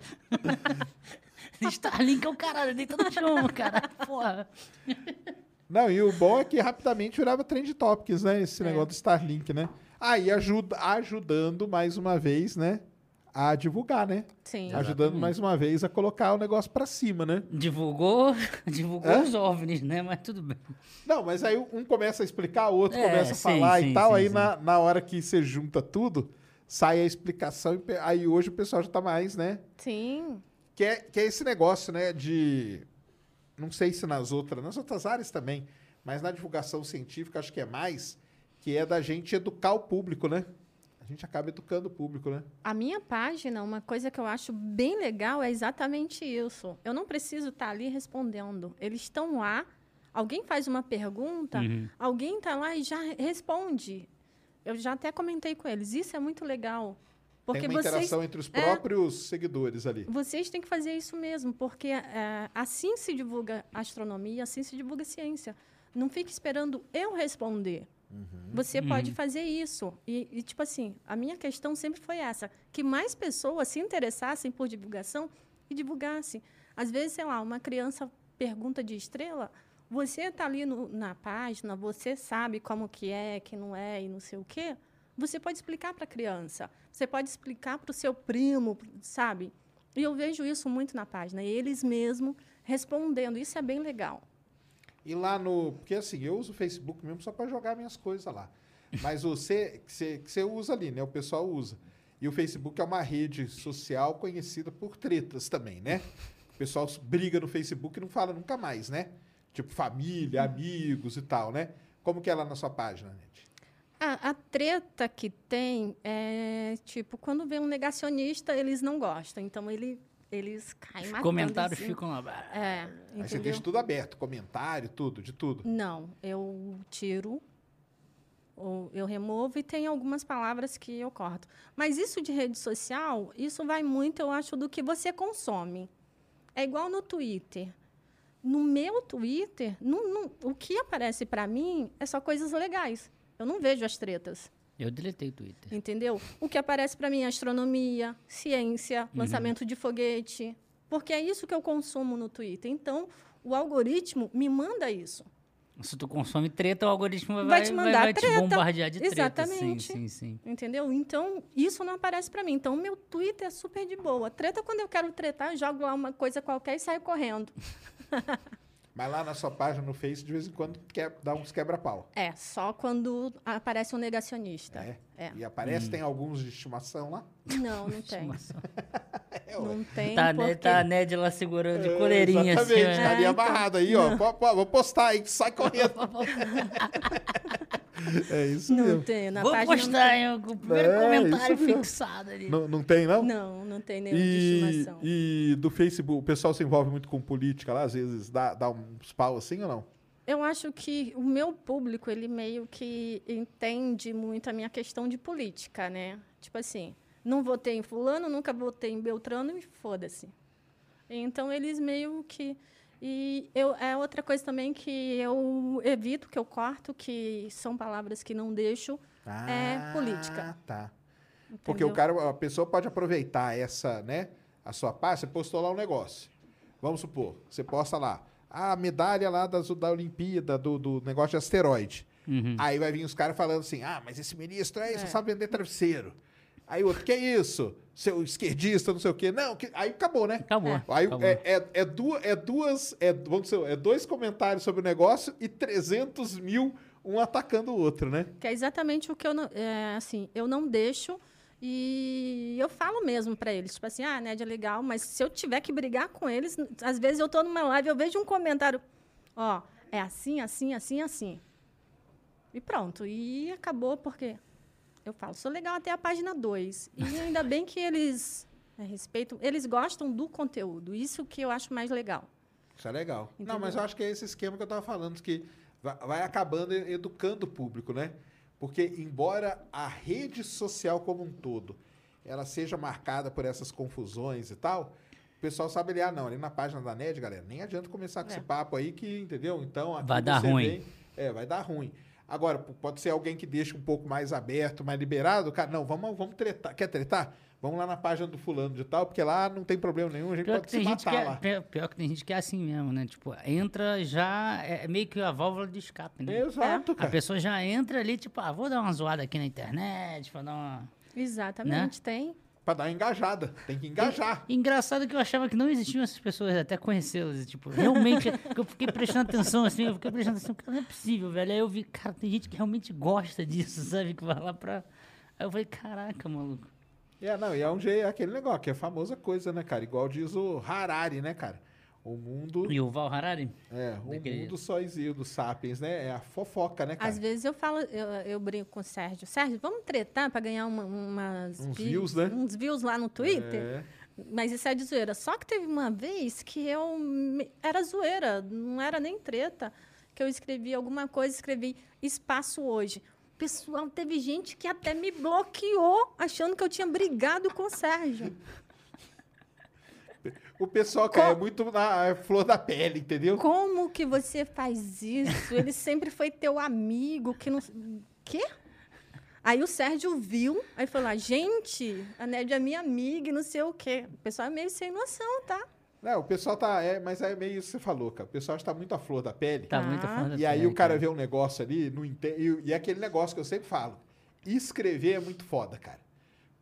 Starlink é o caralho, deita no chão, cara. Porra. Não, e o bom é que rapidamente virava Trend Topics, né? Esse negócio do Starlink, né? Aí ajuda, ajudando mais uma vez, né? A divulgar, né? Sim. Ajudando mais uma vez a colocar o negócio pra cima, né? Divulgou, divulgou Hã? os OVNIs, né? Mas tudo bem. Não, mas aí um começa a explicar, o outro É, começa a sim, falar sim, e tal. sim, aí sim. Na, na hora que você junta tudo, sai a explicação. e Aí hoje o pessoal já tá mais, né? Sim. Que é, que é esse negócio, né? De. Não sei se nas outras, nas outras áreas também, mas na divulgação científica acho que é mais, que é da gente educar o público, né? A gente acaba educando o público, né? A minha página, uma coisa que eu acho bem legal é exatamente isso. Eu não preciso estar ali respondendo. Eles estão lá, alguém faz uma pergunta, Uhum. alguém está lá e já responde. Eu já até comentei com eles. Isso é muito legal. Porque Tem uma vocês, interação entre os é. próprios seguidores ali. vocês têm que fazer isso mesmo, porque é, assim se divulga astronomia, assim se divulga ciência. Não fique esperando eu responder. Você pode fazer isso. E, e, tipo assim, a minha questão sempre foi essa: que mais pessoas se interessassem por divulgação e divulgassem. Às vezes, sei lá, uma criança pergunta de estrela, você está ali no- na página, você sabe como que é, que não é e não sei o quê. Você pode explicar para a criança. Você pode explicar para o seu primo, sabe? E eu vejo isso muito na página. Eles mesmo respondendo. Isso é bem legal. E lá no. Porque assim, eu uso o Facebook mesmo só para jogar minhas coisas lá. Mas você que você que você usa ali, né? O pessoal usa. E o Facebook é uma rede social conhecida por tretas também, né? O pessoal briga no Facebook e não fala nunca mais, né? Tipo família, amigos e tal, né? Como que é lá na sua página? A, a treta que tem é, tipo, quando vem um negacionista, eles não gostam. Então, ele, eles caem Os matando. comentários assim. ficam lá. É, Aí você deixa tudo aberto, comentário, tudo, de tudo. Não, eu tiro, ou eu removo e tem algumas palavras que eu corto. Mas isso de rede social, isso vai muito, eu acho, do que você consome. É igual no Twitter. No meu Twitter, não- não- o que aparece para mim é só coisas legais. Eu não vejo as tretas. Eu deletei o Twitter. Entendeu? O que aparece para mim é astronomia, ciência, Uhum. lançamento de foguete. Porque é isso que eu consumo no Twitter. Então, o algoritmo me manda isso. Se tu consome treta, o algoritmo vai, Vai te mandar vai te treta. bombardear de treta. Exatamente. Sim, sim, sim. Entendeu? Então, isso não aparece para mim. Então, o meu Twitter é super de boa. Treta, quando eu quero tretar, eu jogo lá uma coisa qualquer e saio correndo. Mas lá na sua página no Face, de vez em quando, quer dar uns quebra-pau. É, só quando aparece um negacionista. É. É. E aparece, tem alguns de estimação lá? Não, não tem. É. Não tem. Tá, né, porque... tá a Ned lá segurando de É, coleirinha assim. Exatamente, tá ali É, amarrado aí, ó. Pô, pô, vou postar aí, sai correndo. é isso Não mesmo. tem. Na Vou página postar hein, o primeiro É, comentário fixado ali. Não, não tem, não? Não, não tem nenhuma E, estimação. e do Facebook, o pessoal se envolve muito com política lá, às vezes dá, dá uns pau assim ou não? Eu acho que o meu público, ele meio que entende muito a minha questão de política, né? Tipo assim, não votei em fulano, nunca votei em Beltrano e foda-se. Então, eles meio que... E eu, é outra coisa também que eu evito, que eu corto, que são palavras que não deixo, é política. tá. Porque entendeu? o cara, a pessoa pode aproveitar essa, né? A sua parte, você postou lá um negócio. Vamos supor, você posta lá a medalha lá das, da Olimpíada, do, do negócio de asteroide. Uhum. Aí vai vir os caras falando assim: ah, mas esse ministro aí só É. sabe vender travesseiro. Aí o outro, que isso? Seu esquerdista, não sei o quê. Não, que- aí acabou, né? Acabou. Aí acabou. é, é, é, du- é duas, é, vamos dizer, é dois comentários sobre o negócio e 300 mil um atacando o outro, né? Que é exatamente o que eu não, é, assim, eu não deixo e eu falo mesmo para eles, tipo assim, ah, Ned é legal, mas se eu tiver que brigar com eles, às vezes eu tô numa live, eu vejo um comentário, ó, é assim, assim, assim, assim. E pronto, e acabou porque eu falo, sou legal até a página 2. E ainda bem que eles é, respeitam, eles gostam do conteúdo, isso que eu acho mais legal. Isso é legal. Não, Entendeu? mas eu acho que é esse esquema que eu estava falando, que vai, acabando educando o público, né? Porque, embora a rede social como um todo ela seja marcada por essas confusões e tal, o pessoal sabe ali, ah, não, ali na página da NED, galera, nem adianta começar com É. esse papo aí que, entendeu? Então, aqui Vai dar ruim. vem- é, vai dar ruim. Agora, pode ser alguém que deixa um pouco mais aberto, mais liberado, cara, não, vamos, vamos tretar. Quer tretar? Vamos lá na página do fulano de tal, porque lá não tem problema nenhum, a gente Pior pode que, se matar que é, lá. pior, pior que tem gente que é assim mesmo, né? Tipo, entra já. É meio que a válvula de escape, né? Exato, A cara. pessoa já entra ali, tipo, ah, vou dar uma zoada aqui na internet, vou dar uma. Exatamente, tem. Pra dar uma engajada. Tem que engajar. Engraçado que eu achava que não existiam essas pessoas, até conhecê-las. e, Tipo, realmente, que eu fiquei prestando atenção, assim, eu fiquei prestando atenção, cara, não é possível, velho. Aí eu vi, cara, tem gente que realmente gosta disso, sabe? Que vai lá pra. Aí eu falei, caraca, maluco. É, não, e é um jeito, é aquele negócio, que é a famosa coisa, né, cara? Igual diz o Harari, né, cara? O mundo. E o Val Harari? É, o Daquele- mundo só existe do Sapiens, né? É a fofoca, né, cara? Às vezes eu falo, eu, eu brinco com o Sérgio. Sérgio, vamos tretar para ganhar uma, umas Uns vi- views, né? Uns views lá no Twitter. É. Mas isso é de zoeira. Só que teve uma vez que eu. me- Era zoeira, não era nem treta. Que eu escrevi alguma coisa, escrevi espaço hoje. Pessoal, teve gente que até me bloqueou achando que eu tinha brigado com o Sérgio. O pessoal, cara, é muito na é flor da pele, entendeu? Como que você faz isso? Ele sempre foi teu amigo, que não... Quê? Aí o Sérgio viu, aí falou lá, gente, a Nédia é minha amiga e não sei o quê. O pessoal é meio sem noção, tá? Não, o pessoal tá. É, mas é meio isso que você falou, cara. O pessoal está muito à flor da pele. Tá muito Ah. fã da E aí pele, o cara vê um negócio ali, não entende. E, e é aquele negócio que eu sempre falo. Escrever é muito foda, cara.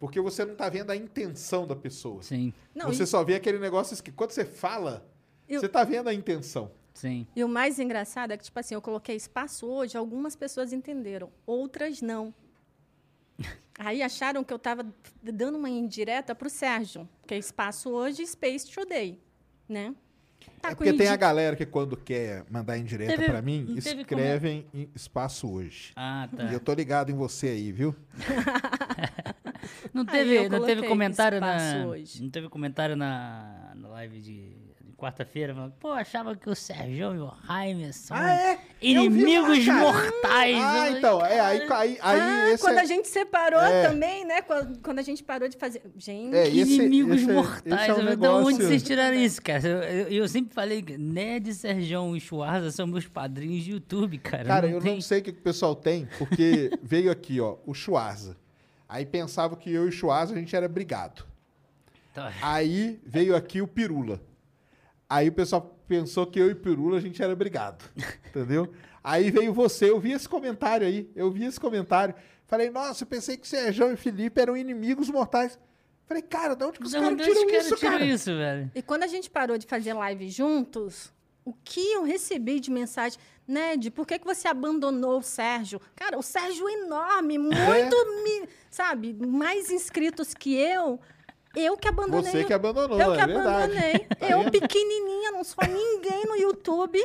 Porque você não tá vendo a intenção da pessoa. Sim, Não, você e- só vê aquele negócio que quando você fala, Eu- você tá vendo a intenção. sim. E o mais engraçado é que, tipo assim, eu coloquei espaço hoje, algumas pessoas entenderam, outras não. Aí acharam que eu estava dando uma indireta para o Sérgio, que é espaço hoje, Space Today, né? Tá é porque tem a galera que quando quer mandar indireta Teve- pra mim, escrevem em espaço hoje. Ah, tá. E eu tô ligado em você aí, viu? Não teve, não teve comentário na. hoje. Não teve comentário na, na live de, de quarta-feira falando, pô, achava que o Sérgio e o Jaime são Ah, é? Lá, inimigos mortais. Ah, falei, então, é, aí, aí, aí ah, esse quando é, a gente separou É. também, né? Quando, quando a gente parou de fazer. Gente, É, esse- inimigos esse é- mortais. esse é um negócio- De onde vocês tiraram isso, cara? Eu, eu- eu sempre falei que Ned, Serjão e Schwarza são meus padrinhos de YouTube, cara. Cara, não eu tem... não sei o que, que o pessoal tem, porque veio aqui, ó, o Schwarza. Aí pensava que eu e o Schwarza a gente era brigado. Tá. Aí veio aqui o Pirula. Aí o pessoal pensou que eu e o Pirula a gente era brigado. Entendeu? Aí veio você, eu vi esse comentário aí, eu vi esse comentário. Falei, nossa, eu pensei que o Sérgio e o Felipe eram inimigos mortais. Falei, cara, de onde que os caras tiram isso, cara? isso, velho? E quando a gente parou de fazer live juntos, o que eu recebi de mensagem, Ned, por que, que você abandonou o Sérgio? Cara, o Sérgio é enorme, muito, É. sabe, mais inscritos que eu. Eu que abandonei. Você que abandonou, Eu que é abandonei. Tá eu, vendo? pequenininha, não sou ninguém no YouTube.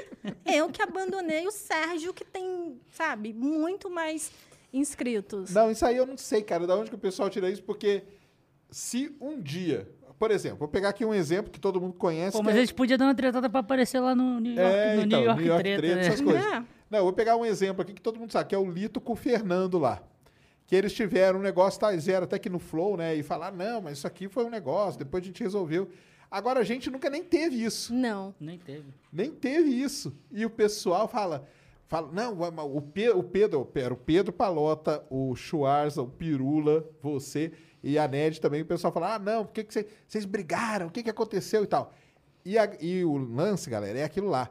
Eu que abandonei o Sérgio, que tem, sabe, muito mais inscritos. Não, isso aí eu não sei, cara, da onde que o pessoal tira isso, porque se um dia, por exemplo, vou pegar aqui um exemplo que todo mundo conhece. Pô, que mas é- a gente podia dar uma tretada pra aparecer lá no New York, É, no então, New York, New York Treta, Treta, né? essas coisas. É. Não, vou pegar um exemplo aqui que todo mundo sabe, que é o Lito com o Fernando lá. Que eles tiveram um negócio, tá, vieram até aqui no Flow, né? E falaram, não, mas isso aqui foi um negócio, depois a gente resolveu. Agora a gente nunca nem teve isso. Não. Nem teve. Nem teve isso. E o pessoal fala, fala não, o, Pe- o Pedro, o Pedro Palota, o Schwarza, o Pirula, você e a Ned também. O pessoal fala, ah, não, por que, que cê- vocês brigaram? O que, que aconteceu e tal? E, a- e o lance, galera, é aquilo lá.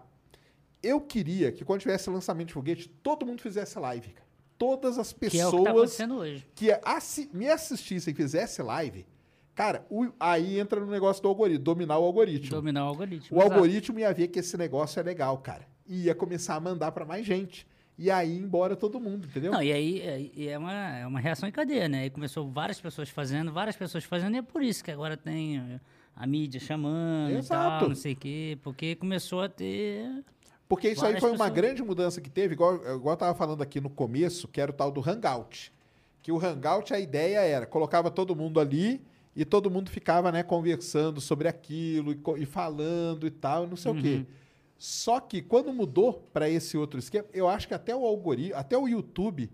Eu queria que quando tivesse lançamento de foguete, todo mundo fizesse live, cara. Todas as Que é o que tá pessoas acontecendo hoje. que assi- me assistissem e fizesse live, cara, o- aí entra no negócio do algoritmo, dominar o algoritmo. Dominar o algoritmo. O exato. algoritmo ia ver que esse negócio é legal, cara. E ia começar a mandar pra mais gente. E aí embora todo mundo, entendeu? Não, e aí é, e é, uma, é uma reação em cadeia, né? Aí começou várias pessoas fazendo, várias pessoas fazendo, e é por isso que agora tem eh, a mídia chamando e Exato. tal, não sei o quê, porque começou a ter. Porque isso aí foi uma pessoas. grande mudança que teve, igual, igual eu tava falando aqui no começo, que era o tal do Hangout. Que o Hangout, a ideia era, colocava todo mundo ali e todo mundo ficava, né, conversando sobre aquilo e, e falando e tal, e não sei o quê. Só que quando mudou para esse outro esquema, eu acho que até o algoritmo, até o YouTube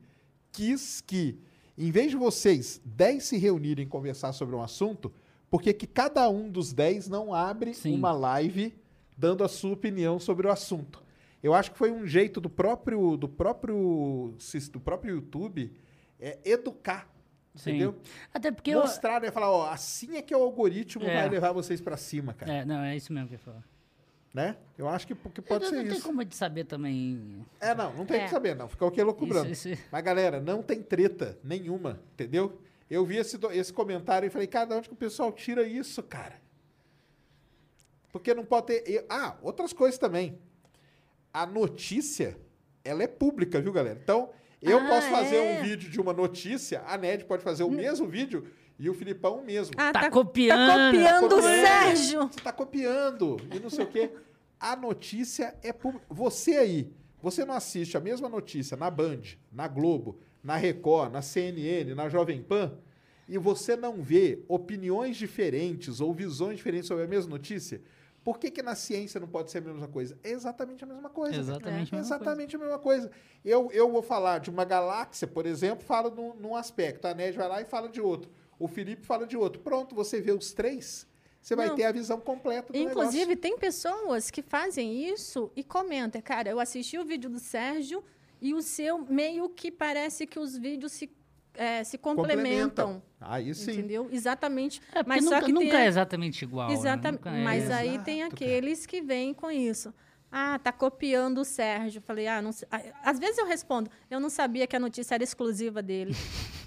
quis que, em vez de vocês 10 se reunirem e conversar sobre um assunto, porque que cada um dos 10 não abre Sim. uma live dando a sua opinião sobre o assunto. Eu acho que foi um jeito do próprio do próprio do próprio YouTube é, educar, Sim. entendeu? Até porque. eu- Mostrar, né? Falar, ó, assim é que o algoritmo É. vai levar vocês pra cima, cara. É, não, é isso mesmo que eu ia falar. Né? Eu acho que, que pode não, ser não tem isso. como de saber também. É, não, não tem É. que saber, não. Fica o que loucubrando. Isso, isso. Mas, galera, não tem treta nenhuma, entendeu? Eu vi esse, esse comentário e falei, cara, de onde que o pessoal tira isso, cara? Porque não pode ter. Ah, outras coisas também. A notícia, ela é pública, viu, galera? Então, eu Ah, posso fazer é? um vídeo de uma notícia, a Ned pode fazer o mesmo vídeo e o Filipão o mesmo. Ah, Tá copiando. Tá copiando o copiando. Sérgio. Você está copiando e não sei o quê. A notícia é pública. Você aí, você não assiste a mesma notícia na Band, na Globo, na Record, na CNN, na Jovem Pan, e você não vê opiniões diferentes ou visões diferentes sobre a mesma notícia? Por que, que na ciência não pode ser a mesma coisa? É exatamente a mesma coisa. Exatamente a mesma Exatamente a mesma coisa. Eu, eu vou falar de uma galáxia, por exemplo, falo num, num aspecto. A Ned vai lá e fala de outro. O Felipe fala de outro. Pronto, você vê os três você vai Não. ter a visão completa do Inclusive, negócio. tem pessoas que fazem isso e comentam, cara, eu assisti o vídeo do Sérgio e o seu meio que parece que os vídeos se, é, se complementam. Aí sim. Entendeu? Exatamente. É, mas nunca, só que nunca tem, é exatamente igual. né? Exatamente. Nunca é. Mas aí Exato, tem cara. aqueles que vêm com isso. Ah, tá copiando o Sérgio. Falei, ah, não sei. Ah, Às vezes eu respondo, eu não sabia que a notícia era exclusiva dele.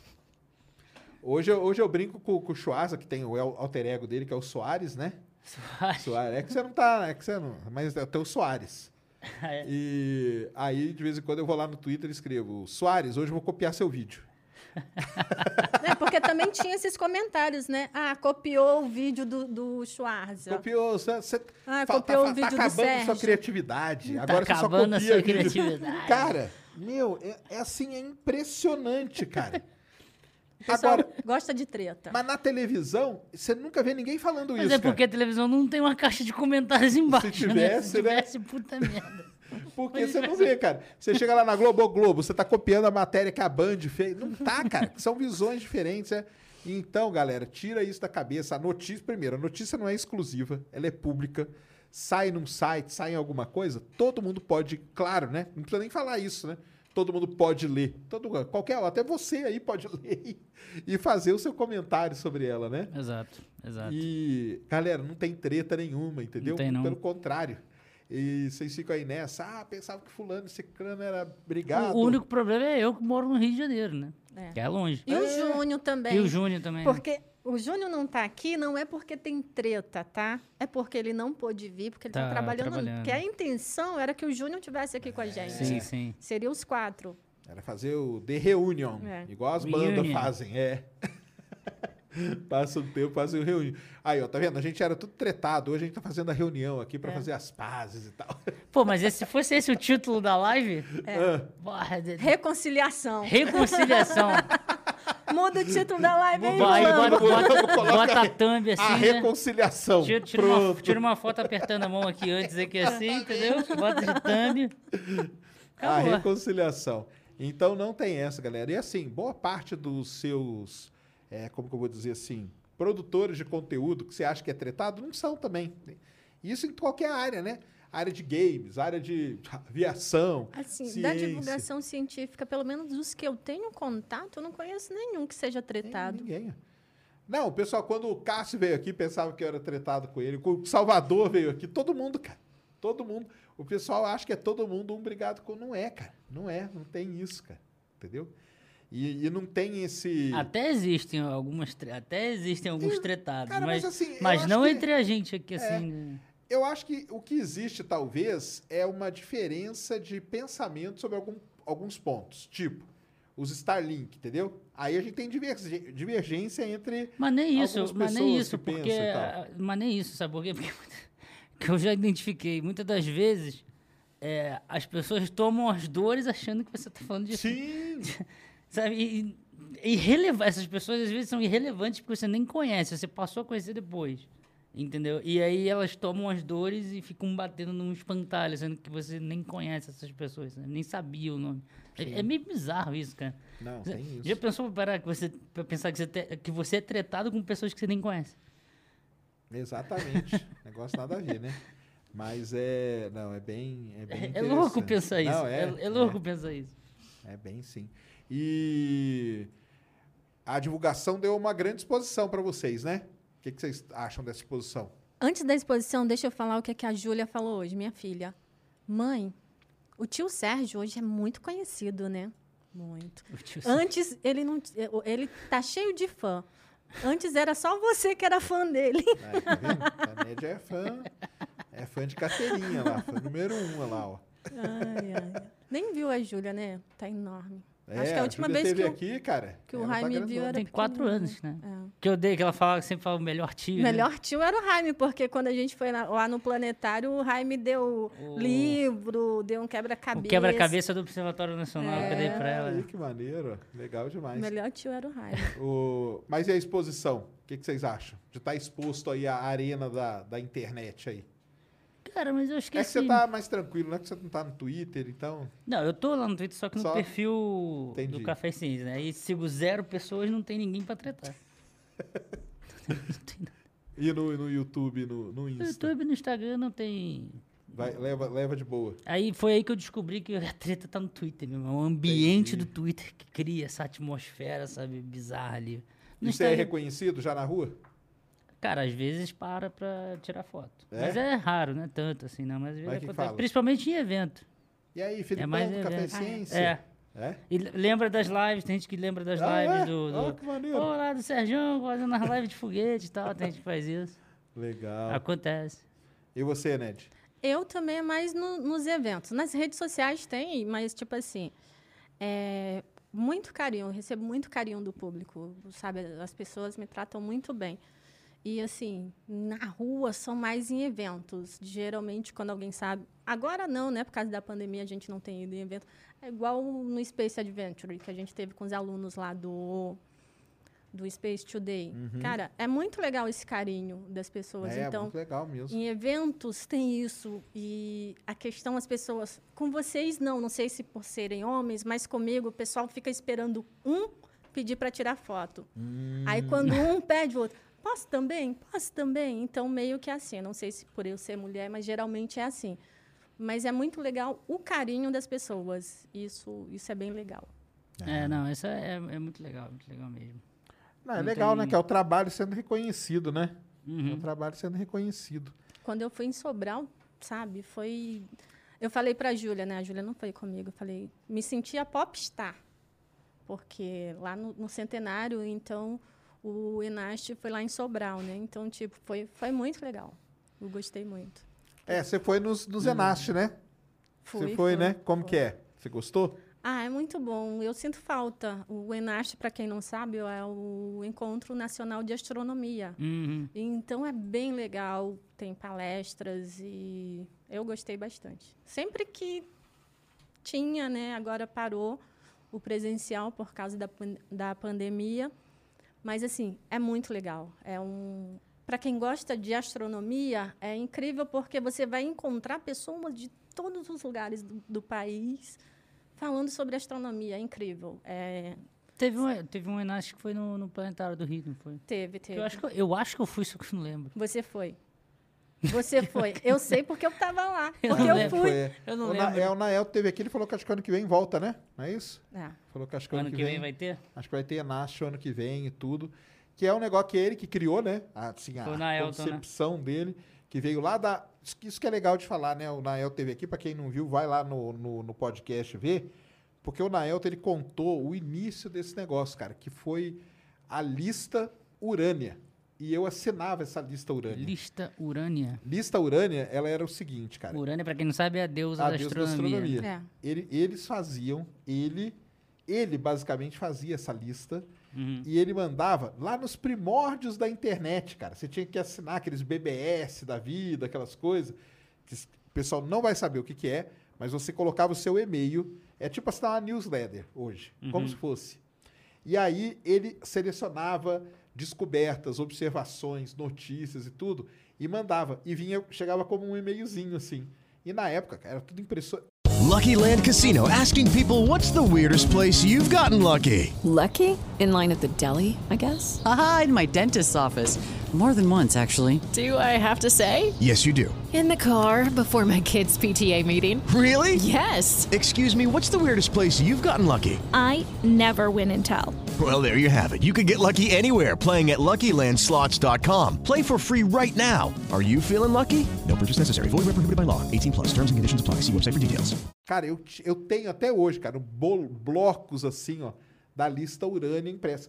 Hoje, eu- hoje eu brinco com, com o Schwarza, que tem o alter ego dele, que é o Soares, né? Soares. É que você não tá. É que você não. Mas é o teu Soares. É. E aí, de vez em quando, eu vou lá no Twitter e escrevo: Soares, hoje eu vou copiar seu vídeo. né? Porque também tinha esses comentários, né? Ah, copiou o vídeo do, do Schwarza. Copiou, você, Ah, fa- copiou tá, o vídeo do tá acabando Sérgio. sua criatividade. Tá Agora você só acabando a copia sua criatividade. Cara, meu, é, é assim, é impressionante, cara. Agora, gosta de treta. mas na televisão, você nunca vê ninguém falando Mas isso. é porque a cara. televisão não tem uma caixa de comentários embaixo. né? tivesse, Se né? tivesse, puta merda. Porque você não vê, cara. Você chega lá na Globo, ô Globo, você tá copiando a matéria que a Band fez. Não tá, cara. São visões diferentes. é. Então, galera, tira isso da cabeça. A notícia, primeiro, a notícia não é exclusiva, ela é pública. Sai num site, sai em alguma coisa, todo mundo pode, claro, né? Não precisa nem falar isso, né? Todo mundo pode ler. Todo, qualquer, até você aí pode ler e, fazer o seu comentário sobre ela, né? Exato, exato. E, galera, não tem treta nenhuma, entendeu? Não tem, não. Pelo contrário. E vocês ficam aí nessa, ah, pensava que fulano, esse cano era brigado. O único problema é eu que moro no Rio de Janeiro, né? É. Que é longe. E o Júnior também. E o Júnior também. Porque o Júnior não tá aqui, não é porque tem treta, tá? É porque ele não pôde vir, porque ele tá, Tá trabalhando. trabalhando. Porque a intenção era que o Júnior tivesse aqui com a gente. Sim, sim. Seria os quatro. Era fazer o The Reunion, É. igual as bandas fazem, é. Passa um tempo, o reunião. Aí, ó, tá vendo? A gente era tudo tretado. Hoje a gente tá fazendo a reunião aqui É. pra fazer as pazes e tal. Pô, mas se fosse esse o título da live, É. porra, de- Reconciliação. reconciliação. Muda o título da live aí, Aí mano. bota, bota, bota a thumb assim, a né? reconciliação. Tira, tira uma, tira uma foto apertando a mão aqui antes, aqui assim, entendeu? Bota de thumb. A Acabou. reconciliação. Então não tem essa, galera. E assim, boa parte dos seus, é, como que eu vou dizer assim, produtores de conteúdo que você acha que é tretado, não são também. Isso em qualquer área, né? Área de games, área de aviação, Assim, ciência. da divulgação científica, pelo menos dos que eu tenho contato, eu não conheço nenhum que seja tretado. Ninguém. Não, o pessoal, quando o Cássio veio aqui, pensava que eu era tretado com ele. O Salvador veio aqui, todo mundo, cara. Todo mundo. O pessoal acha que é todo mundo um brigado com. Não é, cara. Não é. Não tem isso, cara. Entendeu? E, e não tem esse. Até existem algumas, até existem alguns tretados, cara, mas mas, assim, mas não que- entre a gente aqui, assim. né? Eu acho que o que existe, talvez, é uma diferença de pensamento sobre algum- alguns pontos. Tipo, os Starlink, entendeu? Aí a gente tem divergê- divergência entre. Mas nem isso, mas nem isso, que porque. e Mas nem isso, sabe por quê? Porque que eu já identifiquei. Muitas das vezes é, as pessoas tomam as dores achando que você está falando de. Sim! Sabe? E, Essas pessoas às vezes são irrelevantes porque você nem conhece, você passou a conhecer depois. Entendeu? E aí elas tomam as dores e ficam batendo num espantalho, sendo que você nem conhece essas pessoas, né? nem sabia o nome. É, é meio bizarro isso, cara. Não, Você- tem isso. Já pensou para que você pra pensar que você, te- que você é tretado com pessoas que você nem conhece? Exatamente. Negócio nada a ver, né? Mas é. Não, é bem. É, bem É, louco interessante. pensar isso. Não, é, é louco pensar isso. É bem sim. E a divulgação deu uma grande exposição para vocês, né? O que, que vocês acham dessa exposição? Antes da exposição, deixa eu falar o que, é que a Júlia falou hoje, minha filha. Mãe, o tio Sérgio hoje é muito conhecido, né? Muito. O tio Antes, ele não. Ele tá cheio de fã. Antes era só você que era fã dele. É, tá vendo? A média é fã. É fã de carteirinha lá, fã número um lá, ó. Ai, ai. Nem viu a Júlia, né? Tá enorme. É, Acho que a última Júlia vez que, o- aqui, cara. que o tá Jaime grandona. viu era Tem quatro anos, né? É. Que eu dei, que ela fala, sempre fala o melhor tio. O né? melhor tio era o Jaime, porque quando a gente foi lá, no planetário, o Jaime deu O- livro, deu um O quebra-cabeça. quebra-cabeça do Observatório Nacional que eu dei pra ela. Aí, que maneiro. Legal O demais. melhor tio era o Jaime. O... Mas e a exposição? O que, que vocês acham? De estar exposto aí à arena da, da internet aí. Cara, mas eu que É que você tá mais tranquilo, não é que você não tá no Twitter, então. Não, eu tô lá no Twitter, só que no Só? perfil Entendi. do Café Ciência, né? E sigo zero pessoas, não tem ninguém pra tretar. não tem nada. E no, no YouTube, no, no No? YouTube e no Instagram não tem. Vai, leva, leva de boa. Aí foi aí que eu descobri que a treta tá no Twitter, meu irmão. O ambiente do Twitter que cria essa atmosfera, sabe, bizarra ali. No Isso é Instagram- reconhecido já na rua? Cara, às vezes para pra tirar foto. É? Mas é raro, né? Tanto assim, não. Mas às vezes acontece. fala? Principalmente em evento. E aí, Filipão É mais do Café evento. Ciência? É. É? E lembra das lives, tem gente que lembra das Ah, lives é? do. do Ah, que maneiro. Pô, lá do Serjão, fazendo as lives de foguete e tal. Tem gente que faz isso. Legal. Acontece. E você, Ned? Eu também é mais no- nos eventos. Nas redes sociais tem, mas, tipo assim, é, muito carinho. Eu recebo muito carinho do público, sabe? As pessoas me tratam muito bem. E, assim, na rua são mais em eventos. Geralmente, quando alguém sabe. Agora não, né? Por causa da pandemia, a gente não tem ido em evento. É igual no Space Adventure, que a gente teve com os alunos lá do, do Space Today. Cara, é muito legal esse carinho das pessoas. Uhum. é, então, muito legal mesmo. em eventos tem isso. E a questão, as pessoas. Com vocês, não. Não sei se por serem homens, mas comigo, o pessoal fica esperando um pedir para tirar foto. Aí, quando um pede, o outro. Posso também? Posso também? Então, meio que é assim. Não sei se por eu ser mulher, mas geralmente é assim. Mas é muito legal o carinho das pessoas. Isso, isso é bem legal. É, não, isso é, é muito legal, muito legal mesmo. Não, é Não legal, né? tem- Que é o trabalho sendo reconhecido, né? É o Uhum. trabalho sendo reconhecido. Quando eu fui em Sobral, sabe, foi. Eu falei para a Júlia, né? A Júlia não foi comigo. Eu falei, me sentia popstar. Porque lá no, no centenário, então, o Enaste foi lá em Sobral, né? Então, tipo, foi, foi muito legal. Eu gostei muito. É, você foi nos, nos Enaste, né? Fui, Você foi, né? Como foi. que é? Você gostou? Ah, é muito bom. Eu sinto falta. O Enaste, para quem não sabe, é o Encontro Nacional de Astronomia. Uhum. Então é bem legal, tem palestras e eu gostei bastante. Sempre que tinha, né, agora parou o presencial por causa da, da pandemia, mas assim, é muito legal. É um para quem gosta de astronomia, é incrível porque você vai encontrar pessoas de todos os lugares do, do país falando sobre astronomia. É incrível. É, Teve um, teve um Enaste que foi no, no Planetário do Rio, não foi? teve, teve. Eu acho, que eu, eu acho que eu fui, só que não lembro. Você foi. Você foi. Eu sei porque eu estava lá. Eu Porque não eu lembro. fui. Foi, é. Eu não o, lembro. é, o Nael teve aqui, ele falou que acho que ano que vem volta, né? Não é isso? É. Falou que acho que ano, Ano que vem vai ter? Acho que vai ter Enaste ano que vem e tudo. Que é um negócio que ele que criou, né? Assim, a Foi o Naelton, né? concepção dele, que veio lá da. Isso que- que é legal de falar, né? O Nael teve aqui, pra quem não viu, vai lá no, no, no podcast ver. Porque o Naelton, ele contou o início desse negócio, cara, que foi a lista Urânia. E eu assinava essa lista Urânia. Lista Urânia. Lista Urânia, ela era o seguinte, cara. Urânia, pra quem não sabe, é a deusa A da deusa da astronomia. astronomia. É. Ele- eles faziam, ele, ele basicamente fazia essa lista Uhum. e ele mandava lá nos primórdios da internet, cara. Você tinha que assinar aqueles BBS da vida, aquelas coisas. Que o pessoal não vai saber o que, que é, mas você colocava o seu e-mail. É tipo assinar uma newsletter hoje, como se fosse. E aí ele selecionava descobertas, observações, notícias e tudo, e mandava. E vinha, chegava como um e-mailzinho assim. E na época, cara, era tudo impressionante. Lucky Land Casino asking people what's the weirdest place you've gotten lucky? Lucky? In line at the deli, I guess? Haha, in my dentist's office. More than once, actually. Do I have to say? Yes, you do. In the car before my kids' PTA meeting. Really? Yes. Excuse me, what's the weirdest place you've gotten lucky? I never win and tell. Well, there you have it. You can get lucky anywhere playing at LuckyLandSlots.com. Play for free right now. Are you feeling lucky? No purchase necessary. Void where prohibited by law. 18 plus. Terms and conditions apply. See website for details. Cara, eu, eu tenho até hoje, cara, um bolo- blocos assim, ó, da lista Urânia impressa.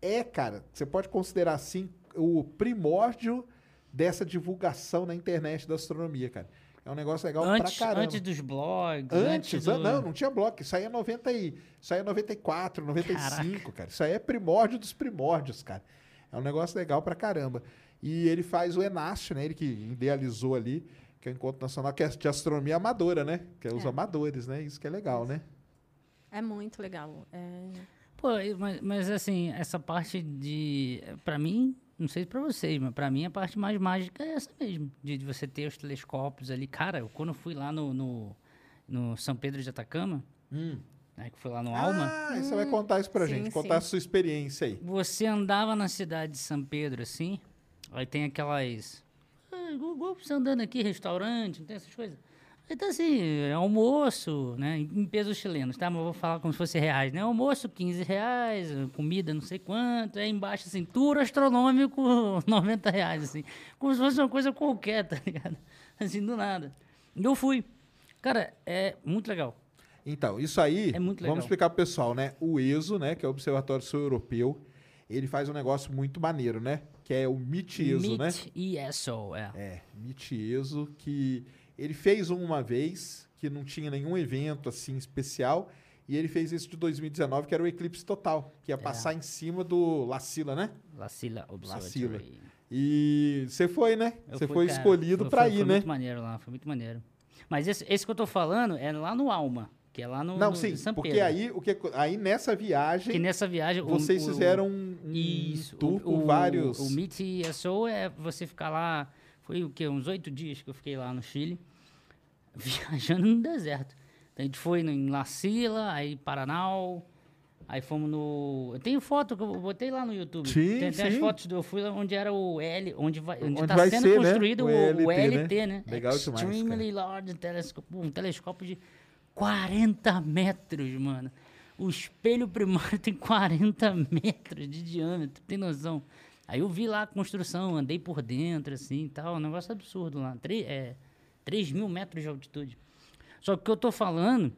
É, cara, você pode considerar assim o primórdio dessa divulgação na internet da astronomia, cara. É um negócio legal Antes, pra caramba. antes dos blogs, Antes, antes, an- do... não, não tinha bloco. Isso aí é 90 e, isso aí é 94, 95, cara. Isso aí é primórdio dos primórdios, cara. É um negócio legal pra caramba. E ele faz o Enaste, né? Ele que idealizou ali, que é o Encontro Nacional que é de Astronomia Amadora, né? Que é os É. amadores, né? Isso que é legal, né? É muito legal. É, Pô, mas, mas assim, essa parte de. Pra mim, não sei pra vocês, mas pra mim a parte mais mágica é essa mesmo. De, de você ter os telescópios ali. Cara, eu, quando eu fui lá no, no, no São Pedro de Atacama, né, que foi lá no Alma, Ah, você vai contar isso pra sim, gente, sim. contar a sua experiência aí. você andava na cidade de São Pedro assim, Aí tem aquelas. ah, você andando aqui, restaurante, não tem essas coisas. Tá assim, é almoço, né? Em pesos chilenos, tá? Mas eu vou falar como se fosse reais, né? Almoço, 15 reais, comida não sei quanto, aí embaixo, assim, tour astronômico, 90 reais, assim. Como se fosse uma coisa qualquer, tá ligado? Assim, do nada. E eu fui. Cara, é muito legal. Então, isso aí, É muito legal. vamos explicar pro pessoal, né? O ESO, né, que é o Observatório Sul Europeu, ele faz um negócio muito maneiro, né? Que é o MIT-ESO, né? Meet ESO, é. É, MIT-ESO, que ele fez um uma vez, que não tinha nenhum evento assim especial, e ele fez isso de 2019, que era o eclipse total, que ia passar em cima do Lacila, né? Lacila Lacila. Observatory. E você foi, né? Você foi cara. escolhido Foi- foi- ir, foi né? muito maneiro lá, foi muito maneiro. Mas esse, esse que eu tô falando é lá no Alma, que é lá no, Não, no sim, São porque Pedro. aí, o que, aí nessa viagem, Que nessa viagem... vocês o- fizeram um, um Isso, tour o, por o- vários... O Meet é você ficar lá... Foi o quê? Uns oito dias que eu fiquei lá no Chile, viajando no deserto. Então, a gente foi em La Sila, aí Paranal, aí fomos no... Eu tenho foto que eu botei lá no YouTube. Sim, tem, tem as fotos do... Eu fui lá onde era o L... Onde vai, onde Onde tá vai sendo ser, né? construído O o, o LT, LT, né? né? Legal demais, cara. Extremely Large Telescope. Um telescópio de 40 metros, mano. O espelho primário tem 40 metros de diâmetro, tem noção? Aí eu vi lá a construção, andei por dentro, assim e tal. Um negócio absurdo lá. 3, é, 3 mil metros de altitude. Só que o que eu tô falando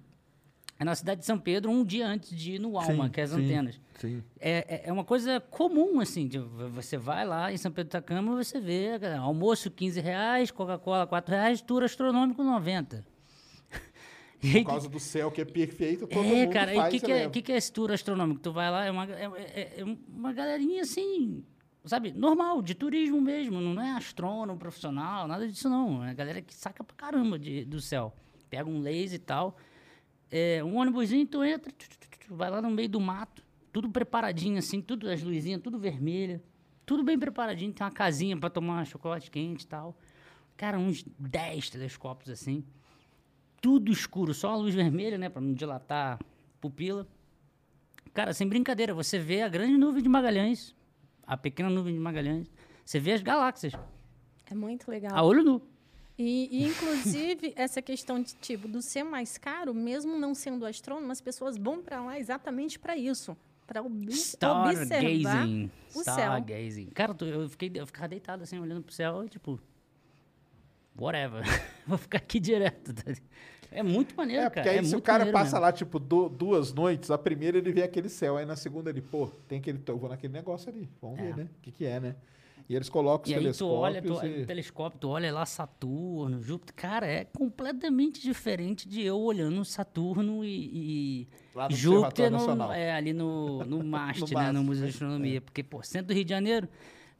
é na cidade de São Pedro, um dia antes de ir no Alma, Sim, que é as sim, antenas. Sim. É, é- é uma coisa comum, assim. de- você vai lá em São Pedro da Cama, você vê almoço 15 reais, Coca-Cola 4 reais, tour astronômico 90. E aí, Por causa do céu que é perfeito, todo é, mundo cara, e faz o que, que, é, que é esse tour astronômico? Tu vai lá, é uma, é, é- é uma galerinha assim, sabe, normal, de turismo mesmo, não é astrônomo profissional, nada disso não. É a galera que saca pra caramba de, do céu. Pega um laser e tal. É, um ônibusinho, tu entra, tu, tu, tu, vai lá no meio do mato, tudo preparadinho assim, tudo as luzinhas, tudo vermelho, tudo bem preparadinho, tem uma casinha pra tomar chocolate quente e tal. Cara, uns 10 telescópios assim tudo escuro, só a luz vermelha, né, Pra não dilatar a pupila. Cara, sem brincadeira, você vê a grande nuvem de Magalhães, a pequena nuvem de Magalhães, você vê as galáxias, É muito legal. a olho nu. E, e, inclusive, essa questão de tipo do ser mais caro, mesmo não sendo astrônomo, as pessoas vão para lá exatamente para isso, para observar Stargazing. o céu. Stargazing. Cara, tu- eu, fiquei, eu ficava deitado assim, olhando pro céu e tipo, whatever, vou ficar aqui direto. É muito maneiro, É, porque aí é se o cara passa mesmo. lá, tipo, du- duas noites, a primeira ele vê aquele céu, aí na segunda ele, pô, tem aquele, eu vou naquele negócio ali, vamos ver, É. né? O que que é, né? E eles colocam os E aí tu telescópios olha, tu, e... telescópio, tu olha lá Saturno, Júpiter. Cara, é completamente diferente de eu olhando Saturno e, e Lá no Júpiter no- é, ali no, no MAST, No né? No Museu né? de Astronomia. Porque, pô, centro do Rio de Janeiro,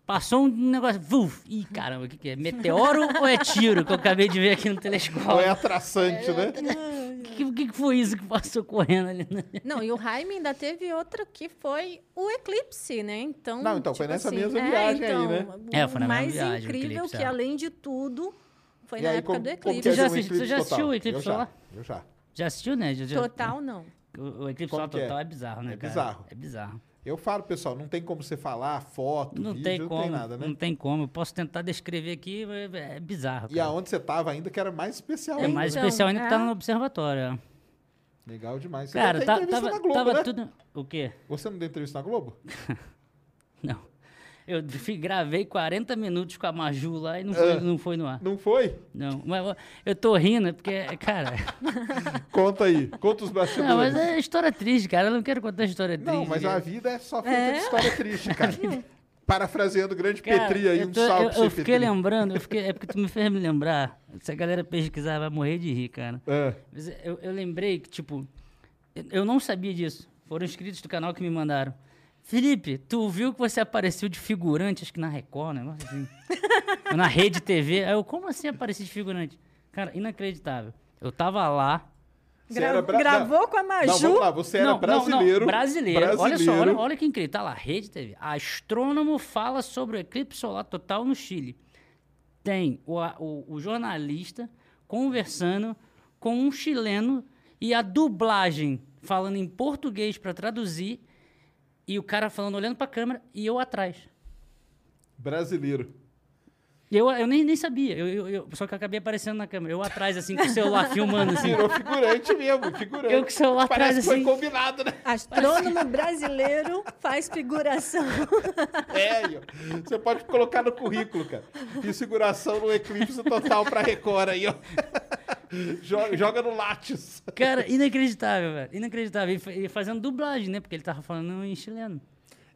passou um negócio... Vuf, ih, caramba, o que, que é? Meteoro ou é tiro que eu acabei de ver aqui no telescópio? Ou é atraçante, né? O que, que, que foi isso que passou correndo ali? Né? Não, e o Jaime ainda teve outra que foi o eclipse, né? Então, Não, então, foi nessa mesma é, viagem aí, então, né? O É, foi na mesma mais viagem, o incrível eclipse, que, é. além de tudo, foi E na aí, época como- do eclipse. é Você já um assisti- você já assistiu total? o eclipse eu já, solar? Eu já. Já assistiu, né? Já- já- Total, não. O, o eclipse solar que é? total é bizarro, né, É cara? bizarro. É bizarro. Eu falo, pessoal, não tem como você falar foto, Não vídeo, tem não como, tem nada, né? não tem como. Eu posso tentar descrever aqui, mas é bizarro. E cara. aonde você tava ainda, que era mais especial É ainda, mais né? Especial ainda que tá é. no observatório. é. Legal demais. Você Cara, deu tá- entrevista tava, na Globo, tava né? tudo. O quê? Você não deu entrevista na Globo? Não. Eu gravei 40 minutos com a Maju lá e não Ah. foi, não foi no ar. Não foi? Não. Mas eu- tô rindo, porque, cara. Conta aí. Conta os bastidores. Não, mas é história triste, cara. Eu não quero contar história triste. Não, mas a vida é só feita É. de história triste, cara. Parafraseando o grande Cara, Petri aí, eu um tô- salve eu, pra eu fiquei Petri. lembrando, eu fiquei- é porque tu me fez me lembrar. Se a galera pesquisar, vai morrer de rir, cara. É. Mas Eu, eu lembrei que, tipo, eu não sabia disso. Foram inscritos do canal que me mandaram. Felipe, tu viu que você apareceu de figurante, acho que na Record, né? Assim. Na Rede TV. Aí eu, como assim apareci de figurante? Cara, inacreditável. Eu tava lá. Gra- era bra- Gravou com a Maju? Não, vamos lá, você era não, brasileiro. Não, não, brasileiro. Olha só, brasileiro. olha, olha que incrível. Tá lá, Rede TV. Astrônomo fala sobre o eclipse solar total no Chile. Tem o, o, o jornalista conversando com um chileno e a dublagem falando em português para traduzir e o cara falando olhando para a câmera e eu atrás. Brasileiro. Eu, eu nem, nem sabia, eu, eu- eu- só que eu acabei aparecendo na câmera. Eu atrás, assim, com o celular filmando, assim. Virou figurante mesmo, figurante. Eu com o celular Parece atrás, que foi assim. combinado, né? Astrônomo brasileiro faz figuração. É, aí, ó. Você pode colocar no currículo, cara. Fiz figuração no eclipse total pra Record aí, ó. joga, joga no Lattes. Cara, inacreditável, velho. Inacreditável. E fa- fazendo dublagem, né? Porque ele tava falando em chileno.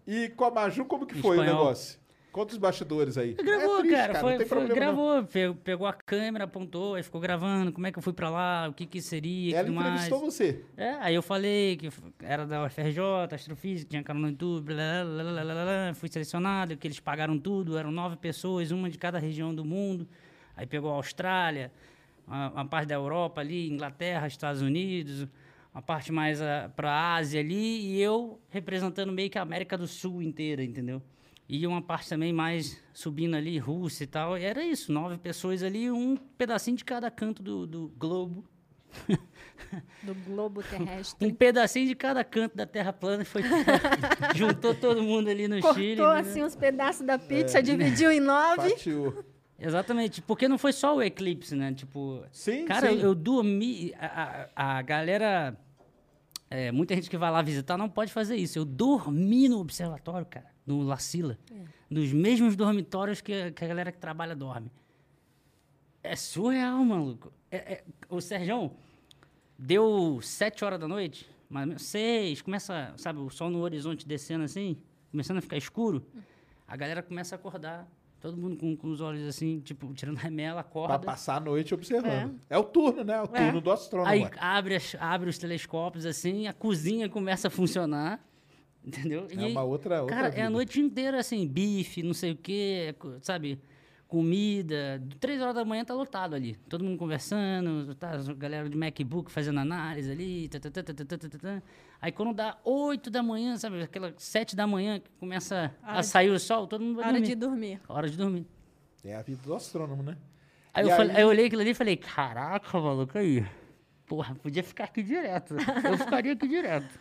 E com a Maju, como que Em foi o espanhol. negócio? Conta os bastidores aí. Gravou, É triste, cara. não Foi, tem foi- problema, não. gravou, pe- pegou a câmera, apontou, aí ficou gravando como é que eu fui pra lá, o que que seria, Ela tudo mais. entrevistou você. É, aí eu falei que era da UFRJ, Astrofísica, tinha canal no YouTube, blá, blá, blá, fui selecionado, que eles pagaram tudo, eram nove pessoas, uma de cada região do mundo. Aí pegou a Austrália, uma, parte da Europa ali, Inglaterra, Estados Unidos, uma parte mais para a Ásia ali, e eu representando meio que a América do Sul inteira, entendeu? E uma parte também mais subindo ali, Rússia e tal. E era isso, nove pessoas ali, um pedacinho de cada canto do, do globo. Do globo terrestre. Um pedacinho de cada canto da Terra plana foi juntou todo mundo ali no Chile. Cortou né? assim os pedaços da É. pizza, dividiu em nove. Fatiou. Exatamente, porque não foi só o eclipse, né? Tipo, Sim, cara, sim. Eu, eu dormi. A, a, a galera, é, muita gente que vai lá visitar não pode fazer isso. Eu dormi no observatório, cara, no La Sila, nos mesmos dormitórios que, que a galera que trabalha dorme. É surreal, maluco. É, é, o Serjão deu sete horas da noite, mais ou menos seis, começa, sabe, o sol no horizonte descendo assim, começando a ficar escuro. A galera começa a acordar, todo mundo com, com os olhos assim, tipo, tirando remela, Pra acorda. passar a noite observando. É, o turno, né? O turno do astrônomo. Aí abre, as- abre os telescópios assim, a cozinha começa a funcionar. Entendeu? É uma outra- outra Cara, é a vida. noite inteira assim, bife, não sei o quê, sabe? Comida. Três horas da manhã tá lotado ali. Todo mundo conversando, tá, a galera de MacBook fazendo análise ali. tá, tá, tá, tá, tá, tá, tá, tá. Aí quando dá oito da manhã, sabe? Aquela sete da manhã que começa a de- sair o sol, todo mundo vai Hora dormir. de dormir. Hora de dormir. É a vida do astrônomo, né? Aí E eu, falei- aí- aí eu olhei aquilo ali e falei, caraca, maluco, aí. Porra, podia ficar aqui direto. Eu ficaria aqui direto.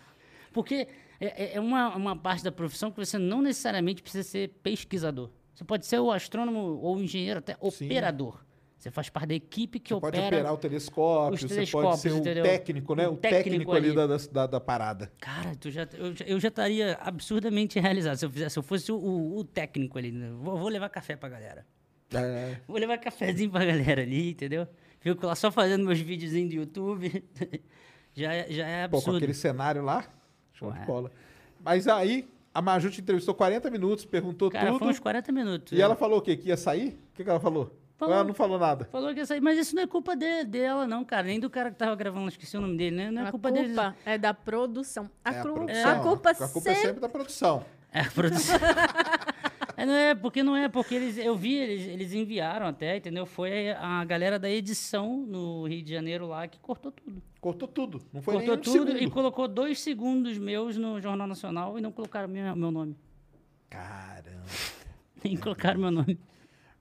Porque é, é- é uma, uma parte da profissão que você não necessariamente precisa ser pesquisador. Você pode ser o astrônomo ou o engenheiro, até operador. Você faz parte da equipe que Você pode opera. operar o telescópio, você pode ser o técnico, né? O O, técnico, técnico ali da, da, da parada. Cara, tu já, eu, já- eu já estaria absurdamente realizado se eu, fizesse, se eu fosse o, o- técnico ali. né? Vou, vou levar café pra galera. É. Vou levar cafezinho pra galera ali, entendeu? Fico lá só fazendo meus videozinhos do YouTube. já, é- já é Pô, com absurdo. aquele cenário lá, show Ué. de bola. Mas aí, a Maju te entrevistou 40 minutos, perguntou Cara, tudo. foi uns 40 minutos. E ela falou o quê? Que ia sair? O que, que ela falou? Falou. Ela não falou nada. Falou que ia sair, mas isso não é culpa de- dela, não, cara. Nem do cara que tava gravando, esqueci o nome dele, né? Não é a culpa, culpa, deles. é da produção. A, É cru- produção. a culpa, A culpa é sempre... sempre da produção. É a produção. É, não é, porque não é, porque eles, eu vi, eles, eles enviaram até, entendeu? Foi a galera da edição no Rio de Janeiro lá que cortou tudo. Cortou tudo. Não foi cortou nem um tudo e segundo. colocou dois segundos meus no Jornal Nacional e não colocaram meu, meu nome. Caramba. Nem colocaram meu nome.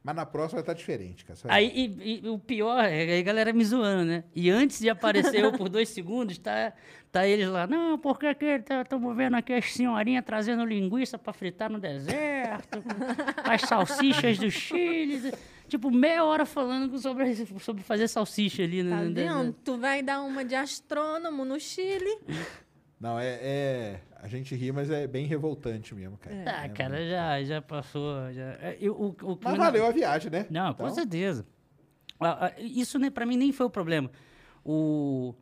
Mas na próxima vai estar diferente, cara. Vai Aí, e, e o pior é a galera me zoando, né? E antes de aparecer eu por dois segundos, tá, tá eles lá, não, porque que estamos vendo aqui as senhorinhas trazendo linguiça para fritar no deserto, as salsichas do Chile. Tipo, meia hora falando sobre, sobre fazer salsicha ali no, Tá no vendo? deserto. Tu vai dar uma de astrônomo no Chile. Não, é, é- A gente ri, mas é bem revoltante mesmo, cara. Ah, É cara, muito- já, já passou. Já, é, eu, o, o que Mas valeu a viagem, né? Não, com Então, certeza. Ah, ah, Isso, né, para mim, nem foi o problema. O,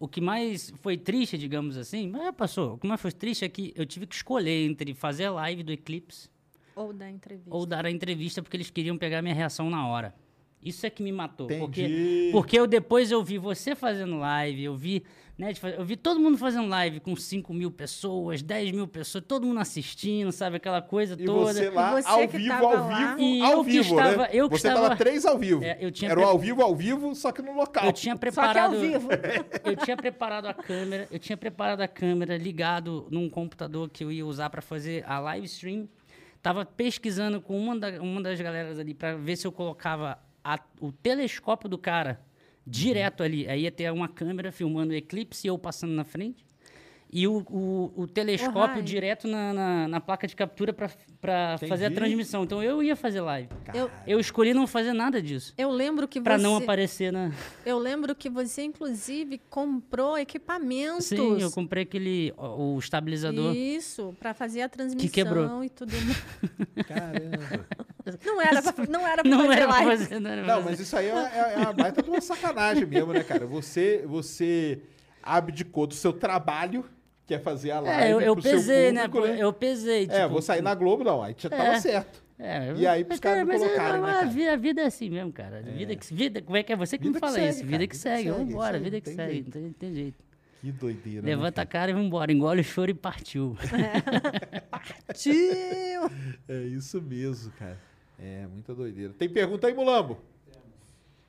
o que mais foi triste, digamos assim, mas já passou. O que mais foi triste é que eu tive que escolher entre fazer a live do Eclipse Ou da entrevista. ou dar a entrevista porque eles queriam pegar minha reação na hora. Isso é que me matou. Porque, Entendi. porque eu depois eu vi você fazendo live, eu vi, né, eu vi todo mundo fazendo live com 5 mil pessoas, 10 mil pessoas, todo mundo assistindo, sabe? Aquela coisa E toda. você lá, E você ao que vivo, tava ao lá. vivo, E ao eu vivo, estava- né? eu você estava- tava três ao vivo. É, eu tinha Era o pre- ao vivo, ao vivo, só que no local. Eu tinha Só que preparado. ao vivo. eu tinha preparado a câmera, eu tinha preparado a câmera ligado num computador que eu ia usar para fazer a live stream. Tava pesquisando com uma, da- uma das galeras ali para ver se eu colocava a- o telescópio do cara direto ali. Aí ia ter uma câmera filmando o eclipse e eu passando na frente. E o, o, o telescópio direto na, na, na placa de captura pra, pra fazer a transmissão. Então eu ia fazer live. Eu, Eu escolhi não fazer nada disso. eu lembro que Pra você. não aparecer na. Eu lembro que você, inclusive, comprou equipamentos. Sim, eu comprei aquele. o o estabilizador. Isso, para fazer a transmissão quebrou. e tudo mais. Caramba. Não era pra, não era pra Não fazer era pra live. fazer, não era Não, fazer. mas isso aí é, é, é uma baita de uma sacanagem mesmo, né, cara? Você, você abdicou do seu trabalho, que é fazer a live É, eu, eu pesei, né? público, pô, Eu pesei. É, tipo, vou sair na Globo, não. Aí já tava É. certo. É, E aí pros mas, caras mas é- colocarem, né, a, cara? vida, a vida é assim mesmo, cara. Vida que, vida, como é que é? Você que Vida me fala segue, isso. cara, Vida que segue. Vamos embora, vida que segue. Não tem, tem jeito. Que doideira, né, Levanta a cara? e vambora. Engole o choro e partiu. Tio! É isso mesmo, cara. É, muita doideira. Tem pergunta aí, Mulambo?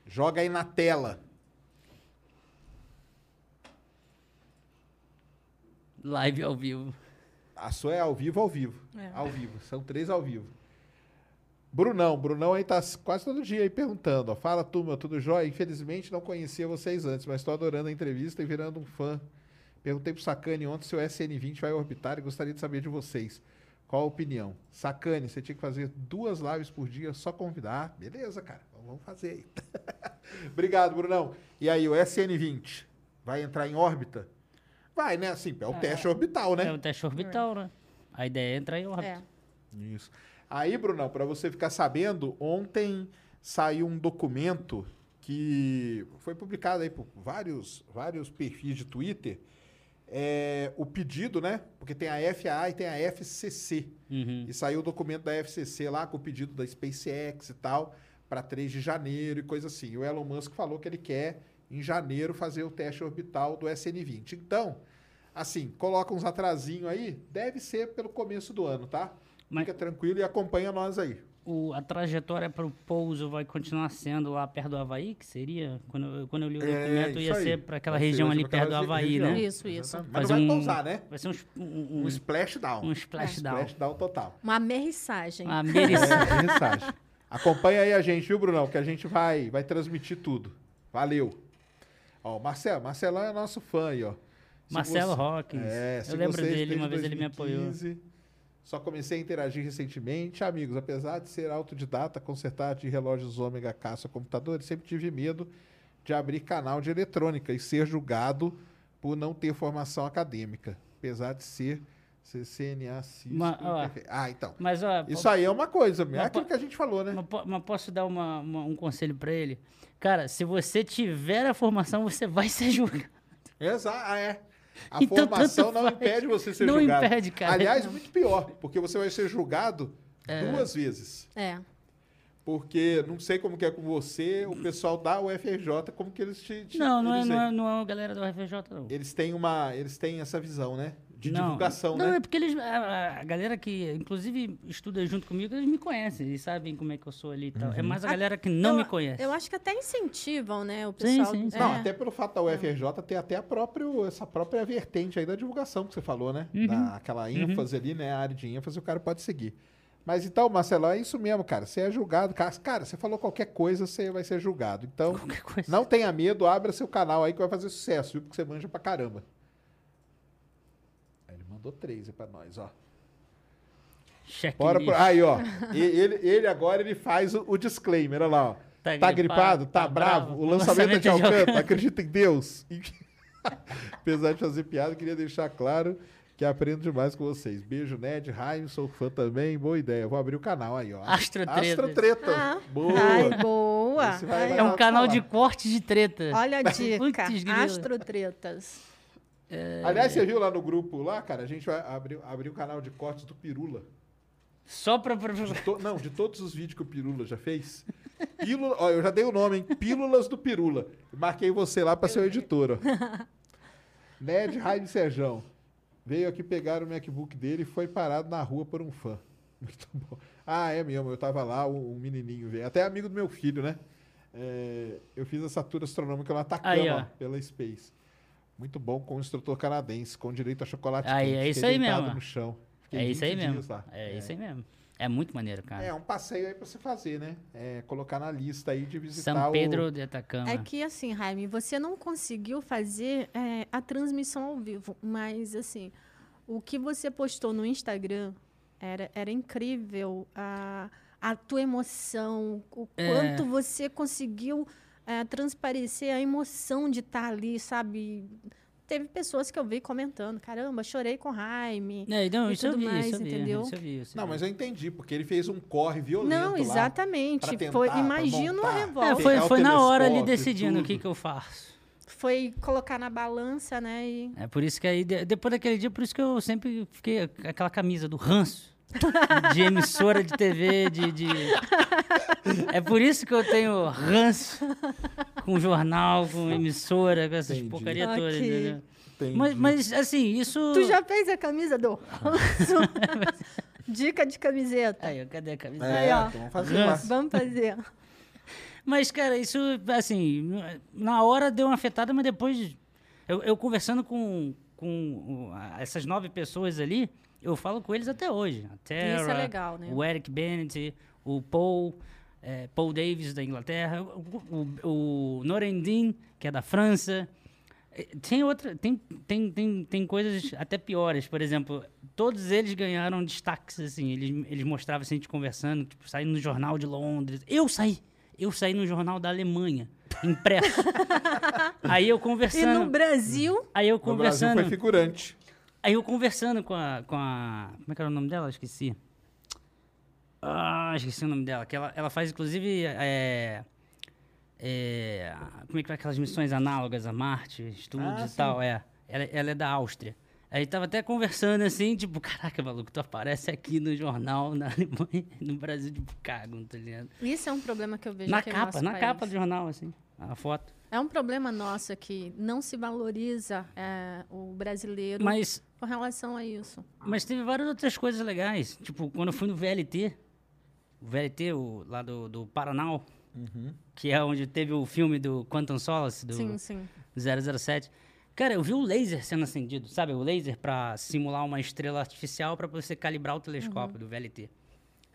Joga aí na tela. Live ao vivo. A sua é ao vivo, ao vivo. É. Ao vivo. São três ao vivo. Brunão, Brunão aí tá quase todo dia aí perguntando. Ó, Fala, turma, tudo jóia? Infelizmente não conhecia vocês antes, mas estou adorando a entrevista e virando um fã. Perguntei pro Sacane ontem se o SN20 vai orbitar e gostaria de saber de vocês. Qual a opinião? Sacane, você tinha que fazer duas lives por dia, só convidar. Beleza, cara. Vamos fazer aí. Obrigado, Brunão. E aí, o SN20 vai entrar em órbita? Vai, né? Assim, é o teste orbital, né? É o teste orbital, né? A ideia é entrar em órbita. É. Isso. Aí, Brunão, para você ficar sabendo, ontem saiu um documento que foi publicado aí por vários, vários perfis de Twitter. É, o pedido, né? Porque tem a FAA e tem a FCC. Uhum. E saiu o documento da FCC lá com o pedido da SpaceX e tal, para 3 de janeiro e coisa assim. E o Elon Musk falou que ele quer, em janeiro, fazer o teste orbital do SN20. Então, assim, coloca uns atrasinho aí, deve ser pelo começo do ano, tá? Mas- Fica tranquilo e acompanha nós aí. O, a trajetória para o pouso vai continuar sendo lá perto do Havaí, que seria? Quando eu, quando eu li o É, documento, ia isso aí. ser para aquela Vai região ali perto do Havaí, região. né? Isso, isso. Mas não vai um- pousar, né? Vai ser um, um, Um, um, splashdown. um splashdown. Splashdown total. Uma amerrissagem. Uma. É, mensagem. Acompanha aí a gente, viu, Brunão? Que a gente vai, vai transmitir tudo. Valeu. Ó, o Marcelo, Marcelão é nosso fã aí, ó. Se Marcelo você- Hawkins. É, eu lembro dele, uma vez ele me apoiou. 2015, Só comecei a interagir recentemente. Amigos, apesar de ser autodidata, consertar de relógios ômega caça computadores, sempre tive medo de abrir canal de eletrônica e ser julgado por não ter formação acadêmica. Apesar de ser CCNA Cisco. Ma- ó, interfe- ah, então. Mas, ó, Isso aí é uma coisa, é aquilo que a gente falou, né? Mas, mas posso dar uma, uma- um conselho pra ele? Cara, se você tiver a formação, você vai ser julgado. Exato, ah, é. A Então, formação não faz. impede você ser Não julgado. impede, cara. Aliás, muito pior, porque você vai ser julgado É. duas vezes. É. Porque não sei como que é com você, o pessoal da UFRJ, como que eles te. te- Não, não é, não, é, não é a galera do RFJ, não. eles têm uma. Eles têm essa visão, né? De não, divulgação, não, né? é porque eles, a, a galera que, inclusive, estuda junto comigo, eles me conhecem, eles sabem como é que eu sou ali e tal. É Uhum. mais a galera que não eu, me conhece. Eu acho que até incentivam, né? O Sim, pessoal. sim, sim. Não, é. até pelo fato da UFRJ ter até a próprio, essa própria vertente aí da divulgação que você falou, né? Uhum. Da, aquela ênfase ali, né? A área de ênfase, o cara pode seguir. Mas então, Marcelo, é isso mesmo, cara. Você é julgado. Cara, Cara, você falou qualquer coisa, você vai ser julgado. Então, Qualquer coisa. não tenha medo, abra seu canal aí que vai fazer sucesso, viu? Porque você manja pra caramba. Mandou três aí pra nós, ó. Checklist. Bora pro... Aí, ó. Ele, ele agora ele faz o, o disclaimer, olha lá, ó. Tá, gripado, tá, bravo, o lançamento, é de Alcântara, acredita em Deus. E- Apesar de fazer piada, queria deixar claro que aprendo demais com vocês. Beijo, Ned, Raim, sou fã também, boa ideia. Vou abrir o canal aí, ó. Astrotreta. Astrotreta. Ah. Boa. Ai, boa. Vai- Ai, vai É um canal falar. de corte de treta. Olha a dica. Putz, grila. Astrotretas. Aliás, você viu lá no grupo lá, cara? A gente vai abrir, o canal de cortes do Pirula. Só pra... pra- De to- Não, de todos os vídeos que o Pirula já fez. Pílula, ó, eu já dei o nome, hein? Pílulas do Pirula. Marquei você lá para ser o editor, ó. Ned Raim Serjão. Veio aqui pegar o MacBook dele e foi parado na rua por um fã. Muito bom. Ah, é mesmo. Eu tava lá, um, menininho veio. Até amigo do meu filho, né? É, eu fiz essa tour astronômica lá Atacama, Aí, ó. pela Space. Muito bom com o instrutor canadense, com direito a chocolate Aí, quente. é isso aí mesmo. no chão. Fiquei É isso aí 20 mesmo. lá. É isso aí mesmo. É muito maneiro, cara. É um passeio aí pra você fazer, né? É, colocar na lista aí de visitar São o- Pedro de Atacama. É que assim, Jaime, você não conseguiu fazer é, a transmissão ao vivo, mas assim, o que você postou no Instagram era, era incrível. A, a tua emoção, o É. quanto você conseguiu é, transparecer a emoção de estar ali, sabe? Teve pessoas que eu vi comentando, caramba, chorei com o Jaime. É, não, e isso eu vi, mais, isso eu vi, entendeu? isso eu vi, isso eu Não, vi. mas eu entendi, porque ele fez um corre violento Não, lá exatamente. pra tentar, Foi, imagina uma revolta. É, foi, foi na hora ali decidindo o que, que eu faço. Foi colocar na balança, né? E É por isso que aí, de- depois daquele dia, por isso que eu sempre fiquei com aquela camisa do ranço. De emissora de TV, de, de- É por isso que eu tenho ranço com jornal, com emissora, com essas Entendi. porcaria todas, Ok. entendeu? Entendi. Mas, mas, assim, isso... Tu já fez a camisa do ranço? Dica de camiseta. Aí, cadê a camisa? É, Aí, ó. então vamos fazer. Vamos fazer. Mas, cara, isso, assim, na hora deu uma afetada, mas depois, eu, eu conversando com, com essas nove pessoas ali, eu falo com eles até hoje. A Tara, Isso é legal, né? O Eric Bennett, o Paul, eh, Paul Davis da Inglaterra, o, o, o Norendin, que é da França. Eh, Tem outra, tem, tem, tem, tem coisas até piores, por exemplo, todos eles ganharam destaques, assim, eles, eles mostravam assim, a gente conversando, tipo, saindo no jornal de Londres. Eu saí, eu saí no jornal da Alemanha, impresso. aí eu E conversando, no Brasil, aí eu No Brasil conversando, foi figurante. Aí eu conversando com a, com a, como é que era o nome dela? Esqueci. Ah, esqueci o nome dela, que ela, ela faz, inclusive, é, é, como é que vai aquelas missões análogas a Marte, estudos Ah, e sim. tal, é. Ela, ela é da Áustria. Aí tava até conversando assim, tipo, caraca, maluco, tu aparece aqui no jornal, na Alemanha, no Brasil, tipo, cago, tá ligado? isso é um problema que eu vejo Na aqui no capa, nosso na país. capa do jornal, assim, a foto. É um problema nosso aqui. Não se valoriza é, o brasileiro Mas, com relação a isso. mas teve várias outras coisas legais. Tipo, quando eu fui no VLT, o VLT, o, lá do, do Paraná, que é onde teve o filme do Quantum Solace, do Sim, sim. 007. Cara, eu vi o laser sendo acendido, sabe? O laser pra simular uma estrela artificial pra você calibrar o telescópio do VLT.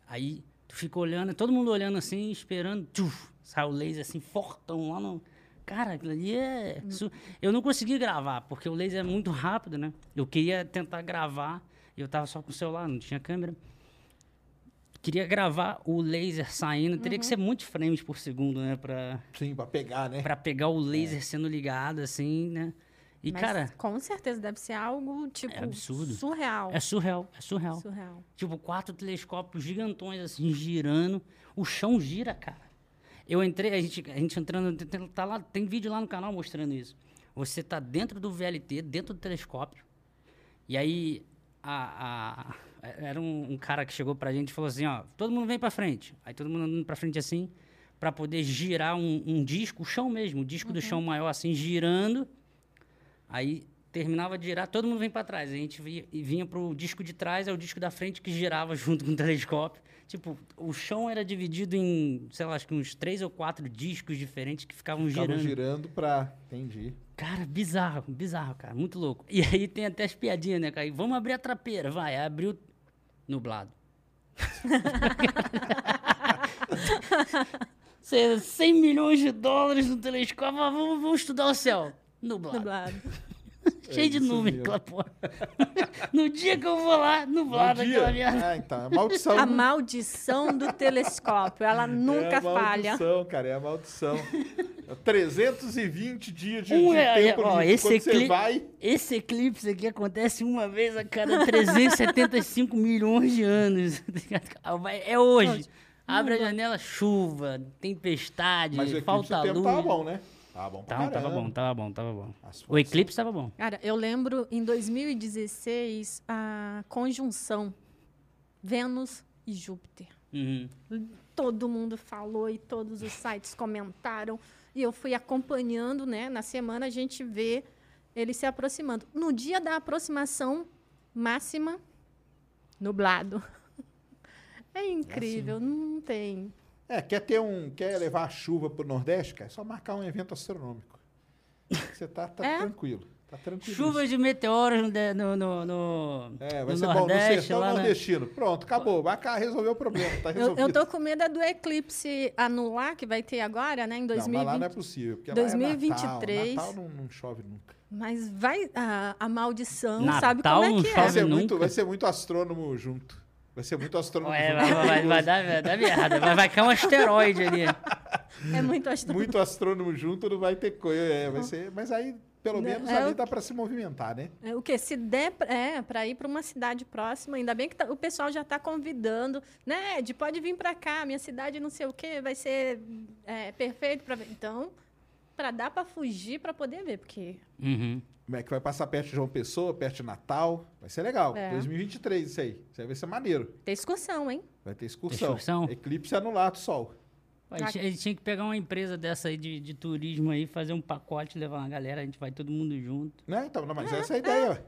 Aí tu fica olhando, todo mundo olhando assim, esperando, tchuf, sai o laser assim, fortão lá no. Cara, aquilo ali é. Eu não consegui gravar, porque o laser é muito rápido, né? Eu queria tentar gravar, e eu tava só com o celular, não tinha câmera. Queria gravar o laser saindo, teria que ser muitos frames por segundo, né? Pra, Sim, pra pegar, né? pra pegar o laser sendo ligado, assim, né? E, Mas cara, com certeza deve ser algo, tipo, É absurdo. surreal. é surreal, é surreal. Surreal. Tipo, quatro telescópios gigantões, assim, girando. O chão gira, cara. Eu entrei, a gente, a gente entrando, tem, tá lá, tem vídeo lá no canal mostrando isso. Você tá dentro do VLT, dentro do telescópio. E aí, a, a- era um, um cara que chegou pra gente e falou assim, ó, todo mundo vem pra frente. Aí todo mundo andando pra frente assim, pra poder girar um, um disco, o chão mesmo, o disco do chão maior assim, girando. Aí terminava de girar, todo mundo vem para trás. A gente e vinha pro disco de trás, é o disco da frente que girava junto com o telescópio. Tipo, o chão era dividido em, sei lá, acho que uns três ou quatro discos diferentes que ficavam Ficavam girando. girando pra... Entendi. Cara, bizarro, bizarro, cara, muito louco. E aí tem até as piadinhas, né, cara? E Vamos abrir a trapeira, vai. Aí Abriu nublado. Cê- 100 milhões de dólares no telescópio, vamos, vamos estudar o céu. Nublado. Nublado. Cheio de isso nuvem, mesmo. aquela porra. no dia que eu vou lá, nublado aquela merda. Ah, então, é a maldição. A maldição do telescópio. Ela nunca é a falha. maldição, cara, é a maldição. É 320 dias de, Um de é- tempo ó, livre. esse Quando você ecli- vai... Esse eclipse aqui acontece uma vez a cada 375 milhões de anos. É hoje. Abre a janela, chuva, tempestade, Mas o eclipse falta o tempo luz. tava bom, né? Tava bom pra Tava, tava bom, tava bom, tava bom. O eclipse tava bom. Cara, eu lembro em 2016 a conjunção Vênus e Júpiter. Uhum. Todo mundo falou e todos os sites comentaram. E eu fui acompanhando, né? Na semana a gente vê ele se aproximando. No dia da aproximação máxima, nublado. É incrível, não tem. É, quer ter um. Quer levar a chuva pro Nordeste, cara? É só marcar um evento astronômico. Você tá, tá É? tranquilo. Tá tranquilo. Chuvas de meteoros no, no, no, no, É, vai no ser bom no Nordeste. sertão nordestino. Pronto, acabou. Vai cá, resolveu o problema. Tá Eu, resolvido. eu tô com medo é do eclipse anular que vai ter agora, né, em Não, mas 2020. lá não é possível. Porque 2023. Lá é Natal, Natal não, não chove nunca. Mas vai a, a maldição, Natal sabe como não é que Vai é? chove. ser, muito, vai ser muito astrônomo junto. Vai ser muito astrônomo É, junto. vai, vai, vai dar, vai dar merda. Vai, vai cair um asteroide ali. É muito astronômico. Muito astrônomo junto não vai ter coisa. É, vai ser, mas aí, pelo menos, é ali dá pra se movimentar, né? É, o que se der pra- é para ir para uma cidade próxima, ainda bem que tá- o pessoal já está convidando, né? Ed, pode vir para cá, minha cidade não sei o quê, vai ser é, perfeito para ver. Então, para dar para fugir para poder ver, porque Uhum. Como é que vai passar perto de João Pessoa, perto de Natal. Vai ser legal. É. 2023, isso aí. Isso aí vai ser maneiro. tem excursão, hein? Vai ter excursão. Excursão? Eclipse anulado, sol. A gente, a gente tinha que pegar uma empresa dessa aí de, de turismo aí, fazer um pacote, levar uma galera, a gente vai todo mundo junto. Né? Então, não, mas essa é a ideia. ué.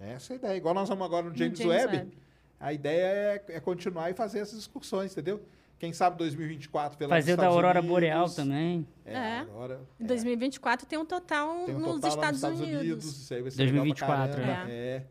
É. Essa é a ideia. Igual nós vamos agora no James, James Webb, Webb. a ideia é, é continuar e fazer essas excursões, entendeu? Quem sabe 2024 pela Fazer da Aurora Boreal também. É, É. Aurora, Em 2024 tem um total, tem um nos total lá Estados, Unidos. Isso aí vai ser 2024, legal pra caramba. É.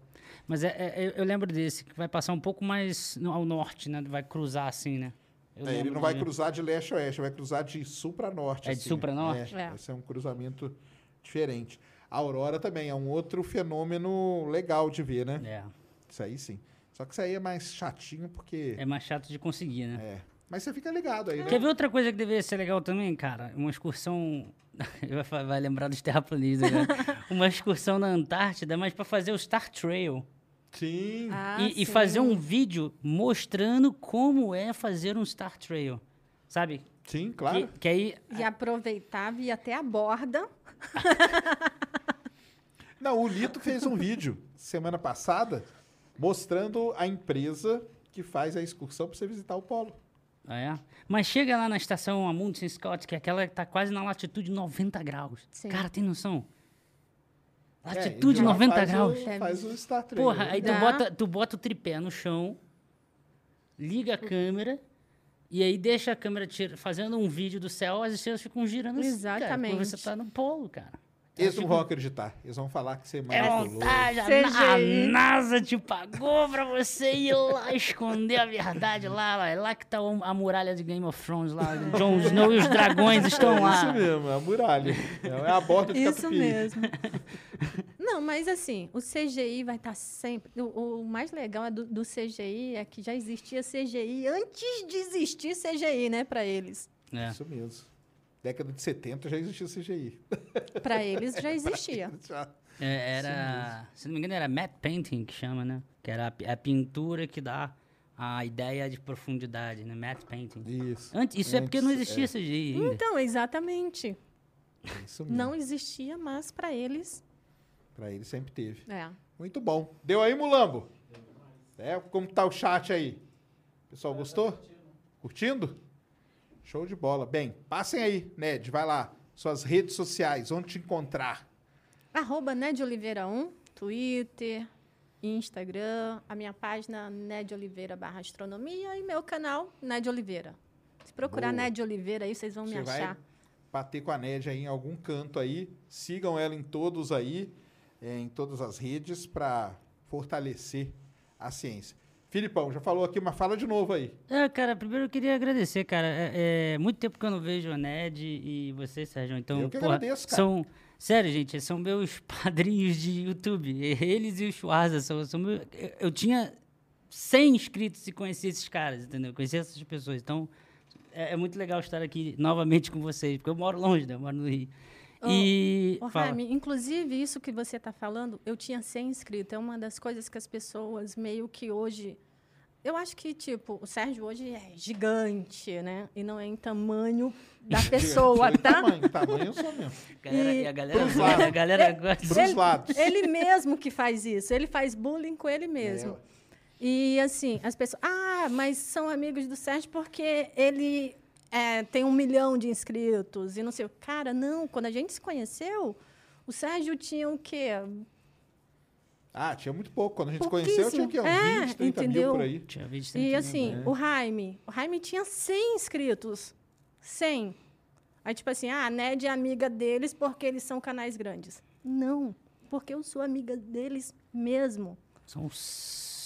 Mas é, é- eu- lembro desse, que vai passar um pouco mais no- ao norte, né? Vai cruzar assim, né? Eu É, ele não vai de- cruzar de leste a oeste, vai cruzar de sul para norte. É de assim, sul pra né? norte? É, É. Vai ser um cruzamento diferente. A aurora também é um outro fenômeno legal de ver, né? É. Isso aí sim. Só que isso aí é mais chatinho porque... É mais chato de conseguir, né? É. Mas você fica ligado aí, né? Quer ver outra coisa que deveria ser legal também, cara? Uma excursão. vai, lembrar dos terraplanistas, né? Uma excursão na Antártida, mas pra fazer o Star Trail. Sim. Ah, e, e sim. fazer um vídeo mostrando como é fazer um Star Trail. Sabe? Sim, claro. Que, que aí. E aproveitava e ir até a borda. Não, o Lito fez um vídeo semana passada mostrando a empresa que faz a excursão para você visitar o polo. Ah, é? Mas chega lá na estação Amundsen Scott, que é aquela que tá quase na latitude 90 graus. Sim. Cara, tem noção? É, Latitude de lá 90 faz graus. O, faz o Star Trek. Porra, aí tu bota, tu bota o tripé no chão, liga a câmera e aí deixa a câmera tira, fazendo um vídeo do céu, as estrelas ficam girando assim, cara, Exatamente. porque você tá no polo, cara. Eles não vão acreditar. Eles vão falar que você É manipulou. a, CGI. a NASA te pagou pra você ir lá esconder a verdade lá, lá. É lá que tá a muralha de Game of Thrones lá. Jon Snow e os dragões estão É lá. isso mesmo, é a muralha. É a borda de Isso Catupiry. mesmo. Não, mas assim, o CGI vai estar sempre. O, o mais legal é do, do CGI é que já existia CGI antes de existir CGI, né, para eles. É. Isso mesmo. Década de 70 já existia CGI. Para eles já existia. Já. É, era, se não me engano, era matte painting que chama, né? Que era a, a pintura que dá a ideia de profundidade, né? Matte painting. Isso. Antes, isso é porque não Antes, existia CGI ainda. Então, exatamente. é, Isso mesmo. Não existia, mas para eles. Pra ele sempre teve. É. Muito bom. Deu aí, Mulambo? É, como tá o chat aí? Pessoal, gostou? Curtindo? Show de bola. Bem, passem aí, Ned, vai lá. Suas redes sociais, onde te encontrar. Arroba Ned Oliveira 1, Twitter, Instagram, a minha página Ned Oliveira barra astronomia e meu canal Ned Oliveira. Se procurar Boa. Ned Oliveira aí, vocês vão me Você vai achar. bater com a Ned aí em algum canto aí. Sigam ela em todos aí, é, em todas as redes, para fortalecer a ciência. Filipão, já falou aqui, mas fala de novo aí. É, cara, primeiro eu queria agradecer, cara. É, é muito tempo que eu não vejo a Ned e você, Sérgio. Então, Eu que porra, agradeço, cara. São, sério, gente, são meus padrinhos de YouTube. Eles e o Schwarza são, são meu- eu, eu tinha 100 inscritos e conheci esses caras, entendeu? Conheci essas pessoas. Então, é, é muito legal estar aqui novamente com vocês, porque eu moro longe, né? Eu moro no Rio. Ô, e. Fala. Jaime, inclusive isso que você está falando, eu tinha 100 inscritos. É uma das coisas que as pessoas meio que hoje... Eu acho que, tipo, o Sérgio hoje é gigante, né? E não é em tamanho da pessoa, tá? Tamanho, tamanho eu sou mesmo. Galera, E- e a galera, a galera gosta. Pros lados. Ele mesmo que faz isso. Ele faz bullying com ele mesmo. É. E assim, as pessoas. Ah, mas são amigos do Sérgio porque ele é, tem um milhão de inscritos e não sei. o- Cara, não. Quando a gente se conheceu, o Sérgio tinha o quê? Ah, tinha muito pouco. Quando a gente se conheceu, tinha o quê? Uns É, 20, 30 mil entendeu? por aí. Tinha visto E também. assim, né? o Jaime. O Jaime tinha 100 inscritos. 100. Aí, tipo assim, ah, a Ned é amiga deles porque eles são canais grandes. Não. porque eu sou amiga deles mesmo. São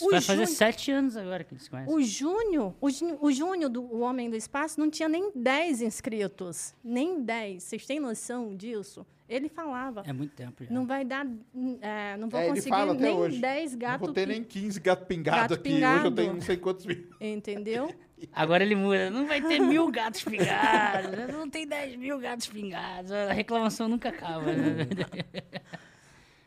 O Vai fazer Júnior- sete anos agora que eles se conhecem. O Júnior, o, Jú- o Júnior do o Homem do Espaço não tinha nem 10 inscritos. Nem 10. Vocês têm noção disso? Ele falava. É muito tempo já. Não vai dar. é, não vou É, conseguir fala até nem hoje. 10 Não gatos. vou ter nem 15 gato pingado Gato aqui. Hoje eu pingado. tenho não sei quantos mil. Entendeu? Agora ele muda. Não vai ter mil gatos pingados. Não tem dez mil gatos pingados. A reclamação nunca acaba. né?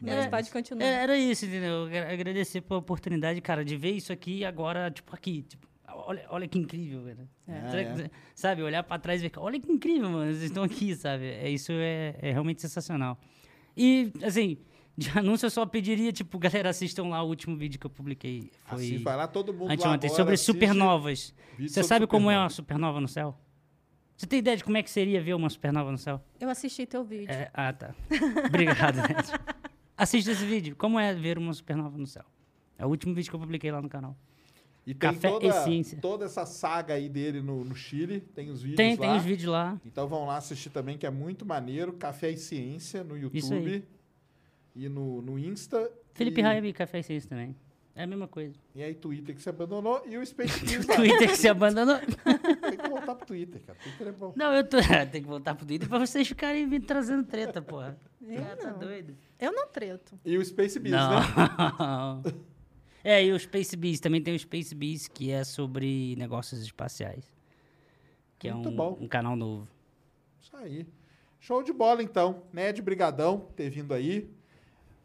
Mas pode continuar. É, Era isso, entendeu? Agra- Agradecer pela oportunidade, cara, de ver isso aqui agora, tipo, aqui. Tipo, olha, olha que incrível, velho. Será que- é. Sabe, olhar pra trás e ver, olha que incrível, mano, vocês estão aqui, sabe? É, isso é, é realmente sensacional. E, assim, de anúncio eu só pediria, tipo, galera, assistam lá o último vídeo que eu publiquei. Foi Assim, vai lá todo mundo lá anteontem, agora, sobre supernovas. Você sobre sabe como é uma supernova no céu? Você tem ideia de como é que seria ver uma supernova no céu? Eu assisti teu vídeo. É, ah, tá. Obrigado, Neto. Assista esse vídeo. Como é ver uma supernova no céu? É o último vídeo que eu publiquei lá no canal. E tem Café toda, e ciência. toda essa saga aí dele no, no Chile. Tem os vídeos Tem, lá. tem os vídeos lá. Então vão lá assistir também, que é muito maneiro. Café e Ciência no. YouTube. E no, no Insta. Felipe e, Raib e Café e Ciência também. É a mesma coisa. E aí Twitter que você abandonou. E o Space News. Twitter que se abandonou. Tem que voltar pro Twitter, cara. Twitter é bom. Não, eu tô. Tem que voltar pro Twitter pra vocês ficarem me trazendo treta, porra. Eu Ah, tá não. doido. Eu não treto. E o Space Biz, né? Não. É, e o Space Bees, também tem o Space Bees, que é sobre negócios espaciais. Que Muito é um, bom. um canal novo. Isso aí. Show de bola, então. Ned, brigadão por ter vindo aí.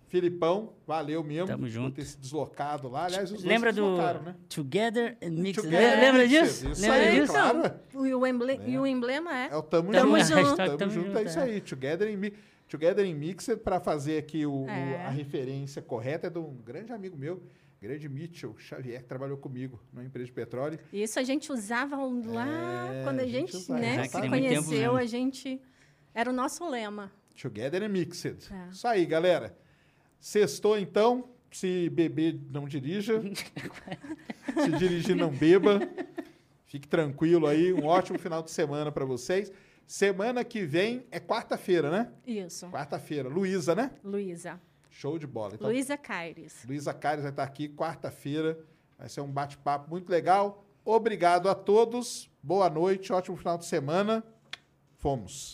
Filipão, valeu mesmo. Tamo Por junto. ter se deslocado lá. Aliás, os Lembra dois se do né? Together and Mixed? Together Lembra and disso? Mixed, isso Lembra aí, disso? claro. E o, emble- e o emblema é. É o Tamo, Tamo Junto. junto. Tamo, Tamo junto, junto, é isso é. aí. Together in, Mi- Together in Mixed, para fazer aqui o, o- É. a referência correta, é de um grande amigo meu, grande Mitchell Xavier, que trabalhou comigo numa empresa de petróleo. Isso a gente usava lá É, quando a a gente gente, usava. né, se tempo conheceu, mesmo. a gente. Era o nosso lema. Together and Mixed. É. Isso aí, galera. Sextou, então. Se beber, não dirija. Se dirigir, não beba. Fique tranquilo aí. Um ótimo final de semana para vocês. Semana que vem é quarta-feira, né? Isso. Quarta-feira. Luísa, né? Luísa. Show de bola. Então, Luísa Caires. Luísa Caires vai estar aqui quarta-feira. Vai ser um bate-papo muito legal. Obrigado a todos. Boa noite, ótimo final de semana. Fomos.